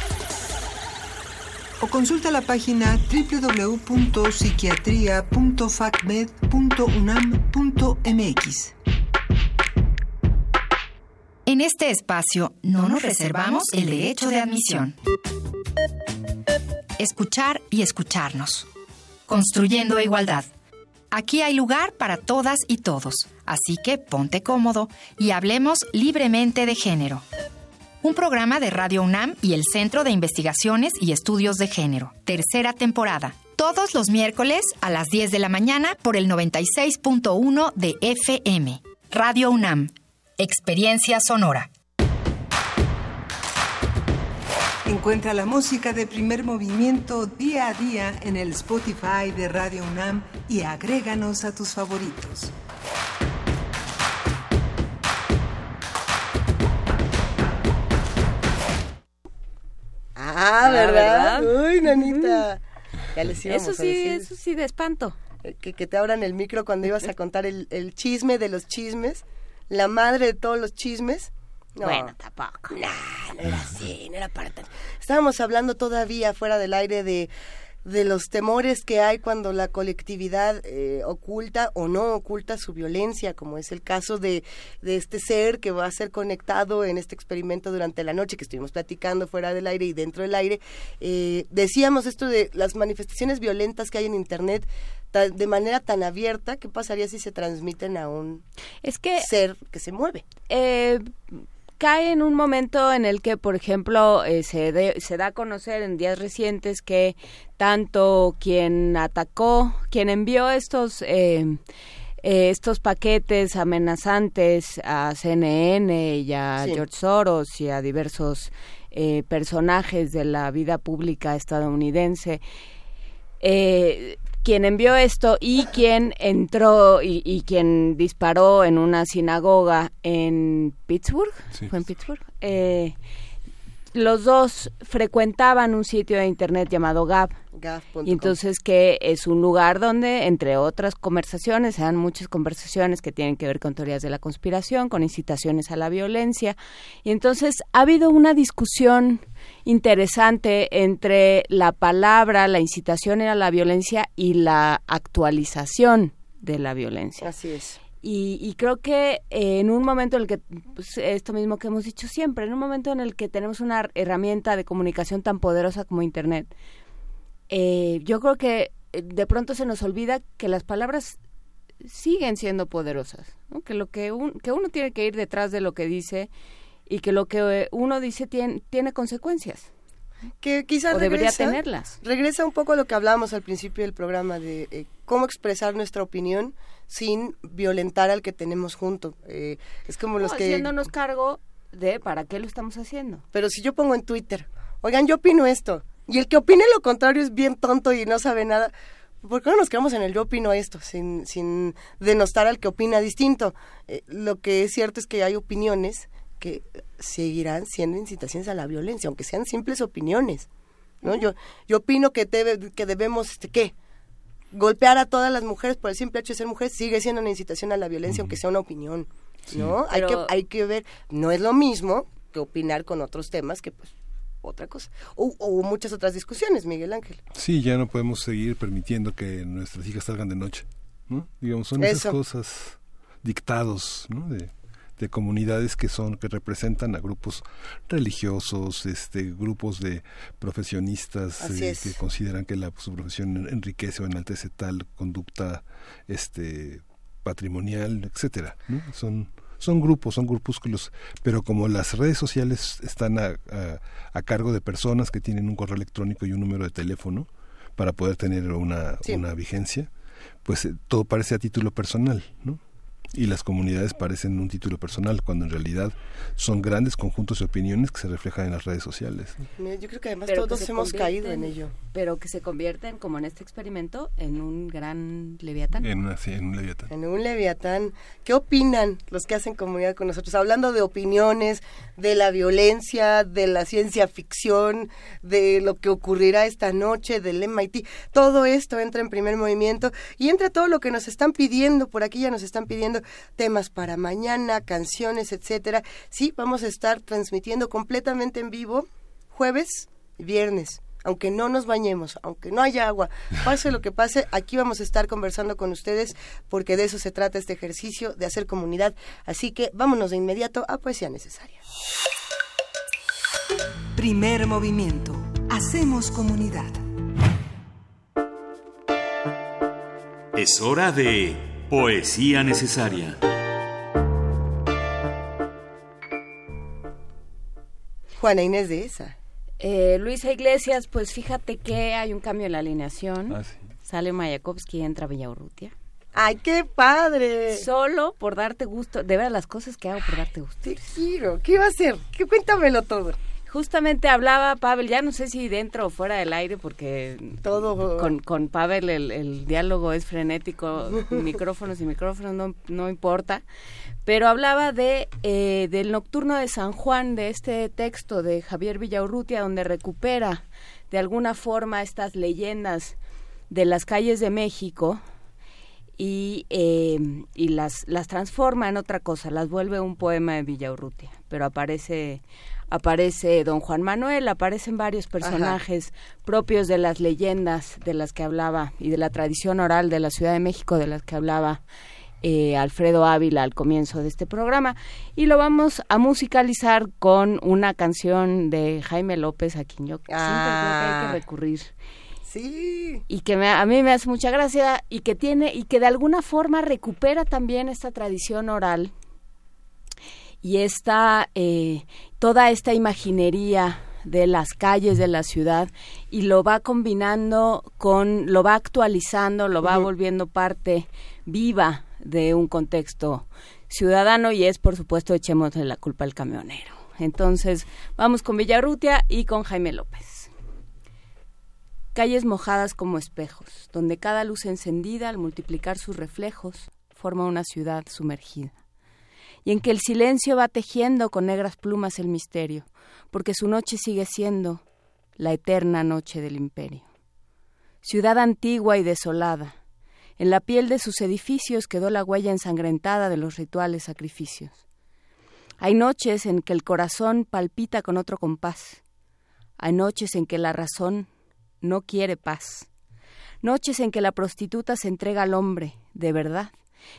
o consulta la página www.psiquiatria.facmed.unam.mx. En este espacio no nos reservamos el derecho de admisión. Escuchar y escucharnos. Construyendo igualdad. Aquí hay lugar para todas y todos, así que ponte cómodo y hablemos libremente de género un programa de Radio UNAM y el Centro de Investigaciones y Estudios de Género. Tercera temporada. Todos los miércoles a las 10 de la mañana por el 96.1 de FM. Radio UNAM. Experiencia sonora. Encuentra la música de primer movimiento día a día en el Spotify de Radio UNAM y agréganos a tus favoritos. Ah, ¿verdad? Uy, nanita. Ya les íbamos eso sí, a decir. eso sí de espanto. Eh, Que, que te abran el micro cuando ibas a contar el, el chisme de los chismes, la madre de todos los chismes. No. Bueno, tampoco. Nah, no era así, no era para tanto. Estábamos hablando todavía fuera del aire de, de los temores que hay cuando la colectividad eh, oculta o no oculta su violencia, como es el caso de, de este ser que va a ser conectado en este experimento durante la noche que estuvimos platicando fuera del aire y dentro del aire. Eh, decíamos esto de las manifestaciones violentas que hay en Internet de manera tan abierta, ¿qué pasaría si se transmiten a un Es que ser que se mueve? eh, cae en un momento en el que, por ejemplo, eh, se, de- se da a conocer en días recientes que tanto quien atacó, quien envió estos eh, eh, estos paquetes amenazantes a CNN y a Sí. George Soros y a diversos eh, personajes de la vida pública estadounidense, eh, quien envió esto y quien entró y, y quien disparó en una sinagoga en Pittsburgh, Sí. fue en Pittsburgh, eh, los dos frecuentaban un sitio de internet llamado Gab. Y entonces que es un lugar donde, entre otras conversaciones, se dan muchas conversaciones que tienen que ver con teorías de la conspiración, con incitaciones a la violencia. Y entonces ha habido una discusión interesante entre la palabra, la incitación a la violencia y la actualización de la violencia. Así es. Y, y creo que eh, en un momento en el que, pues, esto mismo que hemos dicho siempre, en un momento en el que tenemos una herramienta de comunicación tan poderosa como Internet, eh, yo creo que eh, de pronto se nos olvida que las palabras siguen siendo poderosas, ¿no? que lo que, un- que uno tiene que ir detrás de lo que dice y que lo que eh, uno dice tiene, tiene consecuencias. que quizás debería regresa- tenerlas. Regresa un poco a lo que hablábamos al principio del programa de eh, cómo expresar nuestra opinión sin violentar al que tenemos junto. Eh, es como los No, que... haciéndonos cargo de para qué lo estamos haciendo. Pero si yo pongo en Twitter, oigan, yo opino esto, y el que opine lo contrario es bien tonto y no sabe nada, ¿por qué no nos quedamos en el yo opino esto, sin, sin denostar al que opina distinto? Eh, lo que es cierto es que hay opiniones que seguirán siendo incitaciones a la violencia, aunque sean simples opiniones. ¿no? Yo, yo opino que, debe, que debemos, este, ¿qué? Golpear a todas las mujeres por el simple hecho de ser mujeres sigue siendo una incitación a la violencia, aunque sea una opinión. ¿no? Hay, que, hay que ver, no es lo mismo que opinar con otros temas que pues otra cosa. O, o muchas otras discusiones, Miguel Ángel. Sí, ya no podemos seguir permitiendo que nuestras hijas salgan de noche, ¿no? Digamos, son esas Eso. cosas dictados, ¿no? De, de comunidades que son que representan a grupos religiosos, este grupos de profesionistas eh, que consideran que la su profesión en- enriquece o enaltece tal conducta este patrimonial, etcétera, ¿no? Son son grupos, son grupúsculos, pero como las redes sociales están a, a- a cargo de personas que tienen un correo electrónico y un número de teléfono para poder tener una, Sí. una vigencia, pues eh, todo parece a título personal, ¿no? Y las comunidades parecen un título personal, cuando en realidad son grandes conjuntos de opiniones que se reflejan en las redes sociales. Yo creo que además Pero todos hemos caído en ello. Pero que se convierten, como en este experimento, en un gran leviatán. En, una, sí, en un leviatán. En un leviatán. ¿Qué opinan los que hacen comunidad con nosotros? Hablando de opiniones, de la violencia, de la ciencia ficción, de lo que ocurrirá esta noche, del MIT. Todo esto entra en primer movimiento y entra todo lo que nos están pidiendo. Por aquí ya nos están pidiendo temas para mañana, canciones, etcétera. Sí, vamos a estar transmitiendo completamente en vivo jueves y viernes. Aunque no nos bañemos, aunque no haya agua, pase lo que pase, aquí vamos a estar conversando con ustedes porque de eso se trata este ejercicio, de hacer comunidad. Así que vámonos de inmediato a Poesía Necesaria. Primer movimiento. Hacemos comunidad. Es hora de Poesía Necesaria. Juana Inés de esa. Eh, Luisa Iglesias, pues fíjate que hay un cambio en la alineación. Ah, sí. Sale Mayakovsky, entra Villaurrutia. ¡Ay, qué padre! Solo por darte gusto, de ver las cosas que hago por darte gusto. Te quiero. ¿Qué iba a hacer? ¿Qué, cuéntamelo todo. Justamente hablaba Pavel, ya no sé si dentro o fuera del aire, porque todo. con, con Pavel el, diálogo es frenético, *laughs* micrófonos y micrófonos no, no importa, pero hablaba de eh, del nocturno de San Juan, de este texto de Javier Villaurrutia, donde recupera de alguna forma estas leyendas de las calles de México y, eh, y las, las transforma en otra cosa, las vuelve un poema de Villaurrutia, pero aparece aparece don Juan Manuel, aparecen varios personajes propios de las leyendas de las que hablaba y de la tradición oral de la Ciudad de México de las que hablaba eh, Alfredo Ávila al comienzo de este programa y lo vamos a musicalizar con una canción de Jaime López a quien yo siempre creo que hay que ah. recurrir. Sí. Y que a mí me hace mucha gracia y que tiene y que de alguna forma recupera también esta tradición oral y esta eh, toda esta imaginería de las calles de la ciudad y lo va combinando con lo va actualizando lo va volviendo parte viva de un contexto ciudadano y es por supuesto echemos la culpa al camionero. Entonces vamos con Villarrutia y con Jaime López. Calles mojadas como espejos donde cada luz encendida al multiplicar sus reflejos forma una ciudad sumergida y en que el silencio va tejiendo con negras plumas el misterio, porque su noche sigue siendo la eterna noche del imperio. Ciudad antigua y desolada, en la piel de sus edificios quedó la huella ensangrentada de los rituales sacrificios. Hay noches en que el corazón palpita con otro compás. Hay noches en que la razón no quiere paz. Noches en que la prostituta se entrega al hombre, de verdad,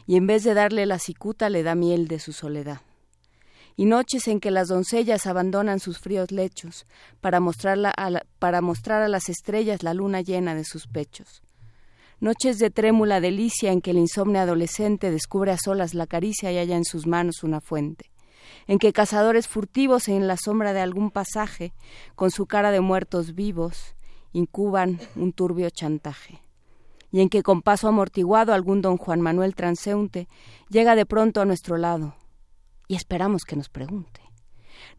y en vez de darle la cicuta le da miel de su soledad. Y noches en que las doncellas abandonan sus fríos lechos para, para mostrar a las estrellas la luna llena de sus pechos. Noches de trémula delicia en que el insomne adolescente descubre a solas la caricia y halla en sus manos una fuente. En que cazadores furtivos en la sombra de algún pasaje, con su cara de muertos vivos, incuban un turbio chantaje y en que con paso amortiguado algún don Juan Manuel transeúnte llega de pronto a nuestro lado y esperamos que nos pregunte.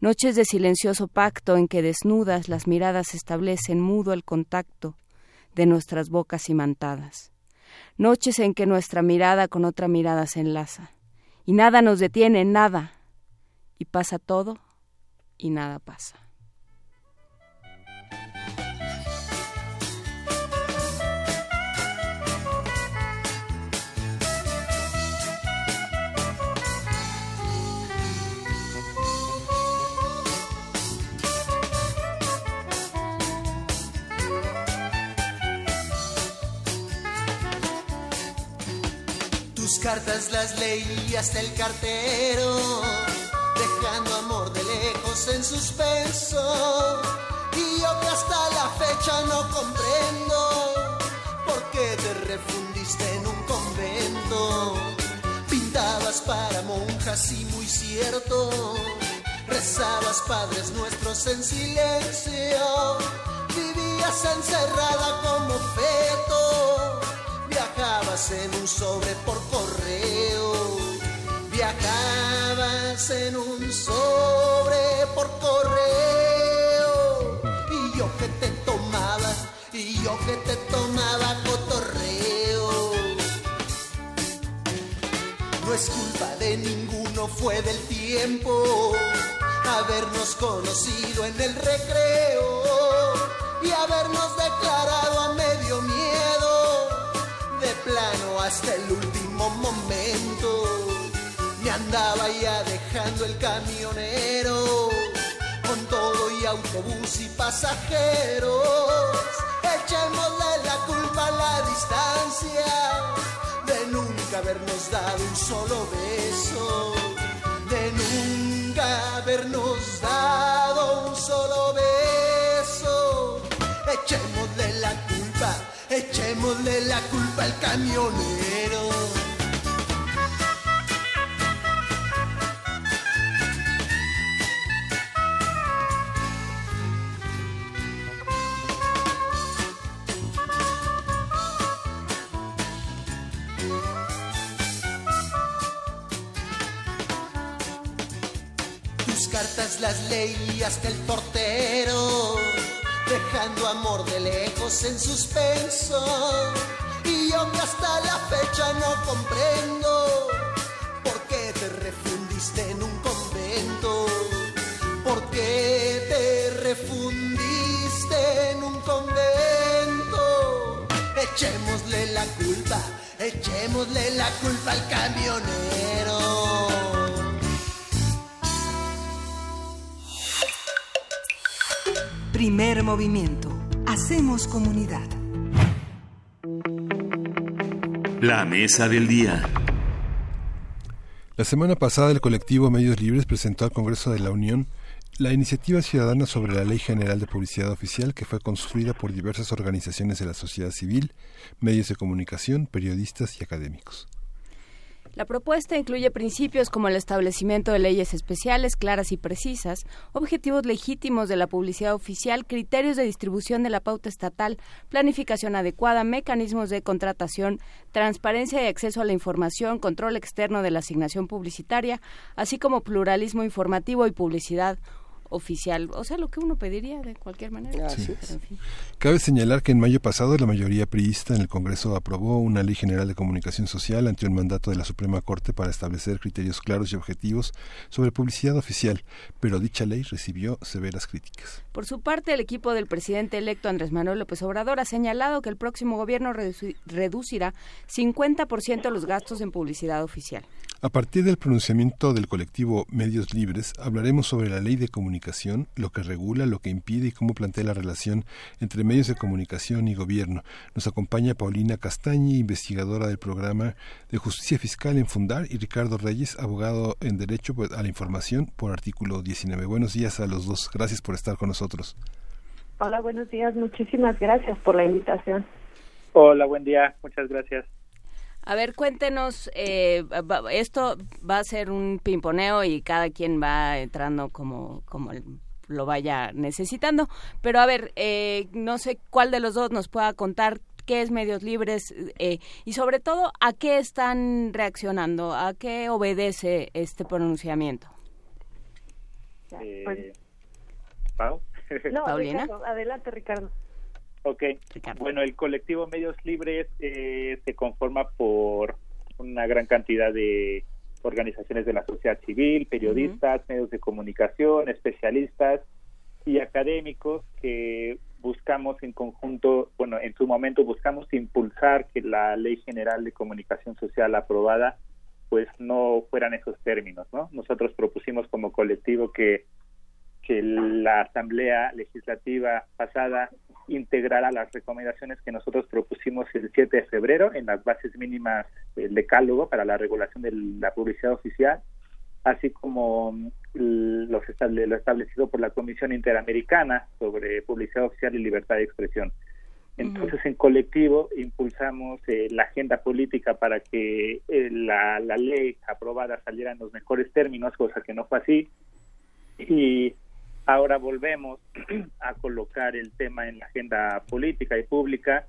Noches de silencioso pacto en que desnudas las miradas establecen mudo el contacto de nuestras bocas imantadas. Noches en que nuestra mirada con otra mirada se enlaza y nada nos detiene, nada, y pasa todo y nada pasa. Cartas las leí hasta el cartero, dejando amor de lejos en suspenso. Y yo que hasta la fecha no comprendo por qué te refundiste en un convento. Pintabas para monjas y muy cierto, rezabas padres nuestros en silencio. Vivías encerrada como feto Viajabas en un sobre por correo. Viajabas en un sobre por correo. Y yo que te tomaba, y yo que te tomaba cotorreo. No es culpa de ninguno, fue del tiempo habernos conocido en el recreo y habernos declarado a medio miedo de plano hasta el último momento. Me andaba ya dejando el camionero con todo y autobús y pasajeros. Echémosle la culpa a la distancia de nunca habernos dado un solo beso, de nunca habernos dado un solo beso. Echémosle la culpa echémosle la culpa al camionero. Tus cartas las leí hasta el portero dejando amor de lejos en suspenso. Y yo que hasta la fecha no comprendo por qué te refundiste en un convento. ¿Por qué te refundiste en un convento? Echémosle la culpa, echémosle la culpa al camionero. Primer movimiento. Hacemos comunidad. La mesa del día. La semana pasada el colectivo Medios Libres presentó al Congreso de la Unión la iniciativa ciudadana sobre la Ley General de Publicidad Oficial que fue construida por diversas organizaciones de la sociedad civil, medios de comunicación, periodistas y académicos. La propuesta incluye principios como el establecimiento de leyes especiales claras y precisas, objetivos legítimos de la publicidad oficial, criterios de distribución de la pauta estatal, planificación adecuada, mecanismos de contratación, transparencia y acceso a la información, control externo de la asignación publicitaria, así como pluralismo informativo y publicidad oficial, o sea, lo que uno pediría de cualquier manera. Cabe señalar que en mayo pasado la mayoría priista en el Congreso aprobó una ley general de comunicación social ante un mandato de la Suprema Corte para establecer criterios claros y objetivos sobre publicidad oficial, pero dicha ley recibió severas críticas. Por su parte, el equipo del presidente electo Andrés Manuel López Obrador ha señalado que el próximo gobierno reducirá 50% los gastos en publicidad oficial. A partir del pronunciamiento del colectivo Medios Libres, hablaremos sobre la ley de comunicación, lo que regula, lo que impide y cómo plantea la relación entre medios de comunicación y gobierno. Nos acompaña Paulina Castañi, investigadora del programa de justicia fiscal en Fundar, y Ricardo Reyes, abogado en Derecho a la Información por artículo 19. Buenos días a los dos. Gracias por estar con nosotros. Hola, buenos días. Muchísimas gracias por la invitación. Hola, buen día. Muchas gracias. A ver, cuéntenos, eh, esto va a ser un pimponeo y cada quien va entrando como, como lo vaya necesitando, pero a ver, eh, no sé cuál de los dos nos pueda contar qué es Medios Libres eh, y sobre todo a qué están reaccionando, a qué obedece este pronunciamiento. Pues, no, Paulina. adelante Ricardo. Ok, bueno, el colectivo Medios Libres eh, se conforma por una gran cantidad de organizaciones de la sociedad civil, periodistas, medios de comunicación, especialistas y académicos que buscamos en conjunto, bueno, en su momento buscamos impulsar que la Ley General de Comunicación Social aprobada pues no fueran esos términos, ¿no? Nosotros propusimos como colectivo que que la Asamblea Legislativa pasada integrará las recomendaciones que nosotros propusimos el 7 de febrero en las bases mínimas del decálogo para la regulación de la publicidad oficial, así como lo establecido por la Comisión Interamericana sobre Publicidad Oficial y Libertad de Expresión. Entonces, en colectivo, impulsamos eh, la agenda política para que eh, la, la ley aprobada saliera en los mejores términos, cosa que no fue así. Y Ahora volvemos *clears throat* a colocar el tema en la agenda política y pública,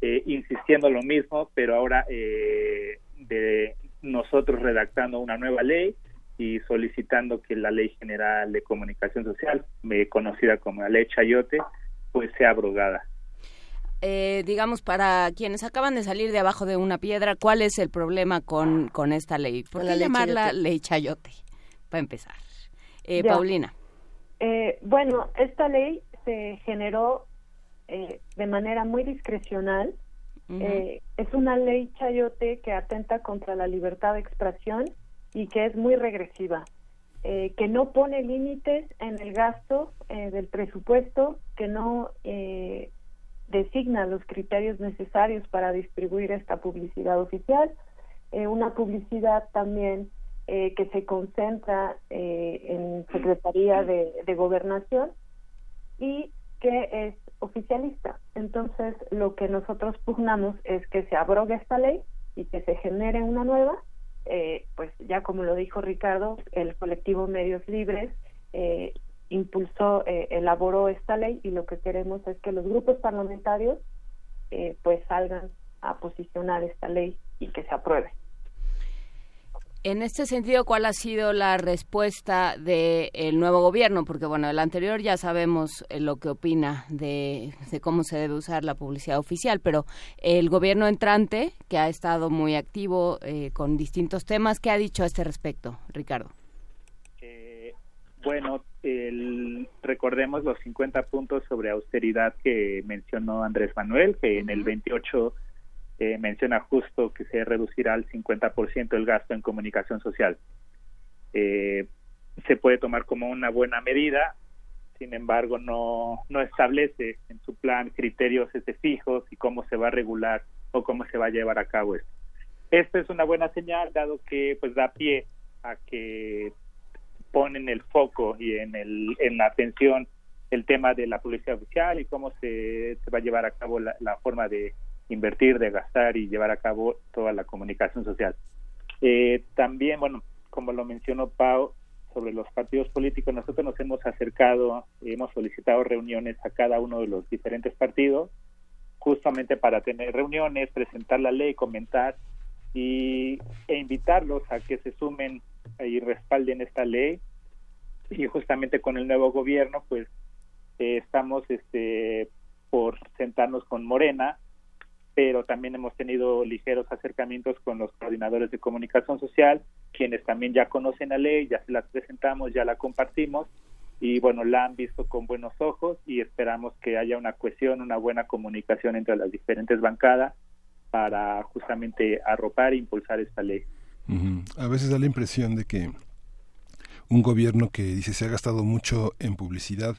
eh, insistiendo lo mismo, pero ahora eh, de nosotros redactando una nueva ley y solicitando que la Ley General de Comunicación Social, conocida como la Ley Chayote, pues sea abrogada. Eh, digamos, para quienes acaban de salir de abajo de una piedra, ¿cuál es el problema con, con esta ley? ¿Por qué llamarla Ley Chayote? Para empezar. Paulina. Eh, bueno, esta ley se generó eh, de manera muy discrecional. Eh, es una ley chayote que atenta contra la libertad de expresión y que es muy regresiva, que no pone límites en el gasto del presupuesto, que no designa los criterios necesarios para distribuir esta publicidad oficial, una publicidad también eh, que se concentra eh, en Secretaría de, Gobernación y que es oficialista. Entonces, lo que nosotros pugnamos es que se abrogue esta ley y que se genere una nueva. Eh, pues ya como lo dijo Ricardo, el colectivo Medios Libres impulsó, elaboró esta ley y lo que queremos es que los grupos parlamentarios pues salgan a posicionar esta ley y que se apruebe. En este sentido, ¿cuál ha sido la respuesta del nuevo gobierno? Porque, bueno, el anterior ya sabemos eh, lo que opina de, cómo se debe usar la publicidad oficial, pero el gobierno entrante, que ha estado muy activo eh, con distintos temas, ¿qué ha dicho a este respecto, Ricardo? Eh, bueno, recordemos los 50 puntos sobre austeridad que mencionó Andrés Manuel, que en el 28 eh, menciona justo que se reducirá al 50% el gasto en comunicación social. Eh, se puede tomar como una buena medida, sin embargo no, no establece en su plan criterios este, fijos y cómo se va a regular o cómo se va a llevar a cabo esto. Esto es una buena señal dado que pues da pie a que ponen el foco y en, el, en la atención el tema de la publicidad oficial y cómo se, se va a llevar a cabo la forma de invertir, de gastar y llevar a cabo toda la comunicación social. Eh, también, bueno, como lo mencionó Pau, sobre los partidos políticos, nosotros nos hemos acercado, hemos solicitado reuniones a cada uno de los diferentes partidos, justamente para tener reuniones, presentar la ley, comentar y, e invitarlos a que se sumen y respalden esta ley. Y justamente con el nuevo gobierno, pues eh, estamos este, por sentarnos con Morena pero también hemos tenido ligeros acercamientos con los coordinadores de comunicación social, quienes también ya conocen la ley, ya se la presentamos, ya la compartimos y bueno, la han visto con buenos ojos y esperamos que haya una cohesión, una buena comunicación entre las diferentes bancadas para justamente arropar e impulsar esta ley. A veces da la impresión de que un gobierno que dice se ha gastado mucho en publicidad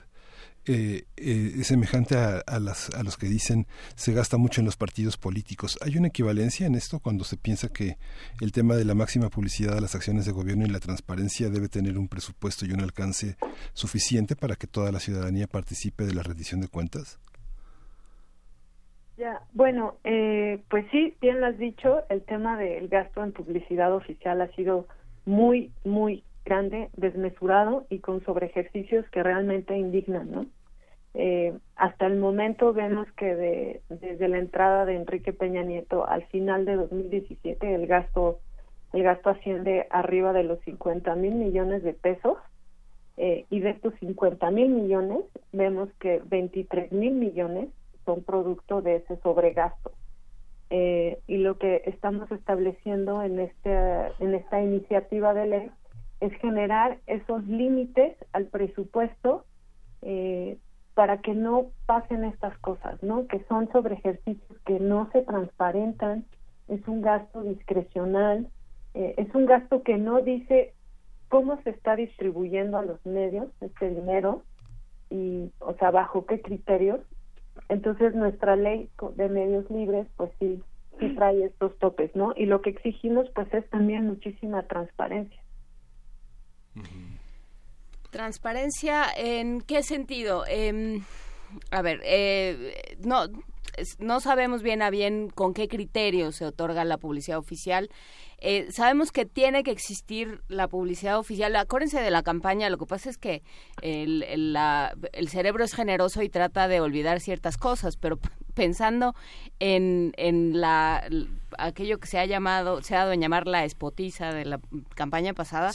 eh, eh, es semejante a, a, las, a los que dicen se gasta mucho en los partidos políticos. ¿Hay una equivalencia en esto cuando se piensa que el tema de la máxima publicidad de las acciones de gobierno y la transparencia debe tener un presupuesto y un alcance suficiente para que toda la ciudadanía participe de la rendición de cuentas? Ya, bueno, eh, pues sí, bien lo has dicho, el tema del gasto en publicidad oficial ha sido muy, muy grande, desmesurado y con sobre ejercicios que realmente indignan, ¿no? Eh, hasta el momento vemos que de, desde la entrada de Enrique Peña Nieto al final de 2017 el gasto el gasto asciende arriba de los 50 mil millones de pesos eh, y de estos 50 mil millones vemos que 23 mil millones son producto de ese sobregasto eh, y lo que estamos estableciendo en este en esta iniciativa de ley es generar esos límites al presupuesto eh, para que no pasen estas cosas, ¿no? Que son sobre ejercicios que no se transparentan, es un gasto discrecional, eh, es un gasto que no dice cómo se está distribuyendo a los medios este dinero y, o sea, bajo qué criterios. Entonces nuestra ley de medios libres, pues sí, sí trae estos topes, ¿no? Y lo que exigimos, pues es también muchísima transparencia. Transparencia, ¿en qué sentido? Em, a ver, eh, no, no sabemos bien a bien con qué criterio se otorga la publicidad oficial. Eh, sabemos que tiene que existir la publicidad oficial. Acuérdense de la campaña, lo que pasa es que el, el, cerebro es generoso y trata de olvidar ciertas cosas, pero pensando en, en la aquello que se ha llamado, se ha dado en llamar la espotiza de la campaña pasada,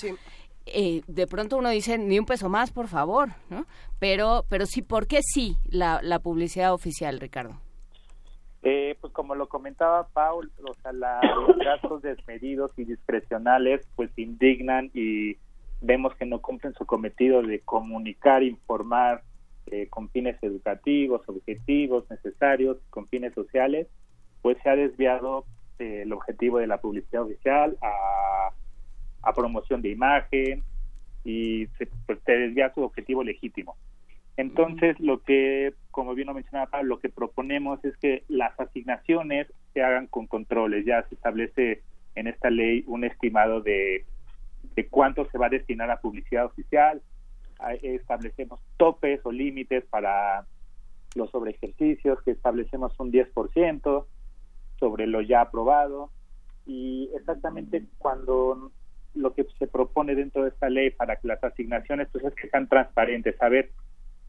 eh, de pronto uno dice ni un peso más, por favor, ¿no? Pero, pero sí, ¿por qué sí la, la publicidad oficial, Ricardo? Eh, pues como lo comentaba Paul, o sea, los gastos desmedidos y discrecionales pues indignan y vemos que no cumplen su cometido de comunicar, informar eh, con fines educativos, objetivos, necesarios, con fines sociales, pues se ha desviado el objetivo de la publicidad oficial a a promoción de imagen y se, pues, desvía su objetivo legítimo. Entonces, lo que, como bien lo mencionaba Pablo, lo que proponemos es que las asignaciones se hagan con controles. Ya se establece en esta ley un estimado de, de cuánto se va a destinar a publicidad oficial. Establecemos topes o límites para los sobre ejercicios, que establecemos un 10% sobre lo ya aprobado. Y exactamente cuando lo que se propone dentro de esta ley para que las asignaciones pues es que sean transparentes, saber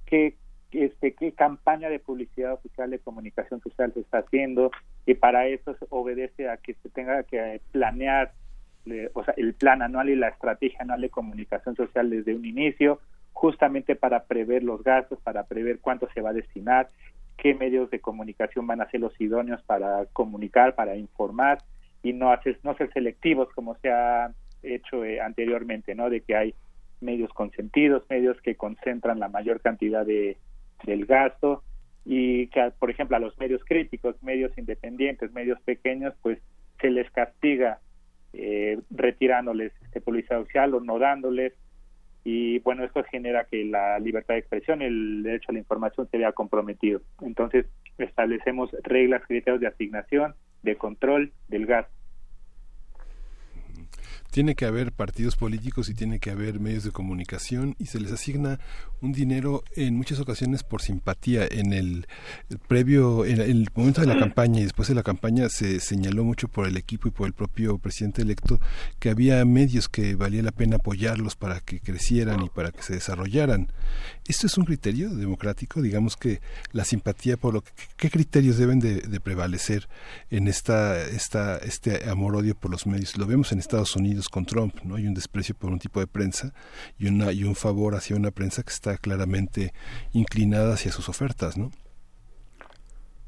qué este qué campaña de publicidad oficial de comunicación social se está haciendo y para eso se obedece a que se tenga que planear o sea, el plan anual y la estrategia anual de comunicación social desde un inicio, justamente para prever los gastos, para prever cuánto se va a destinar, qué medios de comunicación van a ser los idóneos para comunicar, para informar y no hacer, no ser selectivos como se ha hecho eh, anteriormente, ¿no? De que hay medios consentidos, medios que concentran la mayor cantidad de del gasto y que, por ejemplo, a los medios críticos, medios independientes, medios pequeños, pues se les castiga eh, retirándoles este publicidad social o no dándoles y bueno, esto genera que la libertad de expresión, el derecho a la información se vea comprometido. Entonces, establecemos reglas, criterios de asignación, de control del gasto tiene que haber partidos políticos y tiene que haber medios de comunicación y se les asigna un dinero en muchas ocasiones por simpatía. En el previo, en el momento de la campaña y después de la campaña se señaló mucho por el equipo y por el propio presidente electo que había medios que valía la pena apoyarlos para que crecieran y para que se desarrollaran. ¿Esto es un criterio democrático? Digamos que la simpatía por lo que, ¿qué criterios deben de, prevalecer en esta, esta, este amor-odio por los medios? Lo vemos en Estados Unidos con Trump, ¿no? Hay un desprecio por un tipo de prensa y, una, y un favor hacia una prensa que está claramente inclinada hacia sus ofertas, ¿no?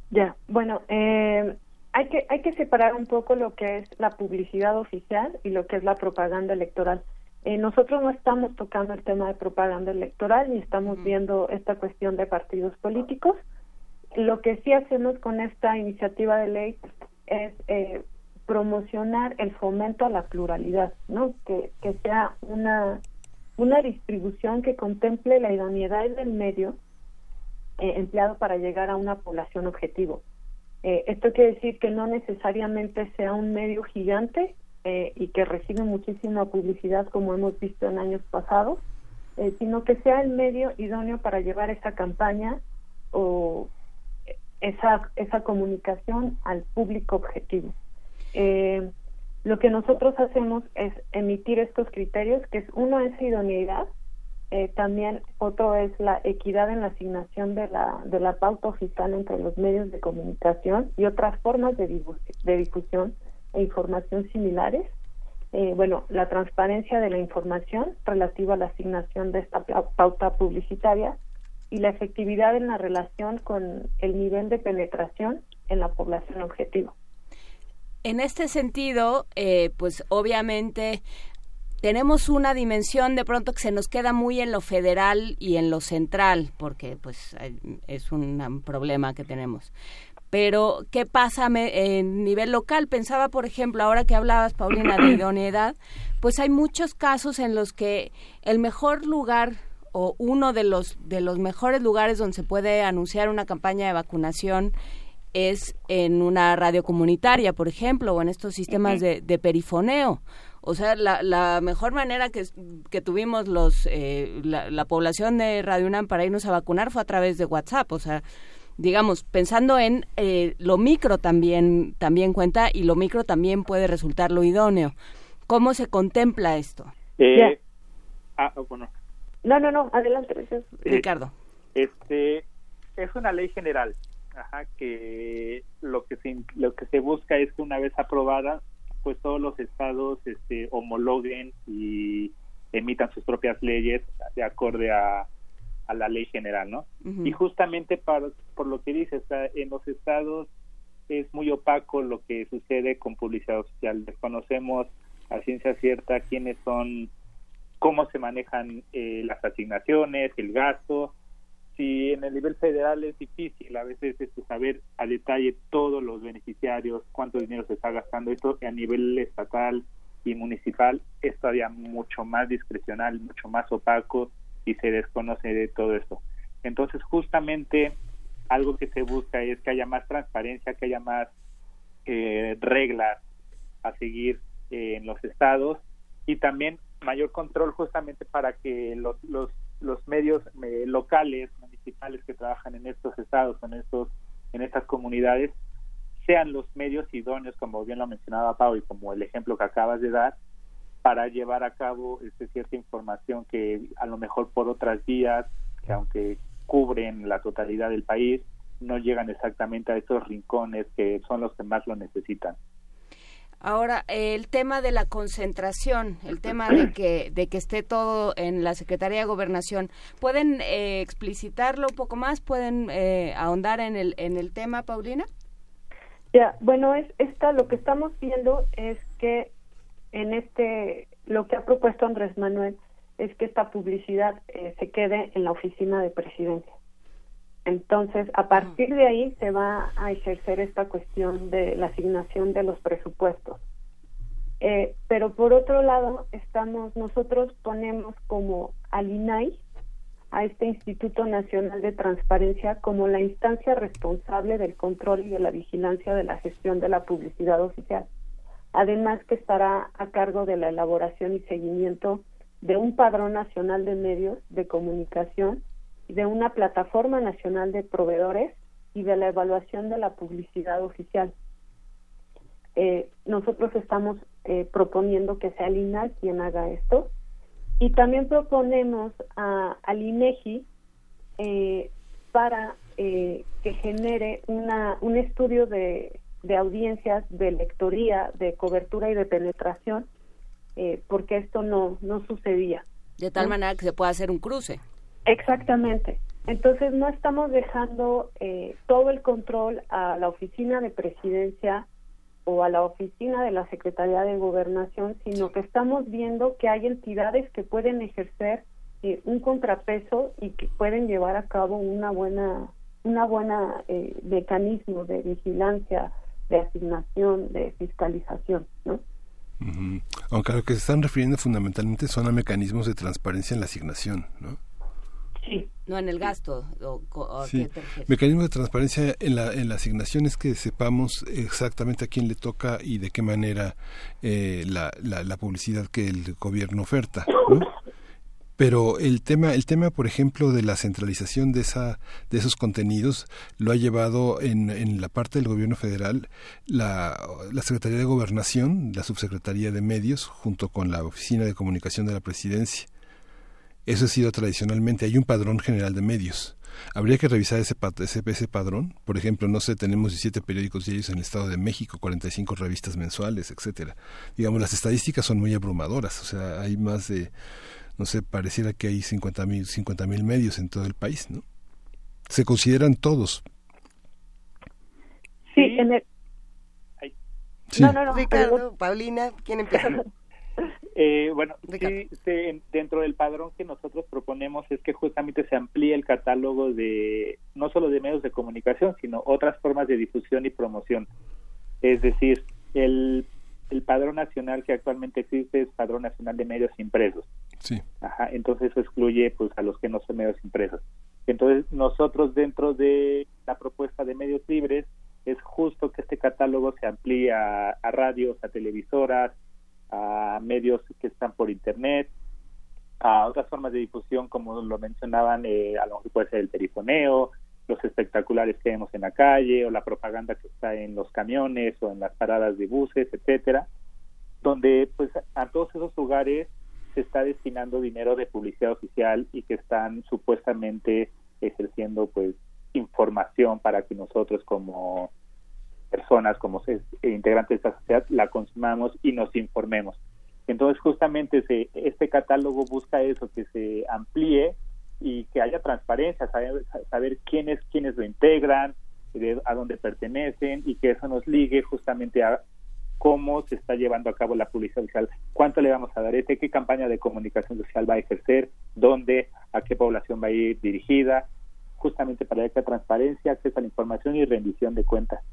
Ya, bueno, eh, hay que hay que separar un poco lo que es la publicidad oficial y lo que es la propaganda electoral. Eh, nosotros no estamos tocando el tema de propaganda electoral ni estamos viendo esta cuestión de partidos políticos. Lo que sí hacemos con esta iniciativa de ley es eh, promocionar el fomento a la pluralidad, ¿no? Que, que sea una, una distribución que contemple la idoneidad del medio eh, empleado para llegar a una población objetivo. Eh, esto quiere decir que no necesariamente sea un medio gigante eh, y que recibe muchísima publicidad como hemos visto en años pasados, sino que sea el medio idóneo para llevar esa campaña o esa, esa comunicación al público objetivo. Eh, lo que nosotros hacemos es emitir estos criterios, que es uno es idoneidad, eh, también otro es la equidad en la asignación de la, de la pauta oficial entre los medios de comunicación y otras formas de, difusión e información similares. Eh, bueno, la transparencia de la información relativa a la asignación de esta pauta publicitaria y la efectividad en la relación con el nivel de penetración en la población objetivo en este sentido, eh, pues obviamente tenemos una dimensión de pronto que se nos queda muy en lo federal y en lo central, porque pues es un problema que tenemos. Pero, ¿qué pasa en nivel local? Pensaba, por ejemplo, ahora que hablabas, Paulina, de *clears throat* idoneidad, pues hay muchos casos en los que el mejor lugar o uno de los, de los mejores lugares donde se puede anunciar una campaña de vacunación es en una radio comunitaria, por ejemplo, o en estos sistemas de, perifoneo. O sea, la, mejor manera que, que tuvimos los eh, la, población de Radio UNAM para irnos a vacunar fue a través de WhatsApp. O sea, digamos, pensando en eh, lo micro también, también cuenta y lo micro también puede resultar lo idóneo. ¿Cómo se contempla esto? Eh, ah, oh, bueno. No, no, no, adelante. Ricardo. Este, es una ley general Ajá, que lo que se lo que se busca es que una vez aprobada pues todos los estados este, homologuen y emitan sus propias leyes de acorde a, a la ley general, ¿no? Y justamente por lo que dices, en los estados es muy opaco lo que sucede con publicidad oficial. Desconocemos a ciencia cierta quiénes son, cómo se manejan eh, las asignaciones, el gasto, si en el nivel federal es difícil a veces este, saber a detalle todos los beneficiarios, cuánto dinero se está gastando, esto a nivel estatal y municipal es todavía mucho más discrecional, mucho más opaco y se desconoce de todo esto. Entonces, justamente algo que se busca es que haya más transparencia, que haya más eh, reglas a seguir eh, en los estados y también mayor control justamente para que los, los, los medios eh, locales que trabajan en estos estados, en estos, en estas comunidades, sean los medios idóneos, como bien lo mencionaba Pau y como el ejemplo que acabas de dar, para llevar a cabo este, cierta información que a lo mejor por otras vías, que aunque cubren la totalidad del país, no llegan exactamente a estos rincones que son los que más lo necesitan. Ahora, el tema de la concentración, el tema de *clears throat* que, de que esté todo en la Secretaría de Gobernación, ¿pueden eh, explicitarlo un poco más? ¿Pueden eh, ahondar en el, en el tema, Paulina? Ya, bueno, es esta, lo que estamos viendo es que en este, lo que ha propuesto Andrés Manuel es que esta publicidad eh, se quede en la oficina de presidencia. Entonces, a partir de ahí se va a ejercer esta cuestión de la asignación de los presupuestos. Eh, pero por otro lado, estamos nosotros ponemos como al INAI, a este Instituto Nacional de Transparencia, como la instancia responsable del control y de la vigilancia de la gestión de la publicidad oficial. Además que estará a cargo de la elaboración y seguimiento de un padrón nacional de medios de comunicación de una plataforma nacional de proveedores y de la evaluación de la publicidad oficial. Eh, nosotros estamos eh, proponiendo que sea el INAI quien haga esto y también proponemos a, al INEGI eh, para que genere una, un estudio de, de audiencias, de lectoría, de cobertura y de penetración, porque esto no, no sucedía. De tal manera que se pueda hacer un cruce. Exactamente. Entonces no estamos dejando eh, todo el control a la oficina de presidencia o a la oficina de la Secretaría de Gobernación, sino que estamos viendo que hay entidades que pueden ejercer eh, un contrapeso y que pueden llevar a cabo una buena una buena eh, mecanismo de vigilancia, de asignación, de fiscalización, ¿no? Aunque a lo que se están refiriendo fundamentalmente son a mecanismos de transparencia en la asignación, ¿no? No en el gasto. O, sí. Mecanismo de transparencia en la, en la asignación es que sepamos exactamente a quién le toca y de qué manera eh, la, la, publicidad que el gobierno oferta. Pero el tema, el tema, por ejemplo, de la centralización de esa, de esos contenidos, lo ha llevado en, en la parte del gobierno federal la, la Secretaría de Gobernación, la Subsecretaría de Medios, junto con la Oficina de Comunicación de la Presidencia. Eso ha sido tradicionalmente. Hay un padrón general de medios. Habría que revisar ese, ese, ese padrón. Por ejemplo, no sé, tenemos 17 periódicos diarios en el Estado de México, 45 revistas mensuales, etcétera. Digamos, las estadísticas son muy abrumadoras. O sea, hay más de, no sé, pareciera que hay 50 mil 50 medios en todo el país, ¿no? Se consideran todos. Sí, en el... No, no, no. Ricardo, Paulina, ¿quién empieza? *laughs* Eh, bueno, dentro del padrón que nosotros proponemos es que justamente se amplíe el catálogo de no solo de medios de comunicación, sino otras formas de difusión y promoción. Es decir, el, el padrón nacional que actualmente existe es padrón nacional de medios impresos. Sí. Ajá, entonces eso excluye pues a los que no son medios impresos. Entonces nosotros dentro de la propuesta de medios libres es justo que este catálogo se amplíe a radios, a televisoras, a medios que están por internet, a otras formas de difusión como lo mencionaban, eh, a lo mejor puede ser el telefoneo, los espectaculares que vemos en la calle o la propaganda que está en los camiones o en las paradas de buses, etcétera, donde pues a todos esos lugares se está destinando dinero de publicidad oficial y que están supuestamente ejerciendo pues información para que nosotros como personas, como integrantes de esta sociedad, la consumamos y nos informemos. Entonces, justamente este catálogo busca eso, que se amplíe y que haya transparencia, saber, saber quiénes, quiénes lo integran, a dónde pertenecen y que eso nos ligue justamente a cómo se está llevando a cabo la publicidad social, cuánto le vamos a dar este, qué campaña de comunicación social va a ejercer, dónde, a qué población va a ir dirigida, justamente para que haya transparencia, acceso a la información y rendición de cuentas.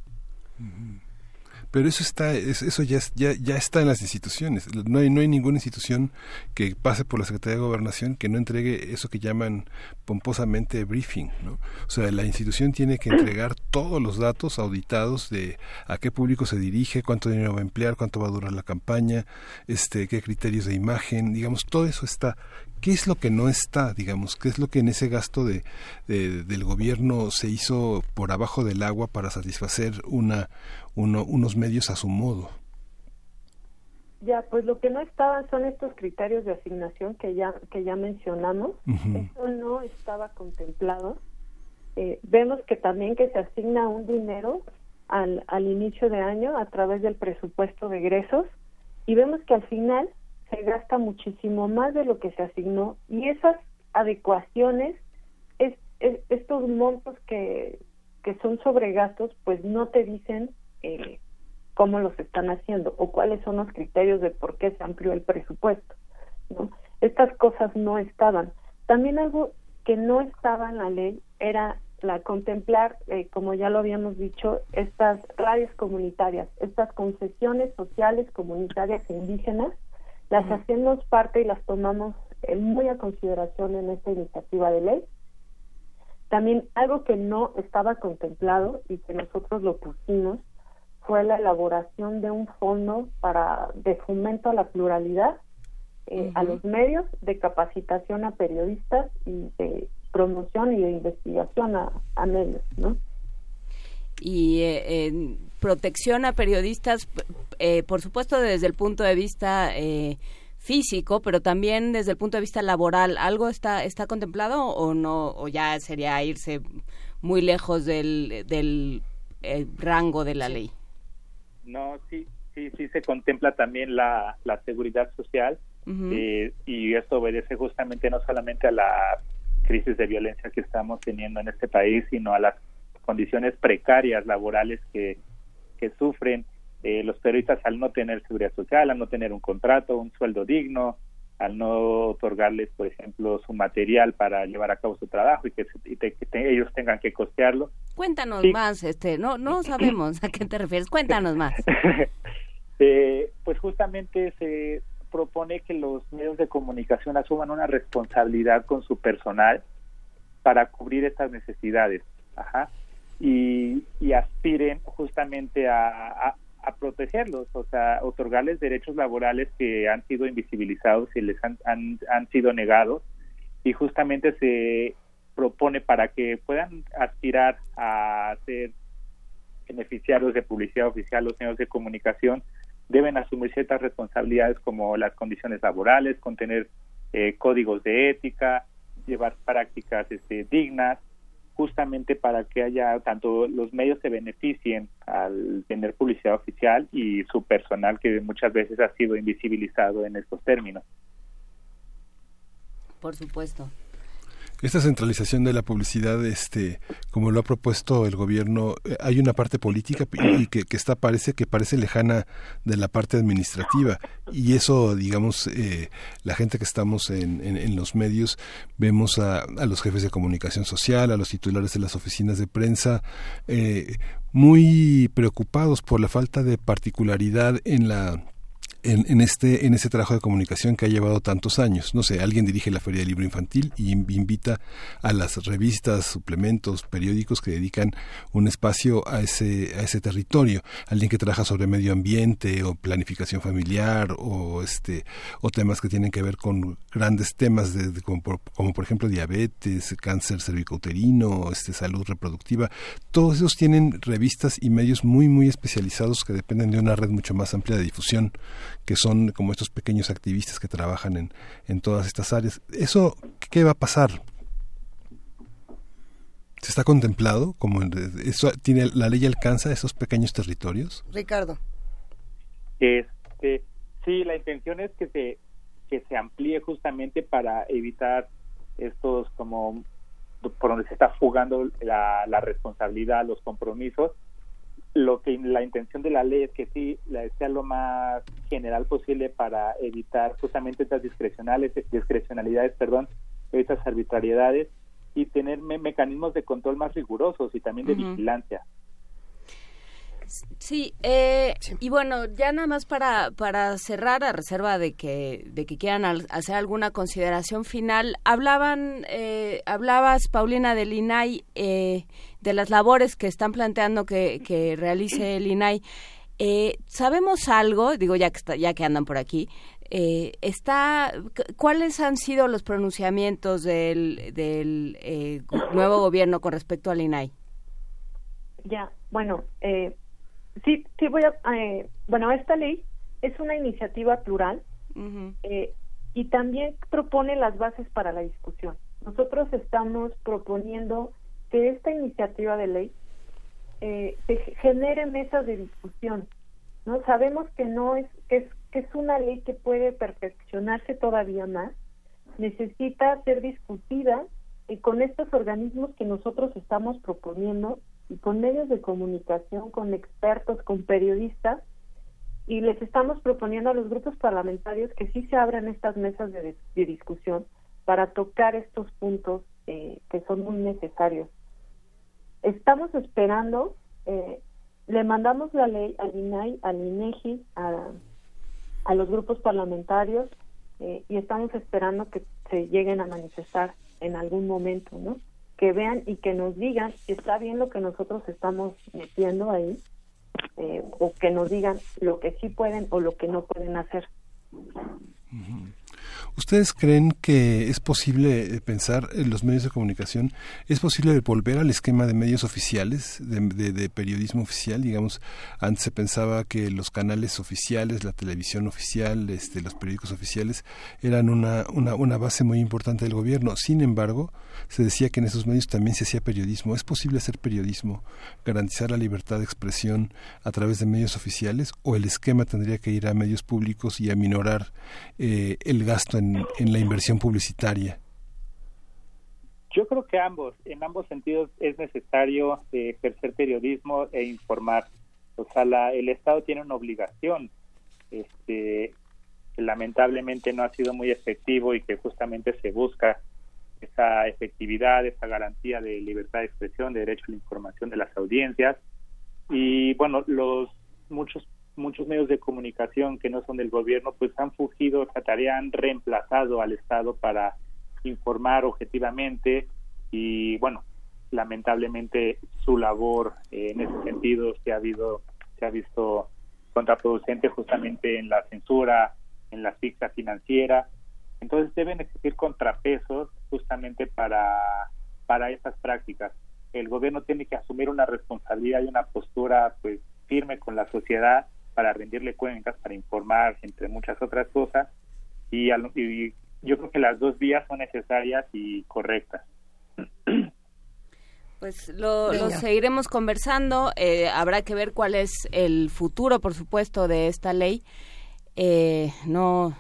Pero eso está, eso ya, ya, ya está en las instituciones. No hay, no hay ninguna institución que pase por la Secretaría de Gobernación que no entregue eso que llaman pomposamente briefing. ¿no? O sea, la institución tiene que entregar todos los datos auditados de a qué público se dirige, cuánto dinero va a emplear, cuánto va a durar la campaña, este, qué criterios de imagen, digamos, todo eso está. ¿Qué es lo que no está, digamos? ¿Qué es lo que en ese gasto de, del gobierno se hizo por abajo del agua para satisfacer una, unos medios a su modo? Ya, pues lo que no estaban son estos criterios de asignación que ya que ya mencionamos. Eso no estaba contemplado. Eh, vemos que también que se asigna un dinero al, al inicio de año a través del presupuesto de egresos y vemos que al final se gasta muchísimo más de lo que se asignó y esas adecuaciones, es, estos montos que, que son sobre gastos, pues no te dicen eh, cómo los están haciendo o cuáles son los criterios de por qué se amplió el presupuesto. ¿no? Estas cosas no estaban. También algo que no estaba en la ley era la contemplar, eh, como ya lo habíamos dicho, estas radios comunitarias, estas concesiones sociales comunitarias e indígenas, las hacemos parte y las tomamos eh, muy a consideración en esta iniciativa de ley. También algo que no estaba contemplado y que nosotros lo pusimos fue la elaboración de un fondo para de fomento a la pluralidad eh, a los medios, de capacitación a periodistas y de promoción y de investigación a, medios, ¿no? Y eh, protección a periodistas, eh, por supuesto desde el punto de vista eh, físico, pero también desde el punto de vista laboral, ¿algo está está contemplado o no o ya sería irse muy lejos del, del rango de la ley? No, sí, sí, sí se contempla también la, la seguridad social y esto obedece justamente no solamente a la crisis de violencia que estamos teniendo en este país, sino a las condiciones precarias laborales que, que sufren eh, los periodistas al no tener seguridad social, al no tener un contrato, un sueldo digno, al no otorgarles, por ejemplo, su material para llevar a cabo su trabajo y que, ellos tengan que costearlo. Cuéntanos más, este, no no *clears throat* sabemos a qué te refieres. Cuéntanos más. *laughs* eh, pues justamente se propone que los medios de comunicación asuman una responsabilidad con su personal para cubrir estas necesidades Ajá. Y, aspiren justamente a, protegerlos, o sea, otorgarles derechos laborales que han sido invisibilizados y les han, han sido negados y justamente se propone para que puedan aspirar a ser beneficiarios de publicidad oficial los medios de comunicación deben asumir ciertas responsabilidades como las condiciones laborales, contener eh, códigos de ética, llevar prácticas este, dignas, justamente para que haya tanto los medios se beneficien al tener publicidad oficial y su personal que muchas veces ha sido invisibilizado en estos términos. Por supuesto. Esta centralización de la publicidad, este, como lo ha propuesto el gobierno, eh, hay una parte política y que, está parece que parece lejana de la parte administrativa y eso, digamos, eh, la gente que estamos en, en, los medios vemos a, a, los jefes de comunicación social, a los titulares de las oficinas de prensa. Eh, muy preocupados por la falta de particularidad en la en, en, este, en este trabajo de comunicación que ha llevado tantos años. No sé, alguien dirige la Feria del Libro Infantil y invita a las revistas, suplementos, periódicos que dedican un espacio a ese, a ese territorio. Alguien que trabaja sobre medio ambiente o planificación familiar o, este, o temas que tienen que ver con grandes temas de, como, por, ejemplo diabetes, cáncer cervicouterino, este, salud reproductiva. Todos esos tienen revistas y medios muy, muy especializados que dependen de una red mucho más amplia de difusión que son como estos pequeños activistas que trabajan en, en todas estas áreas. ¿Eso qué va a pasar? ¿Se está contemplado? como eso tiene ¿La ley alcanza esos pequeños territorios? Ricardo. Este, sí, la intención es que se, que se amplíe justamente para evitar estos como por donde se está fugando la, la responsabilidad, los compromisos lo que la intención de la ley es que sí sea lo más general posible para evitar justamente estas discrecionales discrecionalidades perdón estas arbitrariedades y tener mecanismos de control más rigurosos y también de vigilancia. Sí, eh, y bueno, ya nada más para, para cerrar, a reserva de que, de que quieran hacer alguna consideración final, hablaban, eh, hablabas, Paulina, del INAI, eh, de las labores que están planteando que, que realice el INAI. Eh, ¿Sabemos algo, digo ya que, ya que andan por aquí, eh, está, ¿cuáles han sido los pronunciamientos del, del eh, nuevo gobierno con respecto al INAI? Ya, bueno, eh, Sí, sí voy a. Eh, bueno, esta ley es una iniciativa plural eh, y también propone las bases para la discusión. Nosotros estamos proponiendo que esta iniciativa de ley eh, se genere mesas de discusión. ¿no? Sabemos que no es que, es que es una ley que puede perfeccionarse todavía más, necesita ser discutida y con estos organismos que nosotros estamos proponiendo y con medios de comunicación, con expertos, con periodistas, y les estamos proponiendo a los grupos parlamentarios que sí se abran estas mesas de, discusión para tocar estos puntos eh, que son muy necesarios. Estamos esperando, eh, le mandamos la ley al INAI, al INEGI, a, a los grupos parlamentarios eh, y estamos esperando que se lleguen a manifestar en algún momento, ¿no? Que vean y que nos digan está bien lo que nosotros estamos metiendo ahí eh, o que nos digan lo que sí pueden o lo que no pueden hacer. ¿Ustedes creen que es posible eh, pensar en los medios de comunicación? ¿Es posible volver al esquema de medios oficiales, de, periodismo oficial? Digamos, antes se pensaba que los canales oficiales, la televisión oficial, este, los periódicos oficiales eran una, una, una base muy importante del gobierno. Sin embargo, se decía que en esos medios también se hacía periodismo. ¿Es posible hacer periodismo, garantizar la libertad de expresión a través de medios oficiales o el esquema tendría que ir a medios públicos y a minorar eh, el gasto en en, la inversión publicitaria? Yo creo que ambos, en ambos sentidos es necesario eh, ejercer periodismo e informar. O sea, la, el Estado tiene una obligación, este, que lamentablemente no ha sido muy efectivo y que justamente se busca esa efectividad, esa garantía de libertad de expresión, de derecho a la información de las audiencias. Y bueno, los muchos muchos medios de comunicación que no son del gobierno pues han fugido esa tarea, han reemplazado al Estado para informar objetivamente y bueno, lamentablemente su labor eh, en ese sentido se ha habido se ha visto contraproducente justamente en la censura, en la asfixia financiera. Entonces deben existir contrapesos justamente para para esas prácticas. El gobierno tiene que asumir una responsabilidad y una postura pues firme con la sociedad para rendirle cuentas, para informar, entre muchas otras cosas. Y, yo creo que las dos vías son necesarias y correctas. Pues lo, seguiremos conversando. Eh, habrá que ver cuál es el futuro, por supuesto, de esta ley. Eh, no,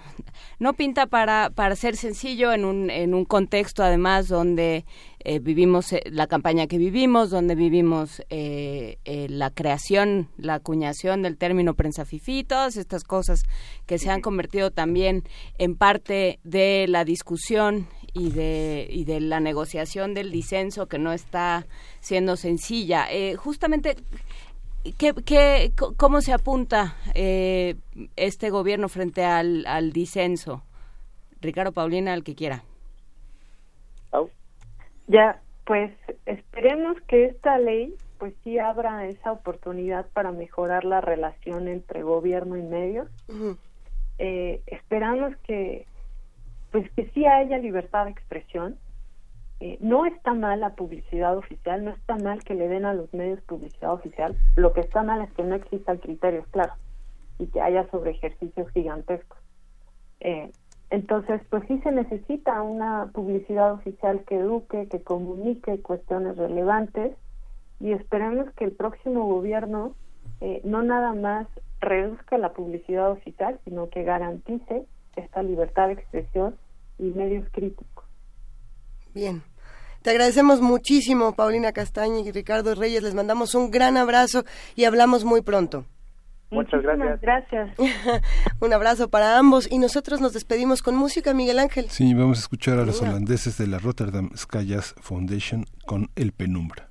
no pinta para, para ser sencillo en un, en un contexto, además, donde eh, vivimos eh, la campaña que vivimos, donde vivimos eh, la creación, la acuñación del término prensa fifí, todas estas cosas que se han convertido también en parte de la discusión y de, y de la negociación del disenso que no está siendo sencilla. justamente, ¿qué, qué, ¿cómo se apunta este gobierno frente al, al disenso? Ricardo Paulina, el que quiera. Ya, pues esperemos que esta ley pues sí abra esa oportunidad para mejorar la relación entre gobierno y medios. eh, esperamos que pues que sí haya libertad de expresión. Eh, no está mal la publicidad oficial, no está mal que le den a los medios publicidad oficial. Lo que está mal es que no exista criterio claro y que haya sobre ejercicios gigantescos. Eh, entonces, pues sí se necesita una publicidad oficial que eduque, que comunique cuestiones relevantes y esperemos que el próximo gobierno eh, no nada más reduzca la publicidad oficial, sino que garantice esta libertad de expresión y medios críticos. Bien. Te agradecemos muchísimo, Paulina Castaña y Ricardo Reyes. Les mandamos un gran abrazo y hablamos muy pronto. Muchas gracias. Gracias. *laughs* Un abrazo para ambos y nosotros nos despedimos con música, Miguel Ángel. Sí, vamos a escuchar a los holandeses de la Rotterdam Sky Jazz Foundation con El Penumbra.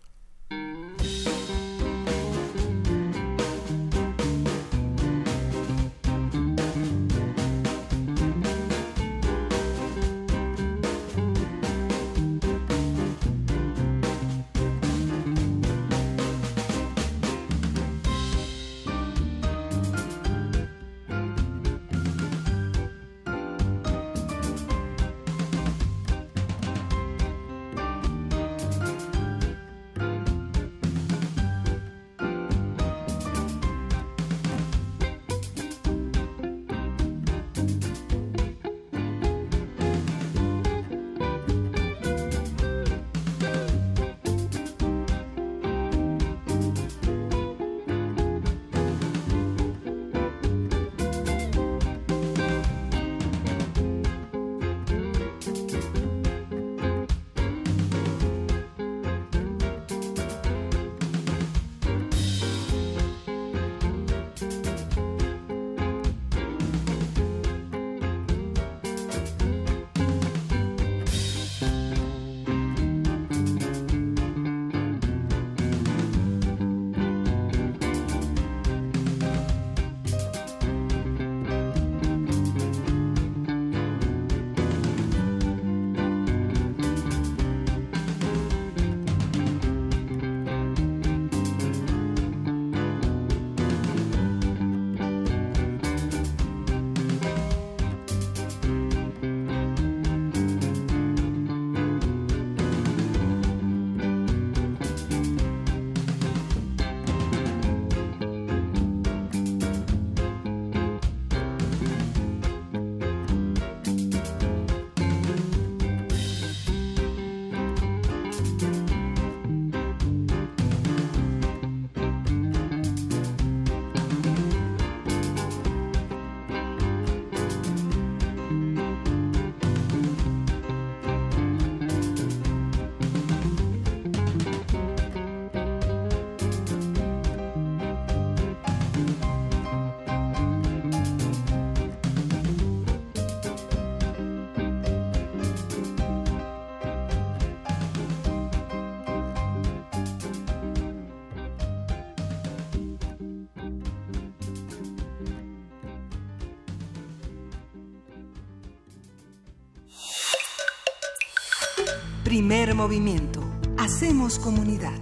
Primer movimiento. Hacemos comunidad.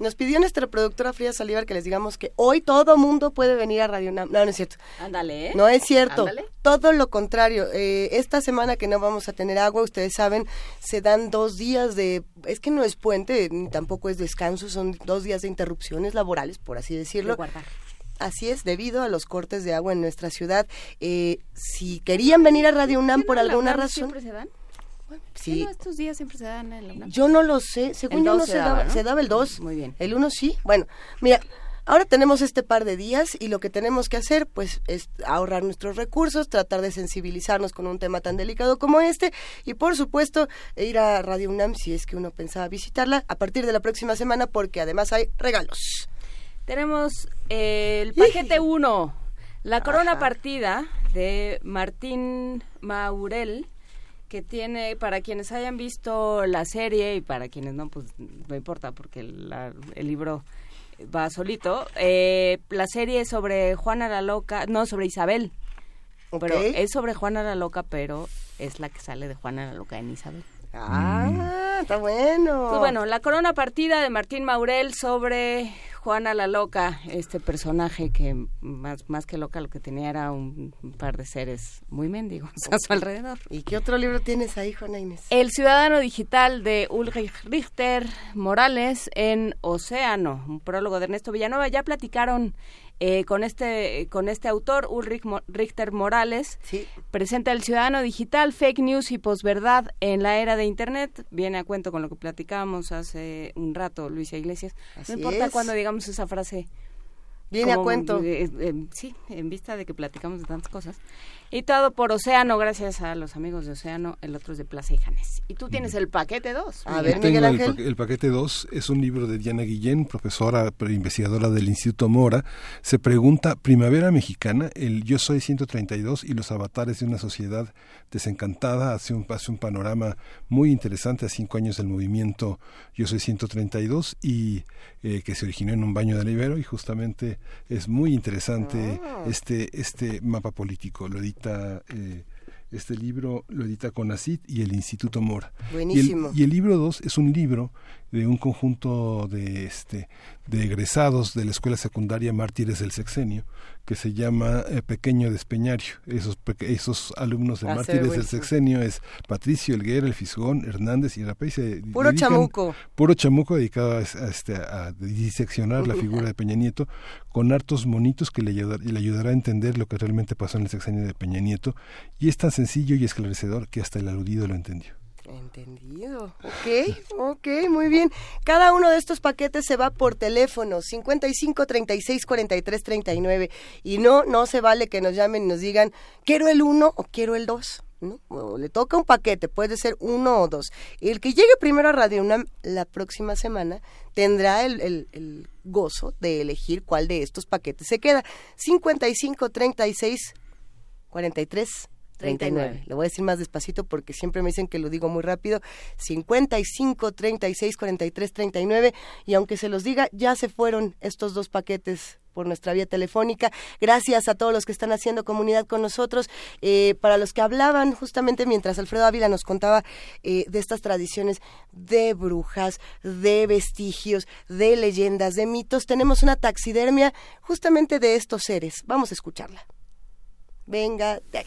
Nos pidió nuestra productora Frida Salivar que les digamos que hoy todo mundo puede venir a Radio No, no es cierto. Ándale, ¿eh? No es cierto. Todo lo contrario. Eh, esta semana que no vamos a tener agua, ustedes saben, se dan dos días de... Es que no es puente, ni tampoco es descanso, son dos días de interrupciones laborales, por así decirlo. Así es, debido a los cortes de agua en nuestra ciudad. Eh, si querían venir a Radio UNAM por alguna razón... ¿Siempre se dan? Sí. estos días siempre se dan en la UNAM? Yo no lo sé, según El yo 2 no se se, daba, daba, ¿no? se daba el 2. Muy bien. El 1 sí. Bueno, mira, ahora tenemos este par de días y lo que tenemos que hacer pues es ahorrar nuestros recursos, tratar de sensibilizarnos con un tema tan delicado como este y por supuesto ir a Radio UNAM si es que uno pensaba visitarla a partir de la próxima semana porque además hay regalos. Tenemos el paquete 1, La Corona Partida de Martín Maurel, que tiene, para quienes hayan visto la serie y para quienes no, pues no importa porque la- el libro va solito. Eh, la serie es sobre Juana la Loca, no, sobre Isabel. Pero Ok. es sobre Juana la Loca, pero es la que sale de Juana la Loca en Isabel. Ah, está bueno. Pues bueno, la corona partida de Martín Maurel sobre Juana la Loca, este personaje que más, más que loca lo que tenía era un, un par de seres muy mendigos a su alrededor. ¿Y qué otro libro tienes ahí, Juana Inés? El ciudadano digital de Ulrich Richter Morales en Océano, un prólogo de Ernesto Villanueva. Ya platicaron eh, con este con este autor, Ulrich Mo- Richter Morales. Presenta el ciudadano digital, fake news y posverdad en la era de Internet. Viene a cuento con lo que platicábamos hace un rato, Luisa Iglesias. Así no importa es. cuando digamos esa frase. Viene a cuento. eh, eh, sí, en vista de que platicamos de tantas cosas. Y todo por Océano, gracias a los amigos de Océano, el otro es de Plaza y Janes. Y tú tienes el paquete 2. Yo tengo el, pa- el paquete 2, es un libro de Diana Guillén, profesora pre- investigadora del Instituto Mora. Se pregunta, Primavera Mexicana, el Yo Soy 132 y los avatares de una sociedad desencantada, hace un, hace un panorama muy interesante a cinco años del movimiento Yo Soy 132 y eh, que se originó en un baño de Ibero y justamente es muy interesante Ah. este, este mapa político. Lo edita... eh, este libro lo edita CONACIT y el Instituto Mora. Buenísimo. Y el, y el libro 2 es un libro de un conjunto de este de egresados de la escuela secundaria Mártires del Sexenio que se llama eh, Pequeño Despeñario. Esos esos alumnos de Ah, Mártires del. Sexenio es Patricio Elguera, El Fisgón, Hernández y Rapey se Puro dedican- chamuco. Puro chamuco dedicado a, a este, a diseccionar la figura de Peña Nieto con hartos monitos que le, ayudar- le ayudará a entender lo que realmente pasó en el sexenio de Peña Nieto y es tan sencillo y esclarecedor que hasta el aludido lo entendió. Entendido. Ok, ok, muy bien. Cada uno de estos paquetes se va por teléfono 55 36 43 39 y no no se vale que nos llamen y nos digan quiero el uno o quiero el dos. ¿no? Le toca un paquete, puede ser uno o dos. El que llegue primero a Radio UNAM la próxima semana tendrá el, el- el gozo de elegir cuál de estos paquetes se queda. 55 36 43 39. Lo voy a decir más despacito porque siempre me dicen que lo digo muy rápido. 55 36 43 39 y aunque se los diga, ya se fueron estos dos paquetes por nuestra vía telefónica. Gracias a todos los que están haciendo comunidad con nosotros. Eh, para los que hablaban justamente mientras Alfredo Ávila nos contaba eh, de estas tradiciones de brujas, de vestigios, de leyendas, de mitos, tenemos una taxidermia justamente de estos seres. Vamos a escucharla. Venga, de ahí.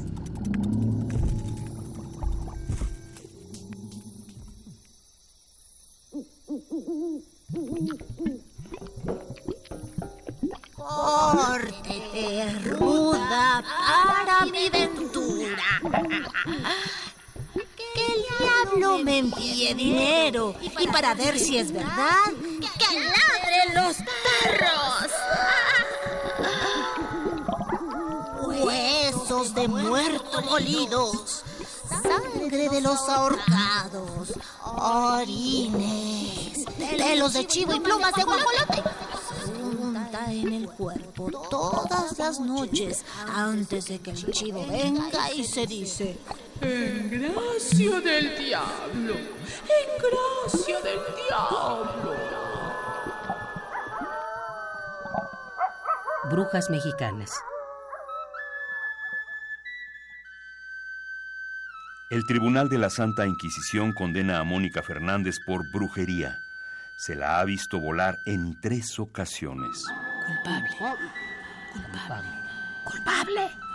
Para ver si es verdad, que ladren los perros. Huesos de muerto molidos, sangre de los ahorcados, orines, pelos de chivo y plumas de guajolote. Junta en el cuerpo todas las noches antes de que el chivo venga y se dice: En gracia del diablo, en gracia del diablo. Brujas mexicanas. El Tribunal de la Santa Inquisición condena a Mónica Fernández por brujería. Se la ha visto volar en tres ocasiones. Culpable. Culpable. Culpable.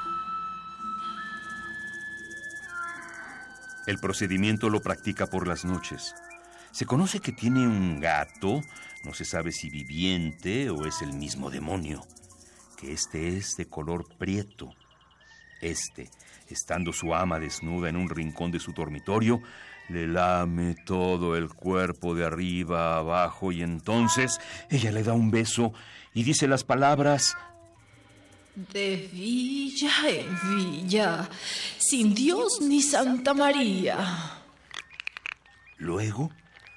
El procedimiento lo practica por las noches. Se conoce que tiene un gato, no se sabe si viviente o es el mismo demonio, que este es de color prieto. Este estando su ama desnuda en un rincón de su dormitorio, le lame todo el cuerpo de arriba a abajo y entonces ella le da un beso y dice las palabras De villa en villa, sin Dios ni Santa María. Luego,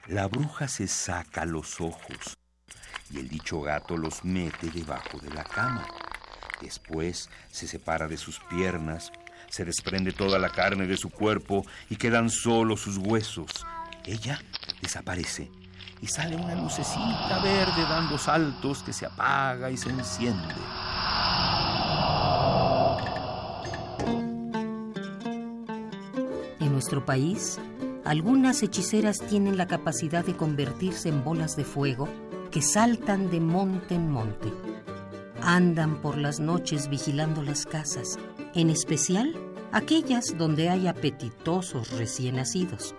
la bruja se saca los ojos y el dicho gato los mete debajo de la cama. Después se separa de sus piernas, se desprende toda la carne de su cuerpo y quedan solo sus huesos. Ella desaparece y sale una lucecita verde dando saltos que se apaga y se enciende. Nuestro país, algunas hechiceras tienen la capacidad de convertirse en bolas de fuego que saltan de monte en monte. Andan por las noches vigilando las casas, en especial aquellas donde hay apetitosos recién nacidos.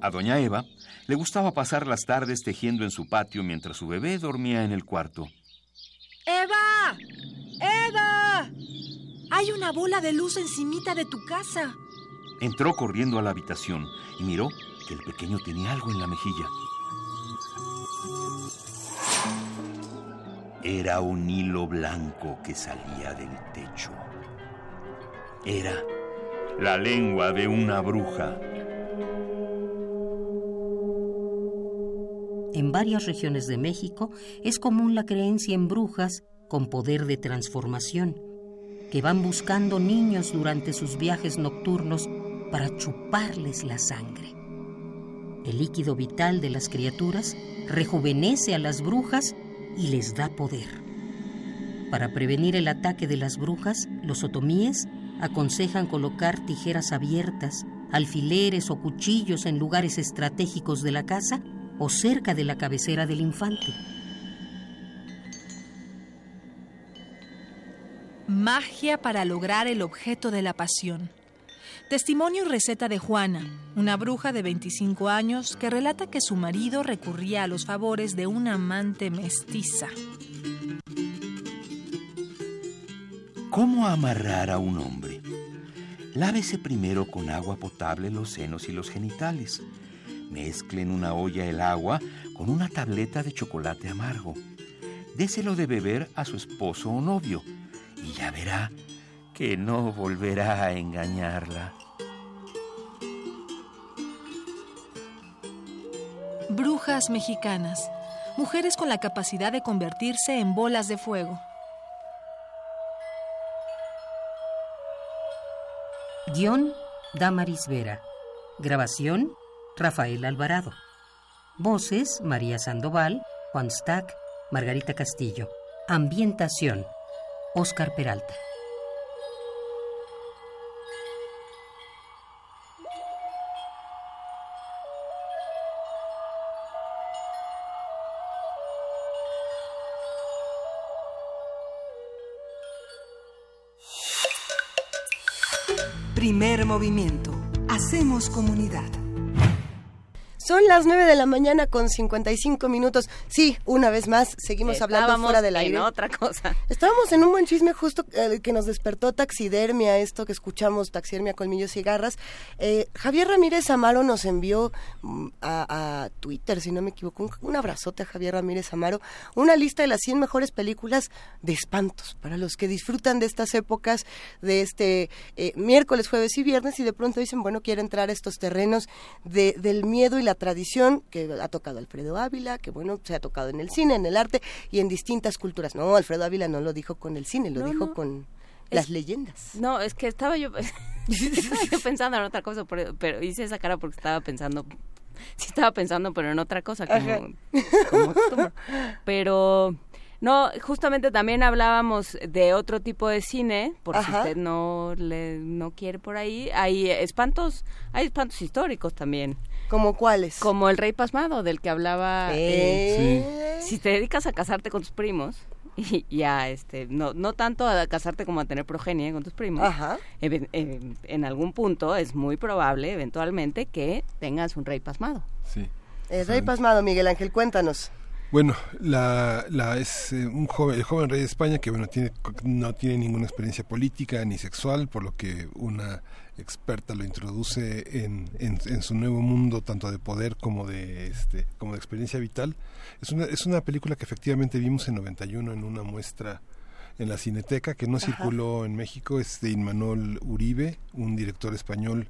A doña Eva le gustaba pasar las tardes tejiendo en su patio mientras su bebé dormía en el cuarto. ¡Eva! ¡Eva! Hay una bola de luz encimita de tu casa. Entró corriendo a la habitación y miró que el pequeño tenía algo en la mejilla. Era un hilo blanco que salía del techo. Era la lengua de una bruja. En varias regiones de México es común la creencia en brujas con poder de transformación, que van buscando niños durante sus viajes nocturnos para chuparles la sangre. El líquido vital de las criaturas rejuvenece a las brujas y les da poder. Para prevenir el ataque de las brujas, los otomíes aconsejan colocar tijeras abiertas, alfileres o cuchillos en lugares estratégicos de la casa o cerca de la cabecera del infante. Magia para lograr el objeto de la pasión. Testimonio y receta de Juana, una bruja de 25 años que relata que su marido recurría a los favores de una amante mestiza. ¿Cómo amarrar a un hombre? Lávese primero con agua potable los senos y los genitales. Mezcle en una olla el agua con una tableta de chocolate amargo. Déselo de beber a su esposo o novio y ya verá que no volverá a engañarla. Brujas mexicanas, mujeres con la capacidad de convertirse en bolas de fuego. Guión, Damaris Vera. Grabación, Rafael Alvarado. Voces, María Sandoval, Juan Stack, Margarita Castillo. Ambientación, Oscar Peralta. Primer movimiento. Hacemos comunidad. Son las 9 de la mañana con 55 minutos. Sí, una vez más, seguimos hablando fuera del aire. en otra cosa. Estábamos en un buen chisme justo eh, que nos despertó taxidermia, esto que escuchamos, taxidermia, colmillos y garras. Eh, Javier Ramírez Amaro nos envió mm, a, a, Twitter, si no me equivoco, un, un, abrazote a Javier Ramírez Amaro, una lista de las 100 mejores películas de espantos para los que disfrutan de estas épocas, de este eh, miércoles, jueves y viernes, y de pronto dicen, bueno, quiero entrar a estos terrenos de, del miedo y la tradición que ha tocado Alfredo Ávila, que bueno, se ha tocado en el cine, en el arte y en distintas culturas. No, Alfredo Ávila no lo dijo con el cine, lo No, dijo no. con Es- las leyendas. No, es que estaba yo, *laughs* estaba yo pensando en otra cosa, pero, pero hice esa cara porque estaba pensando, sí estaba pensando, pero en otra cosa, como, como. Pero no, justamente también hablábamos de otro tipo de cine, por si usted no le no quiere por ahí, hay espantos, hay espantos históricos también. ¿Como cuáles? Como el rey pasmado del que hablaba. ¿Eh? eh, Si te dedicas a casarte con tus primos *laughs* y, y a este no no tanto a casarte como a tener progenie con tus primos. Ajá. even- en, en algún punto es muy probable eventualmente que tengas un rey pasmado. Sí. El rey pasmado, Miguel Ángel, cuéntanos. Bueno, la, la es eh, un joven, el joven rey de España que bueno tiene no tiene ninguna experiencia política ni sexual, por lo que una experta lo introduce en, en, en su nuevo mundo tanto de poder como de este como de experiencia vital. Es una es una película que efectivamente vimos en 91 en una muestra en la Cineteca que no Ajá. circuló en México es de Inmanuel Uribe, un director español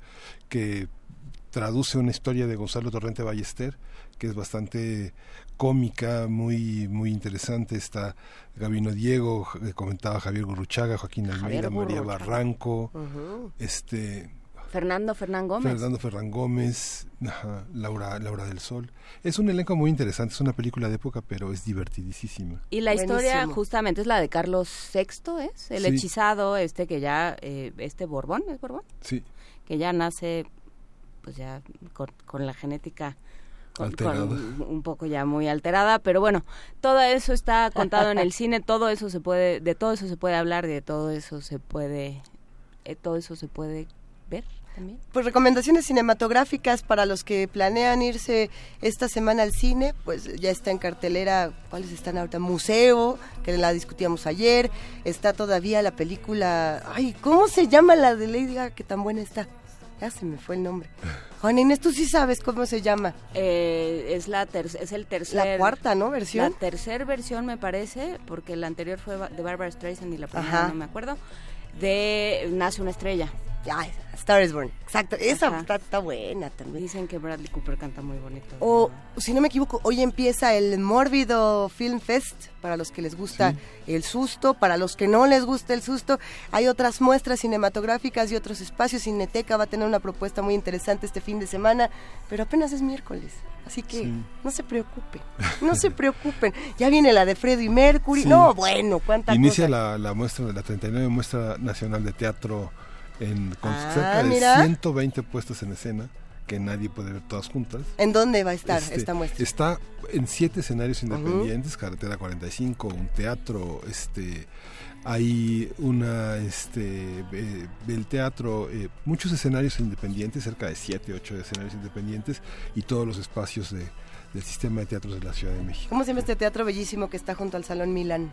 que traduce una historia de Gonzalo Torrente Ballester que es bastante cómica, muy muy interesante. Está Gabino Diego, eh, comentaba Javier Gurruchaga, Joaquín Almeida, María Gurruchaga. Barranco, este Fernando Fernán Gómez. Fernando Ferran Gómez, ajá, Laura Laura del Sol. Es un elenco muy interesante, es una película de época, pero es divertidísima. Y la historia justamente es la de Carlos VI, ¿es? El Sí. hechizado, este que ya, eh, este Borbón, ¿es Borbón? Sí. Que ya nace, pues ya con, con la genética con- un poco ya muy alterada, pero bueno, todo eso está contado en el *laughs* cine, todo eso se puede, de todo eso se puede hablar, de todo eso se puede, eh, todo eso se puede ver también. Pues recomendaciones cinematográficas para los que planean irse esta semana al cine, pues ya está en cartelera, ¿cuáles están ahorita? Museo, que la discutíamos ayer, está todavía la película, ay, ¿cómo se llama la de Lady Gaga que tan buena está? Ya se me fue el nombre. Juan Inés, tú sí sabes cómo se llama. Eh, es la ter- es el tercer La cuarta, ¿no? Versión. La tercera versión me parece, porque la anterior fue de Barbara Streisand y la primera Ajá. no me acuerdo, de Nace una estrella. Ya, Star is Born. Exacto, esa está, está buena también. Dicen que Bradley Cooper canta muy bonito. O, si no me equivoco, hoy empieza el Mórbido Film Fest, para los que les gusta el susto, para los que no les gusta el susto. Hay otras muestras cinematográficas y otros espacios. Cineteca va a tener una propuesta muy interesante este fin de semana, pero apenas es miércoles. Así que Sí. no se preocupen, *laughs* no se preocupen. Ya viene la de Freddie Mercury. Sí. No, bueno, cuánta Inicia cosa. la, la muestra de la 39 muestra nacional de teatro en con Ah, cerca de mira. 120 puestas en escena que nadie puede ver todas juntas. ¿En dónde va a estar Este, esta muestra? Está en siete escenarios independientes, carretera 45, un teatro, este hay una este eh, el teatro eh, muchos escenarios independientes cerca de siete ocho escenarios independientes y todos los espacios de, del sistema de teatros de la Ciudad de México ¿Cómo se llama este teatro bellísimo que está junto al Salón Milán?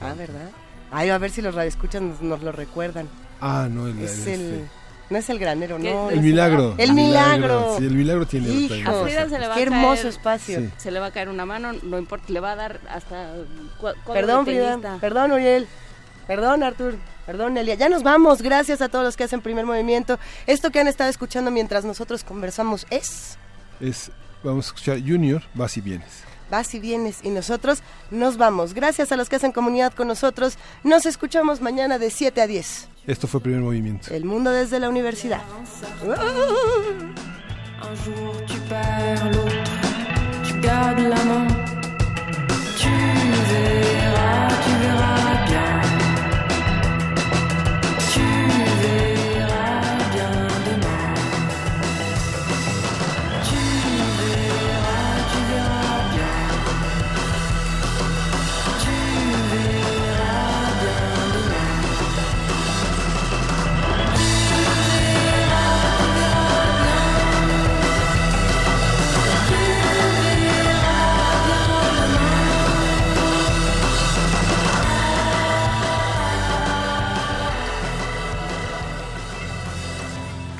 Ah, ¿verdad? Ay, a ver si los radioescuchan nos, nos lo recuerdan. ah no el, Es el, este, No es el granero, no. el es- milagro El milagro. sí el milagro tiene Hijo. otra A. Frida se le va Qué a hermoso caer- espacio. Sí. Se le va a caer una mano, no importa, le va a dar hasta Perdón, Frida. Perdón, Uriel. Perdón, Artur. Perdón, Elia. Ya nos vamos. Gracias a todos los que hacen primer movimiento. Esto que han estado escuchando mientras nosotros conversamos es es vamos a escuchar Junior vas y vienes Vas y vienes y nosotros nos vamos. Gracias a los que hacen comunidad con nosotros. Nos escuchamos mañana de 7 a 10. esto fue primer movimiento El mundo desde la universidad. Un jour tu perds l'autre, tu gardes la main. Tu verras, tu verras bien.